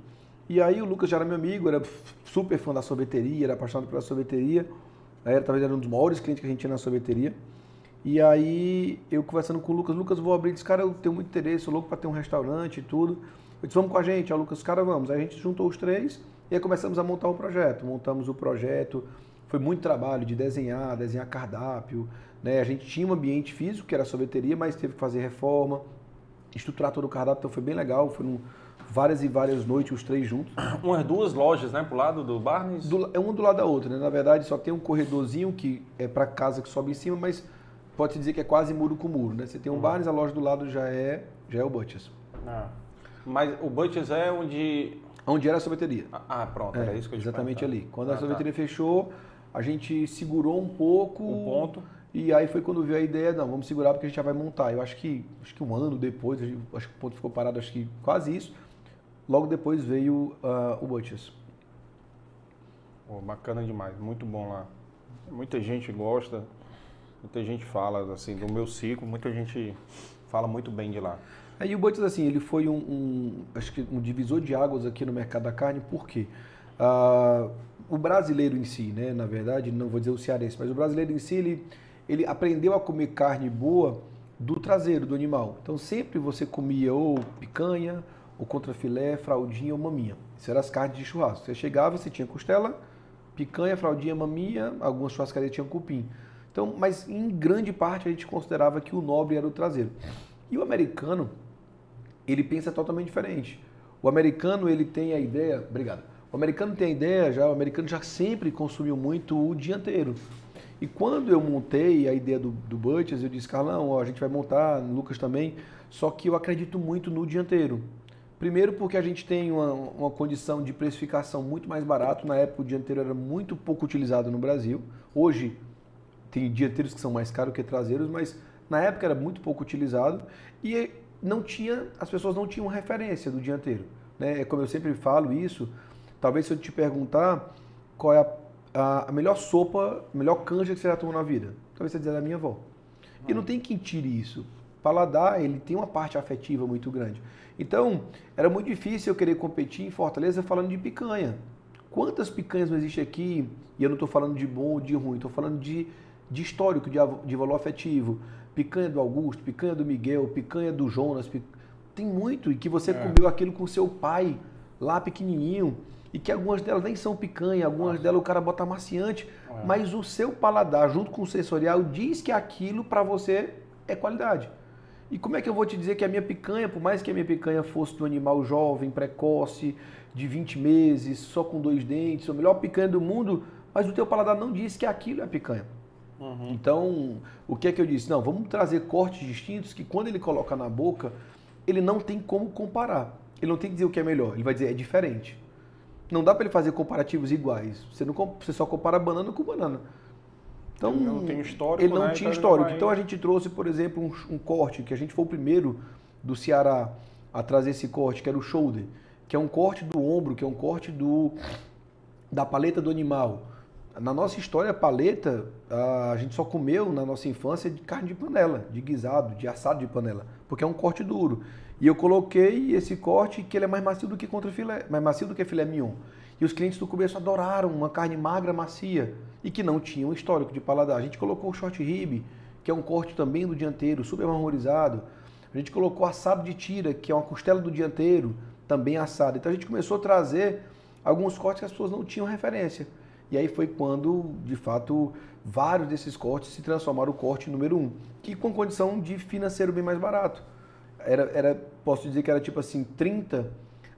E aí o Lucas já era meu amigo, era super fã da sorveteria, era apaixonado pela sorveteria. Aí era, talvez era um dos maiores clientes que a gente tinha na sorveteria. E aí eu conversando com o Lucas, Lucas, vou abrir, disse, cara, eu tenho muito interesse, sou louco para ter um restaurante e tudo. Eu disse, vamos com a gente, aí Lucas, cara, vamos. Aí a gente juntou os três e aí começamos a montar o projeto. Montamos o projeto, foi muito trabalho de desenhar, desenhar cardápio. Né? A gente tinha um ambiente físico, que era a sorveteria, mas teve que fazer reforma, estruturar todo o cardápio, então foi bem legal. Foram várias e várias noites, os três juntos. Umas duas lojas, né, pro lado do Barnes? Do, é uma do lado da outra, né? Na verdade, só tem um corredorzinho que é para casa que sobe em cima, mas pode-se dizer que é quase muro com muro, né? Você tem um uhum. Barnes, a loja do lado já é, já é o Butchers. Ah. Mas o Butchers é onde... Onde era a sorveteria. Ah, pronto, é, era isso que eu Exatamente ali. Quando ah, a tá. sorveteria tá. fechou, a gente segurou um pouco. O ponto. E aí foi quando veio a ideia, não, vamos segurar porque a gente já vai montar. Eu acho que acho que um ano depois, acho que o ponto ficou parado, acho que quase isso. Logo depois veio uh, o Butchers. Oh, bacana demais, muito bom lá. Muita gente gosta, muita gente fala assim do meu ciclo, muita gente fala muito bem de lá. Aí o Butchers assim, ele foi um, um, acho que um divisor de águas aqui no mercado da carne, por quê? Uh, o brasileiro em si, né, na verdade, não vou dizer o cearense, mas o brasileiro em si, ele, ele aprendeu a comer carne boa do traseiro do animal. Então sempre você comia ou picanha, o contrafilé, fraldinha ou maminha. Isso eram as carnes de churrasco. Você chegava, você tinha costela, picanha, fraldinha, maminha, algumas churrascarias tinham cupim. Então, mas em grande parte a gente considerava que o nobre era o traseiro. E o americano, ele pensa totalmente diferente. O americano, ele tem a ideia, obrigado. O americano tem a ideia já, o americano já sempre consumiu muito o dianteiro. E quando eu montei a ideia do, do Butchers, eu disse, Carlão, ó, a gente vai montar, Lucas também, só que eu acredito muito no dianteiro. Primeiro porque a gente tem uma, uma condição de precificação muito mais barato. Na época o dianteiro era muito pouco utilizado no Brasil. Hoje tem dianteiros que são mais caros que traseiros, mas na época era muito pouco utilizado e não tinha, as pessoas não tinham referência do dianteiro. Né? É como eu sempre falo isso, talvez se eu te perguntar qual é a, a, a melhor sopa, a melhor canja que você já tomou na vida, talvez você dizer da minha avó. E não tem quem tire isso. Paladar, ele tem uma parte afetiva muito grande. Então, era muito difícil eu querer competir em Fortaleza falando de picanha. Quantas picanhas não existem aqui? E eu não estou falando de bom ou de ruim, estou falando de, de histórico, de, de valor afetivo. Picanha do Augusto, picanha do Miguel, picanha do Jonas. Pic... Tem muito. E que você é. comeu aquilo com seu pai lá pequenininho. E que algumas delas nem são picanha, algumas Nossa. delas o cara bota amaciante. É. Mas o seu paladar, junto com o sensorial, diz que aquilo para você é qualidade. E como é que eu vou te dizer que a minha picanha, por mais que a minha picanha fosse do animal jovem, precoce, de 20 meses, só com dois dentes, a melhor picanha do mundo, mas o teu paladar não disse que aquilo é picanha. Uhum. Então, o que é que eu disse? Não, vamos trazer cortes distintos que quando ele coloca na boca, ele não tem como comparar. Ele não tem que dizer o que é melhor, ele vai dizer é diferente. Não dá para ele fazer comparativos iguais. Você, não, você só compara banana com banana. Então, ele não tem histórico. Ele não né? tinha então histórico. Vai... Então a gente trouxe, por exemplo, um, um, corte, que a gente foi o primeiro do Ceará a trazer esse corte, que era o shoulder, que é um corte do ombro, que é um corte do da paleta do animal. Na nossa história, a paleta, a gente só comeu na nossa infância de carne de panela, de guisado, de assado de panela, porque é um corte duro. E eu coloquei esse corte que ele é mais macio do que contra filé, mais macio do que filé mignon. E os clientes do começo adoraram uma carne magra, macia e que não tinha um histórico de paladar. A gente colocou o short rib, que é um corte também do dianteiro, super marmorizado. A gente colocou assado de tira, que é uma costela do dianteiro, também assado. Então a gente começou a trazer alguns cortes que as pessoas não tinham referência. E aí foi quando, de fato, vários desses cortes se transformaram no corte número um, que com condição de financeiro bem mais barato. Era, era posso dizer que era tipo assim, 30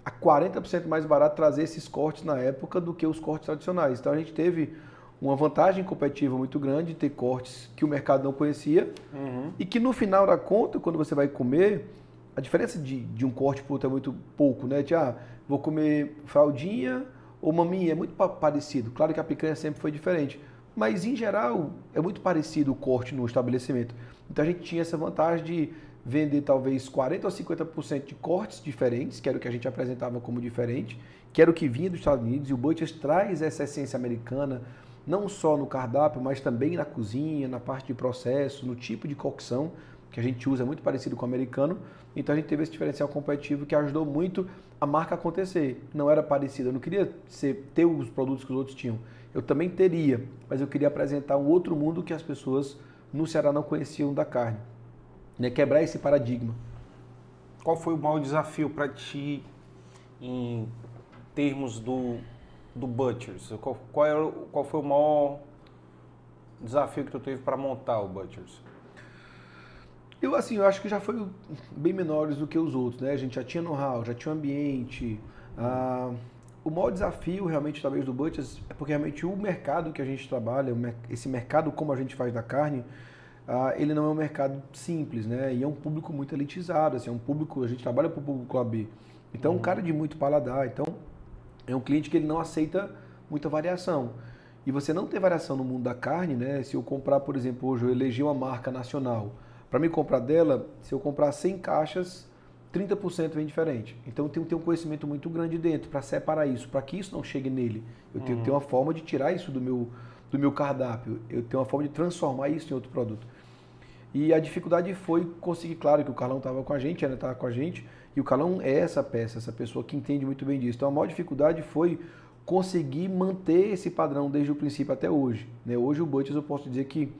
a 40% mais barato trazer esses cortes na época do que os cortes tradicionais. Então a gente teve uma vantagem competitiva muito grande de ter cortes que o mercado não conhecia uhum. e que no final da conta, quando você vai comer, a diferença de, de um corte para outro é muito pouco, né? De, ah, vou comer fraldinha ou maminha, é muito parecido. Claro que a picanha sempre foi diferente, mas em geral é muito parecido o corte no estabelecimento. Então a gente tinha essa vantagem de vender talvez 40 ou 50% de cortes diferentes, que era o que a gente apresentava como diferente, que era o que vinha dos Estados Unidos, e o Butchers traz essa essência americana, não só no cardápio, mas também na cozinha, na parte de processo, no tipo de cocção que a gente usa, muito parecido com o americano. Então a gente teve esse diferencial competitivo que ajudou muito a marca a acontecer. Não era parecida, eu não queria ser, ter os produtos que os outros tinham. Eu também teria, mas eu queria apresentar um outro mundo que as pessoas no Ceará não conheciam da carne. Né? Quebrar esse paradigma. Qual foi o maior desafio para ti em termos do, do Butchers? Qual, qual, era, qual foi o maior desafio que tu teve para montar o Butchers? Eu, assim, eu acho que já foi bem menores do que os outros, né? A gente já tinha know-how, já tinha ambiente. Ah, o maior desafio, realmente, talvez, do Butchers é porque, realmente, o mercado que a gente trabalha, esse mercado como a gente faz da carne, ah, ele não é um mercado simples, né? E é um público muito elitizado, assim, é um público, a gente trabalha para o público AB. Então, uhum. um cara de muito paladar. Então, é um cliente que ele não aceita muita variação. E você não ter variação no mundo da carne, né? Se eu comprar, por exemplo, hoje eu elegi uma marca nacional, para me comprar dela, se eu comprar 100 caixas, 30% vem diferente. Então eu tenho que ter um conhecimento muito grande dentro para separar isso, para que isso não chegue nele. Eu tenho que ter uhum. uma forma de tirar isso do meu, do meu cardápio. Eu tenho uma forma de transformar isso em outro produto. E a dificuldade foi conseguir, claro, que o Carlão estava com a gente, ainda estava com a gente, e o Carlão é essa peça, essa pessoa que entende muito bem disso. Então a maior dificuldade foi conseguir manter esse padrão desde o princípio até hoje. Né? Hoje o Butchers eu posso dizer que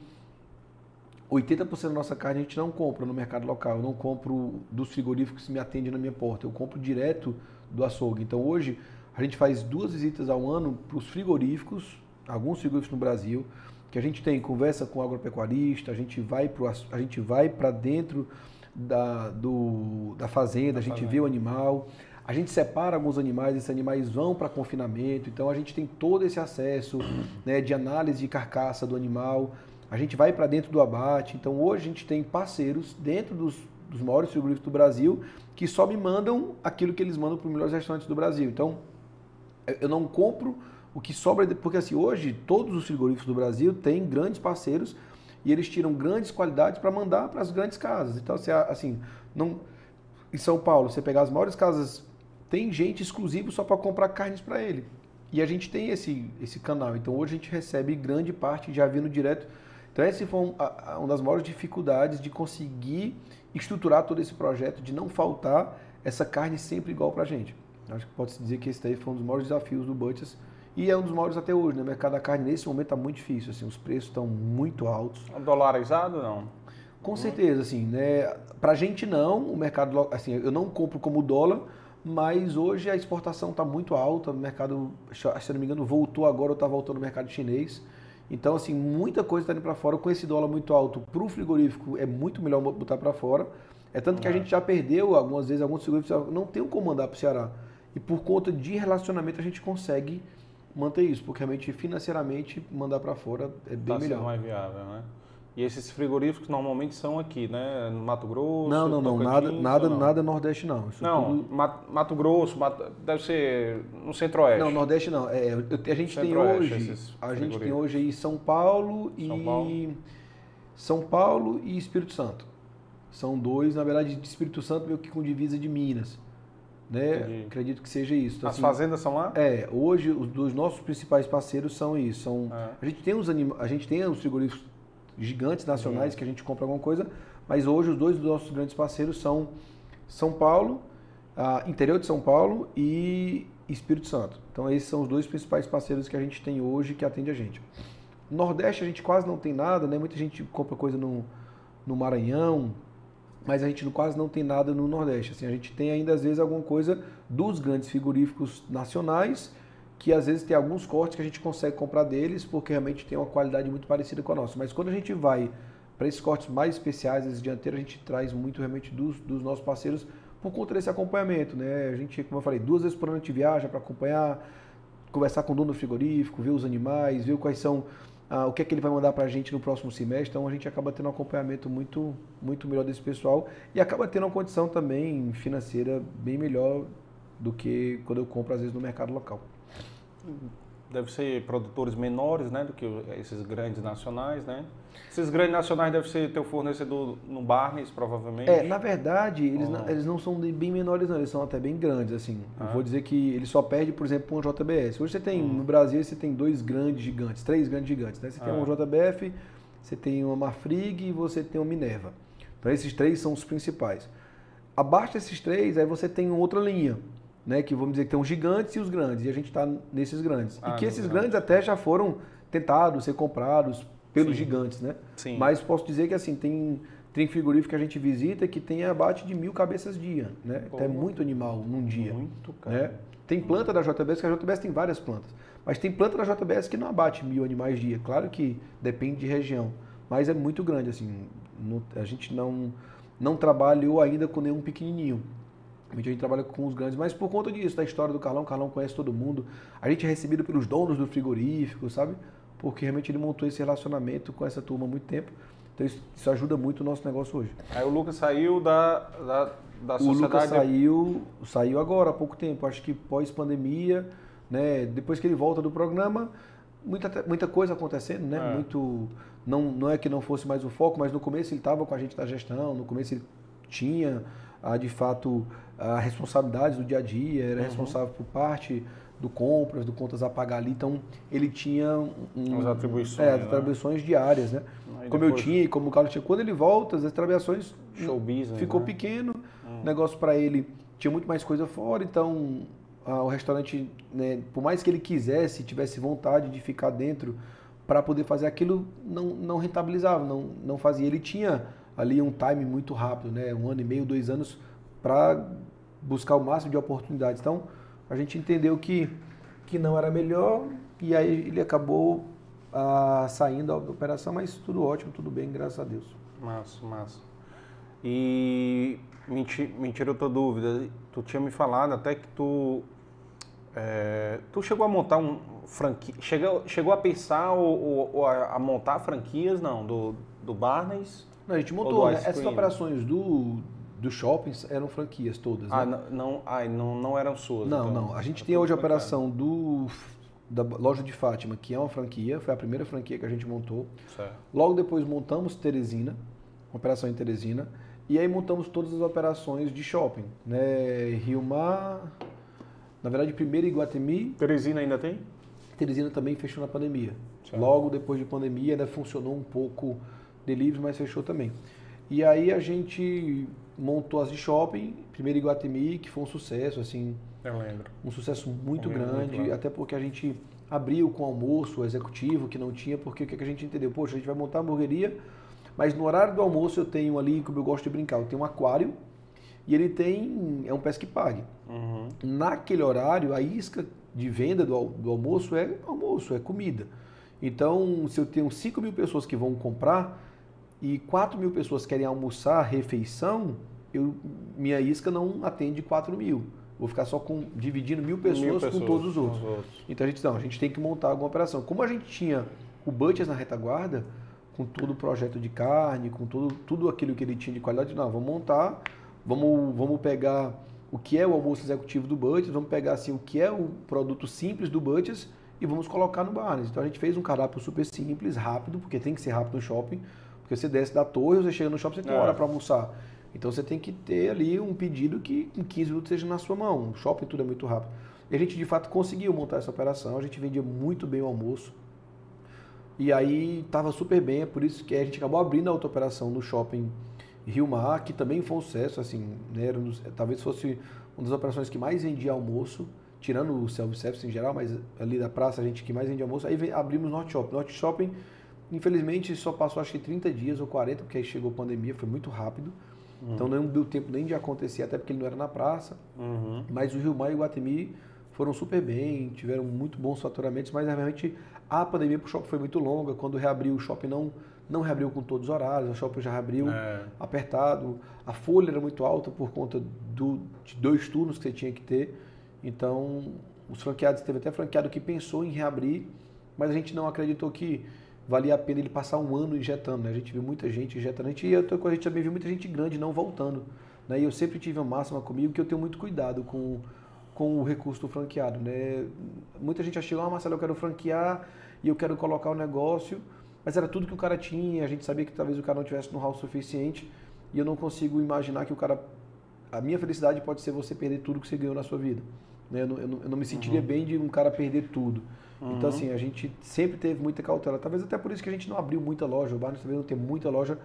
80% da nossa carne a gente não compra no mercado local. Eu não compro dos frigoríficos que me atendem na minha porta. Eu compro direto do açougue. Então hoje a gente faz duas visitas ao ano para os frigoríficos, alguns frigoríficos no Brasil, que a gente tem conversa com o agropecuarista, a gente vai para a gente vai para dentro da, do, da fazenda, da a gente fazenda. vê o animal, a gente separa alguns animais, esses animais vão para confinamento, então a gente tem todo esse acesso né, de análise de carcaça do animal, a gente vai para dentro do abate. Então hoje a gente tem parceiros dentro dos, dos maiores frigoríficos do Brasil que só me mandam aquilo que eles mandam para os melhores restaurantes do Brasil. Então eu não compro o que sobra, porque assim, hoje todos os frigoríficos do Brasil têm grandes parceiros e eles tiram grandes qualidades para mandar para as grandes casas. Então, assim, não, em São Paulo, você pegar as maiores casas, tem gente exclusiva só para comprar carnes para ele. E a gente tem esse, esse canal. Então, hoje a gente recebe grande parte já vindo direto então, essa foi um, a, uma das maiores dificuldades de conseguir estruturar todo esse projeto, de não faltar essa carne sempre igual para a gente. Acho que pode-se dizer que esse daí foi um dos maiores desafios do Butchers e é um dos maiores até hoje. Né? O mercado da carne nesse momento está muito difícil, assim, os preços estão muito altos. É dolarizado não? Com certeza, assim, né? Para a gente não, o mercado, assim, eu não compro como dólar, mas hoje a exportação está muito alta, o mercado, se eu não me engano, voltou agora, ou está voltando no mercado chinês. Então, assim, muita coisa está indo para fora. Com esse dólar muito alto para o frigorífico, é muito melhor botar para fora. É tanto que a é. gente já perdeu algumas vezes, alguns frigoríficos não tem como mandar para o Ceará. E por conta de relacionamento a gente consegue manter isso, porque realmente financeiramente mandar para fora é bem tá melhor. mais viável, né? E esses frigoríficos normalmente são aqui, né? No Mato Grosso? Não, não, não. Nada, nada, não? nada Nordeste não. Isso não, tudo... Mato, Grosso, Mato, deve ser no Centro-Oeste. Não, Nordeste não. É, a gente tem hoje, a gente tem hoje aí São Paulo e São Paulo. São Paulo e Espírito Santo. São dois, na verdade, de Espírito Santo meio que com divisa de Minas. Né? Acredito que seja isso. Então, As assim, fazendas são lá? É, hoje os dos nossos principais parceiros são isso. São, é. A gente tem os anima, a gente tem os frigoríficos gigantes nacionais uhum. que a gente compra alguma coisa, mas hoje os dois dos nossos grandes parceiros são São Paulo, interior de São Paulo e Espírito Santo. Então esses são os dois principais parceiros que a gente tem hoje que atende a gente. Nordeste a gente quase não tem nada, né? Muita gente compra coisa no, no Maranhão, mas a gente quase não tem nada no Nordeste. Assim, a gente tem ainda às vezes alguma coisa dos grandes frigoríficos nacionais que às vezes tem alguns cortes que a gente consegue comprar deles porque realmente tem uma qualidade muito parecida com a nossa. Mas quando a gente vai para esses cortes mais especiais, esses dianteiros, a gente traz muito realmente dos, dos nossos parceiros por conta desse acompanhamento. Né? A gente, como eu falei, duas vezes por ano a gente viaja para acompanhar, conversar com o dono do frigorífico, ver os animais, ver quais são ah, o que é que ele vai mandar para a gente no próximo semestre. Então a gente acaba tendo um acompanhamento muito, muito melhor desse pessoal e acaba tendo uma condição também financeira bem melhor do que quando eu compro às vezes no mercado local. Deve ser produtores menores, né, do que esses grandes nacionais, né? Esses grandes nacionais devem ser teu fornecedor no Barnes, provavelmente. É, na verdade, eles, oh. não, eles não são bem menores, não, eles são até bem grandes, assim. Ah. Eu vou dizer que ele só perde, por exemplo, um JBS. Hoje você tem, hum. no Brasil, você tem dois grandes gigantes, três grandes gigantes, né? Você ah. tem um JBF, você tem uma Marfrig e você tem uma Minerva. Então esses três são os principais. Abaixo desses três, aí você tem outra linha, né? Que vamos dizer que tem os gigantes e os grandes, e a gente está nesses grandes. Ah, e que esses grandes até já foram tentados ser comprados pelos Sim. gigantes, né? Sim. Mas posso dizer que assim, tem, tem frigorífico que a gente visita que tem abate de mil cabeças dia, né? Pô, é muito animal num dia. Muito, cara. Né? Tem planta da JBS, que a JBS tem várias plantas. Mas tem planta da JBS que não abate mil animais dia. Claro que depende de região. Mas é muito grande, assim. No, a gente não, não trabalhou ainda com nenhum pequenininho. A gente trabalha com os grandes, mas por conta disso, da história do Carlão, o Carlão conhece todo mundo. A gente é recebido pelos donos do frigorífico, sabe? porque realmente ele montou esse relacionamento com essa turma há muito tempo. Então isso, isso ajuda muito o nosso negócio hoje. Aí o Lucas saiu da, da, da sociedade... O Lucas saiu, saiu agora, há pouco tempo, acho que pós-pandemia, né? depois que ele volta do programa, muita, muita coisa acontecendo, né? É. Muito, não, não é que não fosse mais o foco, mas no começo ele estava com a gente da gestão, no começo ele tinha, ah, de fato, a responsabilidade do dia a dia, era uhum. responsável por parte do compras, do contas a pagar ali. Então, ele tinha um, as atribuições, é, as né? atribuições diárias, né? Aí como depois... eu tinha e como o Carlos tinha. Quando ele volta, as atribuições Show business, ficou né? pequeno, hum. negócio para ele tinha muito mais coisa fora, então o restaurante, né, por mais que ele quisesse, tivesse vontade de ficar dentro para poder fazer aquilo, não, não rentabilizava, não, não fazia. Ele tinha ali um time muito rápido, né, um ano e meio, dois anos, para buscar o máximo de oportunidades. Então, a gente entendeu que, que não era melhor e aí ele acabou ah, saindo da operação, mas tudo ótimo, tudo bem, graças a Deus. Massa, massa. E me, me tirou tua dúvida, tu tinha me falado até que tu é, tu chegou a montar um franquia, chegou, chegou a pensar ou, ou a, a, montar franquias, não, do, do Barnes? Não, a gente montou, né? essas operações do, dos shoppings eram franquias todas. Ah, né? não, não, não eram suas? Não, então, não. A gente tem hoje a operação do, da loja de Fátima, que é uma franquia, foi a primeira franquia que a gente montou. Certo. Logo depois montamos Teresina, operação em Teresina, e aí montamos todas as operações de shopping. Né? Rio Mar, na verdade, primeiro Iguatemi. Teresina ainda tem? Teresina também fechou na pandemia. Certo. Logo depois de pandemia, ainda funcionou um pouco delivery, mas fechou também. E aí a gente montou as de shopping, primeiro Iguatemi, que foi um sucesso, assim. Eu lembro. Um sucesso muito grande, muito até porque a gente abriu com almoço executivo, que não tinha, porque o que a gente entendeu? Poxa, a gente vai montar a hamburgueria, mas no horário do almoço eu tenho ali, como eu gosto de brincar, eu tenho um aquário e ele tem, é um pesca que pague. Uhum. Naquele horário, a isca de venda do, do almoço é almoço, é comida. Então, se eu tenho 5 mil pessoas que vão comprar e 4 mil pessoas querem almoçar refeição, eu, minha isca não atende 4 mil. Vou ficar só com, dividindo mil pessoas, mil pessoas com todos os outros. outros. Então a gente, não, a gente tem que montar alguma operação. Como a gente tinha o Butchers na retaguarda, com todo o projeto de carne, com tudo, tudo aquilo que ele tinha de qualidade, não, vamos montar, vamos, vamos pegar o que é o almoço executivo do Butchers, vamos pegar assim, o que é o produto simples do Butchers e vamos colocar no Barnes. Então a gente fez um cardápio super simples, rápido, porque tem que ser rápido no shopping, porque você desce da torre, você chega no shopping, você tem é. hora para almoçar. Então você tem que ter ali um pedido que em 15 minutos seja na sua mão. Shopping tudo é muito rápido. E a gente de fato conseguiu montar essa operação, a gente vendia muito bem o almoço. E aí estava super bem, é por isso que a gente acabou abrindo a outra operação no shopping Rio Mar, que também foi um sucesso, assim, né? Era talvez fosse uma das operações que mais vendia almoço, tirando o self-service em geral, mas ali da praça a gente que mais vendia almoço. Aí abrimos Norte Shopping. Norte Shopping, infelizmente, só passou acho que 30 dias ou 40, porque aí chegou a pandemia, foi muito rápido. Uhum. Então não deu tempo nem de acontecer, até porque ele não era na praça. Uhum. Mas o Rio Mar e o Guatemi foram super bem, tiveram muito bons faturamentos, mas realmente a pandemia para o shopping foi muito longa. Quando reabriu, o shopping não, não reabriu com todos os horários, o shopping já reabriu é. apertado. A folha era muito alta por conta do, de dois turnos que você tinha que ter. Então, os franqueados, teve até franqueado que pensou em reabrir, mas a gente não acreditou que valia a pena ele passar um ano injetando. Né? A gente viu muita gente injetando. A gente, e a gente também viu muita gente grande não voltando. Né? E eu sempre tive a máxima comigo que eu tenho muito cuidado com, com o recurso do franqueado, né? Muita gente achou, ah, Marcelo, eu quero franquear e eu quero colocar o negócio, mas era tudo que o cara tinha, a gente sabia que talvez o cara não tivesse no hall suficiente e eu não consigo imaginar que o cara... A minha felicidade pode ser você perder tudo que você ganhou na sua vida. Né? Eu, não, eu, não, eu não me sentiria uhum. bem de um cara perder tudo. Uhum. Então, assim, a gente sempre teve muita cautela. Talvez até por isso que a gente não abriu muita loja. O Barnes também não tem muita loja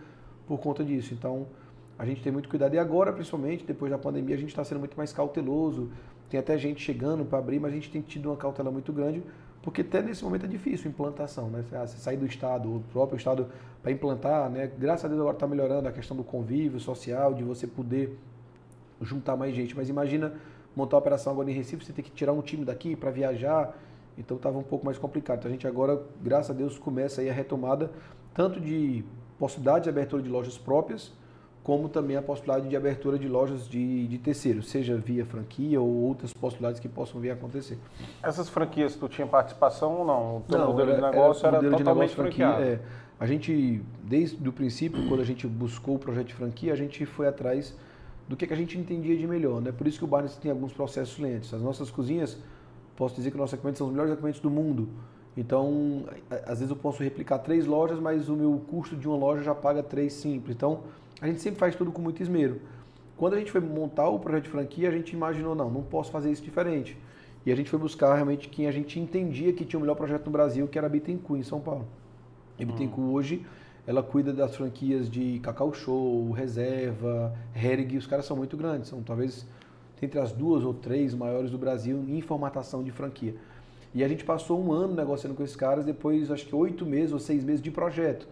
por conta disso. Então, a gente tem muito cuidado. E agora, principalmente, depois da pandemia, a gente está sendo muito mais cauteloso. Tem até gente chegando para abrir, mas a gente tem tido uma cautela muito grande, porque até nesse momento é difícil a implantação, né? Você sair do estado, o próprio estado para implantar, né? Graças a Deus agora está melhorando a questão do convívio social, de você poder juntar mais gente. Mas imagina montar uma operação agora em Recife, você tem que tirar um time daqui para viajar, então estava um pouco mais complicado. Então a gente agora, graças a Deus, começa aí a retomada tanto de possibilidade de abertura de lojas próprias, como também a possibilidade de abertura de lojas de, de terceiros, seja via franquia ou outras possibilidades que possam vir a acontecer. Essas franquias, tu tinha participação ou não? O teu não, modelo era, de negócio era, era totalmente franquia, franqueado? É, a gente, desde o princípio, quando a gente buscou o projeto de franquia, a gente foi atrás do que, que a gente entendia de melhor. Né? Por isso que o Barnes tem alguns processos lentos. As nossas cozinhas, posso dizer que nossos equipamentos são os melhores equipamentos do mundo. Então, às vezes eu posso replicar três lojas, mas o meu custo de uma loja já paga três simples. Então, a gente sempre faz tudo com muito esmero. Quando a gente foi montar o projeto de franquia, a gente imaginou, não, não posso fazer isso diferente. E a gente foi buscar realmente quem a gente entendia que tinha o melhor projeto no Brasil, que era a Bittencourt, em São Paulo. E a Bittencourt hum. hoje ela cuida das franquias de Cacau Show, Reserva, Hering, os caras são muito grandes, são talvez entre as duas ou três maiores do Brasil em formatação de franquia. E a gente passou um ano negociando com esses caras, depois acho que oito meses ou seis meses de projeto.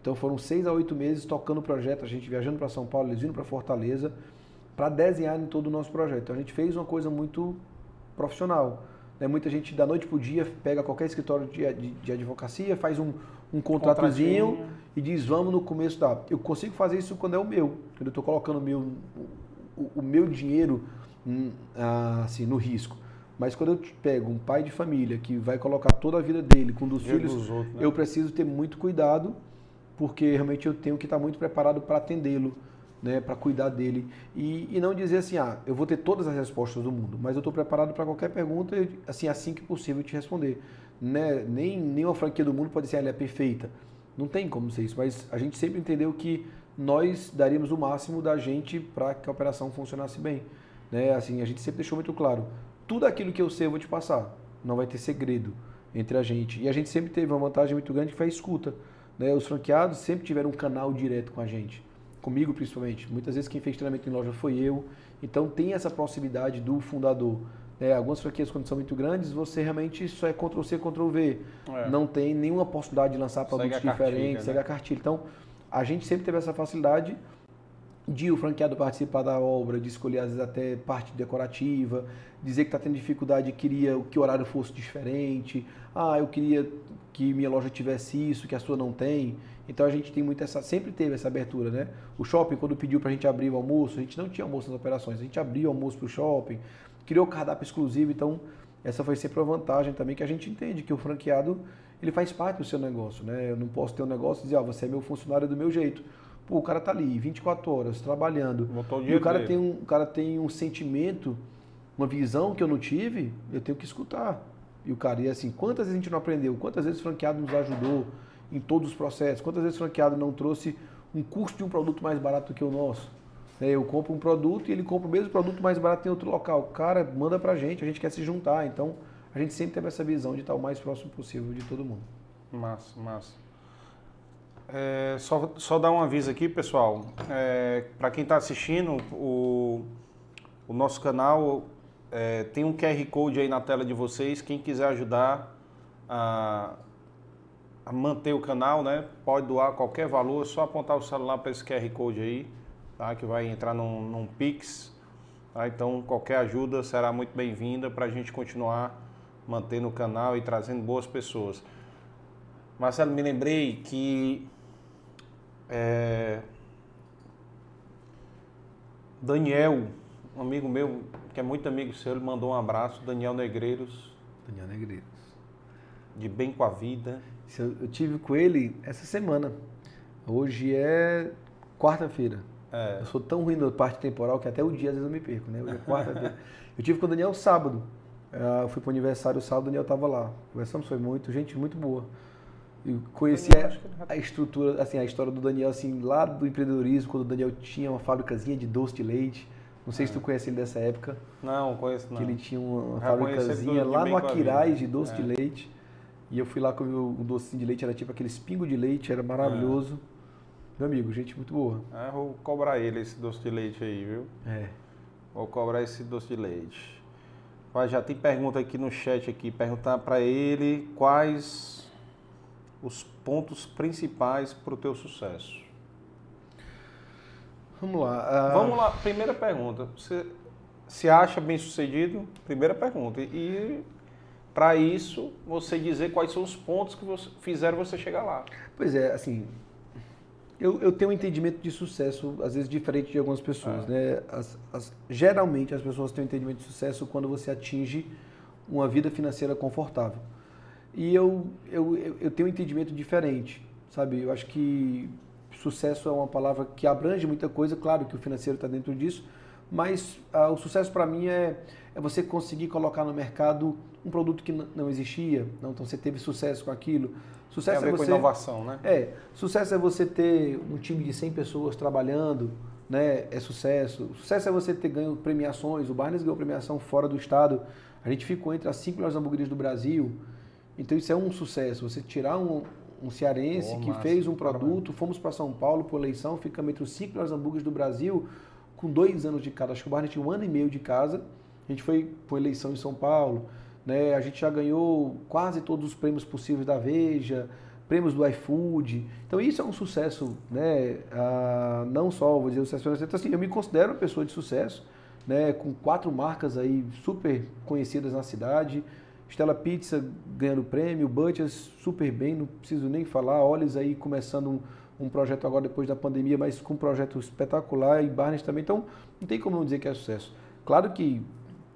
Então foram seis a oito meses tocando o projeto, a gente viajando para São Paulo, eles vindo para Fortaleza, para desenharem todo o nosso projeto. Então a gente fez uma coisa muito profissional. Né? Muita gente da noite para o dia pega qualquer escritório de, de, de advocacia, faz um, um contratozinho e diz vamos no começo da. Eu consigo fazer isso quando é o meu, quando eu estou colocando o meu, o, o meu dinheiro assim, no risco. Mas quando eu pego um pai de família que vai colocar toda a vida dele com dos filhos, outros, né? eu preciso ter muito cuidado, porque realmente eu tenho que estar muito preparado para atendê-lo, né, para cuidar dele. E, e não dizer assim, ah, eu vou ter todas as respostas do mundo, mas eu estou preparado para qualquer pergunta, assim, assim que possível te responder né, nem nenhuma franquia do mundo pode ser ela é perfeita. Não tem como ser isso, mas a gente sempre entendeu que nós daríamos o máximo da gente para que a operação funcionasse bem. Né? Assim, a gente sempre deixou muito claro, tudo aquilo que eu sei eu vou te passar, não vai ter segredo entre a gente. E a gente sempre teve uma vantagem muito grande que foi a escuta. Né? Os franqueados sempre tiveram um canal direto com a gente, comigo principalmente. Muitas vezes quem fez treinamento em loja foi eu. Então tem essa proximidade do fundador. É, algumas franquias, quando são muito grandes, você realmente só é Ctrl-C, Ctrl-V. É. Não tem nenhuma possibilidade de lançar produtos segue diferentes, segue né? a cartilha. Então, a gente sempre teve essa facilidade de o franqueado participar da obra, de escolher às vezes até parte decorativa, dizer que está tendo dificuldade e queria que o horário fosse diferente. Ah, eu queria que minha loja tivesse isso, que a sua não tem. Então a gente tem muito essa, sempre teve essa abertura, né? O shopping, quando pediu para a gente abrir o almoço, a gente não tinha almoço nas operações, a gente abria o almoço para o shopping, criou cardápio exclusivo, então essa foi sempre uma vantagem também que a gente entende que o franqueado ele faz parte do seu negócio, né? Eu não posso ter um negócio e dizer, ó, você é meu funcionário do meu jeito. Pô, o cara tá ali 24 horas trabalhando. O e o cara tem um, o cara tem um sentimento, uma visão que eu não tive, eu tenho que escutar. E o cara, e assim, quantas vezes a gente não aprendeu? Quantas vezes o franqueado nos ajudou em todos os processos? Quantas vezes o franqueado não trouxe um custo de um produto mais barato que o nosso? É, eu compro um produto e ele compra o mesmo produto mais barato em outro local. Cara, manda pra gente, a gente quer se juntar. Então, a gente sempre teve essa visão de estar o mais próximo possível de todo mundo. Massa, massa. É, só, só dar um aviso aqui, pessoal. É, para quem está assistindo, o, o nosso canal é, tem um QR Code aí na tela de vocês. Quem quiser ajudar a, a manter o canal, né, pode doar qualquer valor, é só apontar o celular para esse QR Code aí tá? que vai entrar num, num Pix. Tá? Então, qualquer ajuda será muito bem-vinda para a gente continuar mantendo o canal e trazendo boas pessoas. Marcelo, me lembrei que é, Daniel, um amigo meu, que é muito amigo seu, ele mandou um abraço, Daniel Negreiros. Daniel Negreiros. De bem com a vida. Eu tive com ele essa semana. Hoje é quarta-feira. É. Eu sou tão ruim na parte temporal que até o dia às vezes eu me perco, né? Hoje é quarta Eu tive com o Daniel sábado. É, eu fui pro aniversário sábado, o Daniel tava lá. Conversamos, foi muito, gente muito boa. Eu conheci a, a, estrutura, assim, a história do Daniel, assim, lá do empreendedorismo, quando o Daniel tinha uma fábricazinha de doce de leite. Não sei é. se tu conhece ele dessa época. Não, conheço não. Que ele tinha uma fábricazinha lá no Aquiraz de doce é. de leite. E eu fui lá comer o docinho de leite, era tipo aquele espingo de leite, era maravilhoso. É. Meu amigo, gente muito boa. É, vou cobrar ele esse doce de leite aí, viu? É. Vou cobrar esse doce de leite. Já tem pergunta aqui no chat aqui, perguntar para ele quais os pontos principais para o teu sucesso. Vamos lá. Uh... Vamos lá, primeira pergunta. Você se acha bem sucedido? Primeira pergunta. E para isso, você dizer quais são os pontos que você, fizeram você chegar lá. Pois é, assim, eu, eu tenho um entendimento de sucesso, às vezes, diferente de algumas pessoas. É. Né? As, as, geralmente, as pessoas têm um entendimento de sucesso quando você atinge uma vida financeira confortável. E eu, eu, eu tenho um entendimento diferente, sabe? Eu acho que sucesso é uma palavra que abrange muita coisa, claro que o financeiro está dentro disso, mas ah, o sucesso para mim é, é você conseguir colocar no mercado um produto que não existia, não, então você teve sucesso com aquilo. Sucesso Tem a ver é você, com inovação, né? É, sucesso é você ter um time de 100 pessoas trabalhando, né? É sucesso. Sucesso é você ter ganho premiações. O Barnes ganhou premiação fora do estado. A gente ficou entre as cinco melhores hamburguerias do Brasil. Então isso é um sucesso. Você tirar um, um cearense oh, que massa, fez um produto, fomos para São Paulo por eleição, ficamos entre os cinco melhores hambúrgueres do Brasil com dois anos de casa. Acho que o Barney tinha um ano e meio de casa. A gente foi por eleição em São Paulo. Né? A gente já ganhou quase todos os prêmios possíveis da Veja, prêmios do iFood. Então isso é um sucesso, né? Ah, não só, vou dizer, o sucesso financeiro. Então, assim, eu me considero uma pessoa de sucesso, né? com quatro marcas aí super conhecidas na cidade. Stella Pizza ganhando prêmio, Butchers super bem, não preciso nem falar. Olhos aí começando um, um, projeto agora depois da pandemia, mas com um projeto espetacular e Barnes também. Então não tem como não dizer que é sucesso. Claro que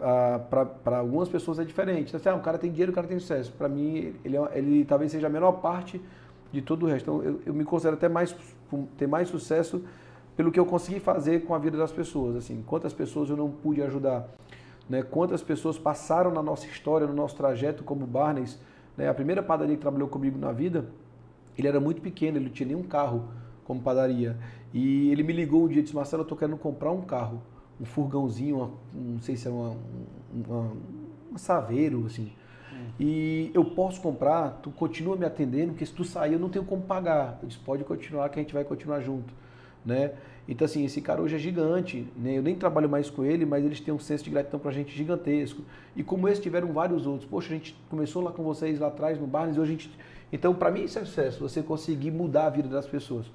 ah, para algumas pessoas é diferente. Então, ah, o cara tem dinheiro, o cara tem sucesso. Para mim, ele, é ele talvez seja a menor parte de todo o resto. Então, eu, eu me considero até mais ter mais sucesso pelo que eu consegui fazer com a vida das pessoas. Assim, quantas pessoas eu não pude ajudar, né? Quantas pessoas passaram na nossa história, no nosso trajeto como Barnes. Né? A primeira padaria que trabalhou comigo na vida, ele era muito pequeno, ele não tinha nenhum carro como padaria. E ele me ligou um dia e disse: Marcelo, eu estou querendo comprar um carro um furgãozinho, uma, não sei se é uma, uma, um saveiro, assim. Hum. E eu posso comprar, tu continua me atendendo, porque se tu sair eu não tenho como pagar. Eu disse, pode continuar que a gente vai continuar junto, né? Então assim, esse cara hoje é gigante, né? Eu nem trabalho mais com ele, mas eles têm um senso de gratidão pra gente gigantesco. E como esse tiveram vários outros. Poxa, a gente começou lá com vocês lá atrás no Barnes e hoje a gente... Então para mim isso é sucesso, você conseguir mudar a vida das pessoas.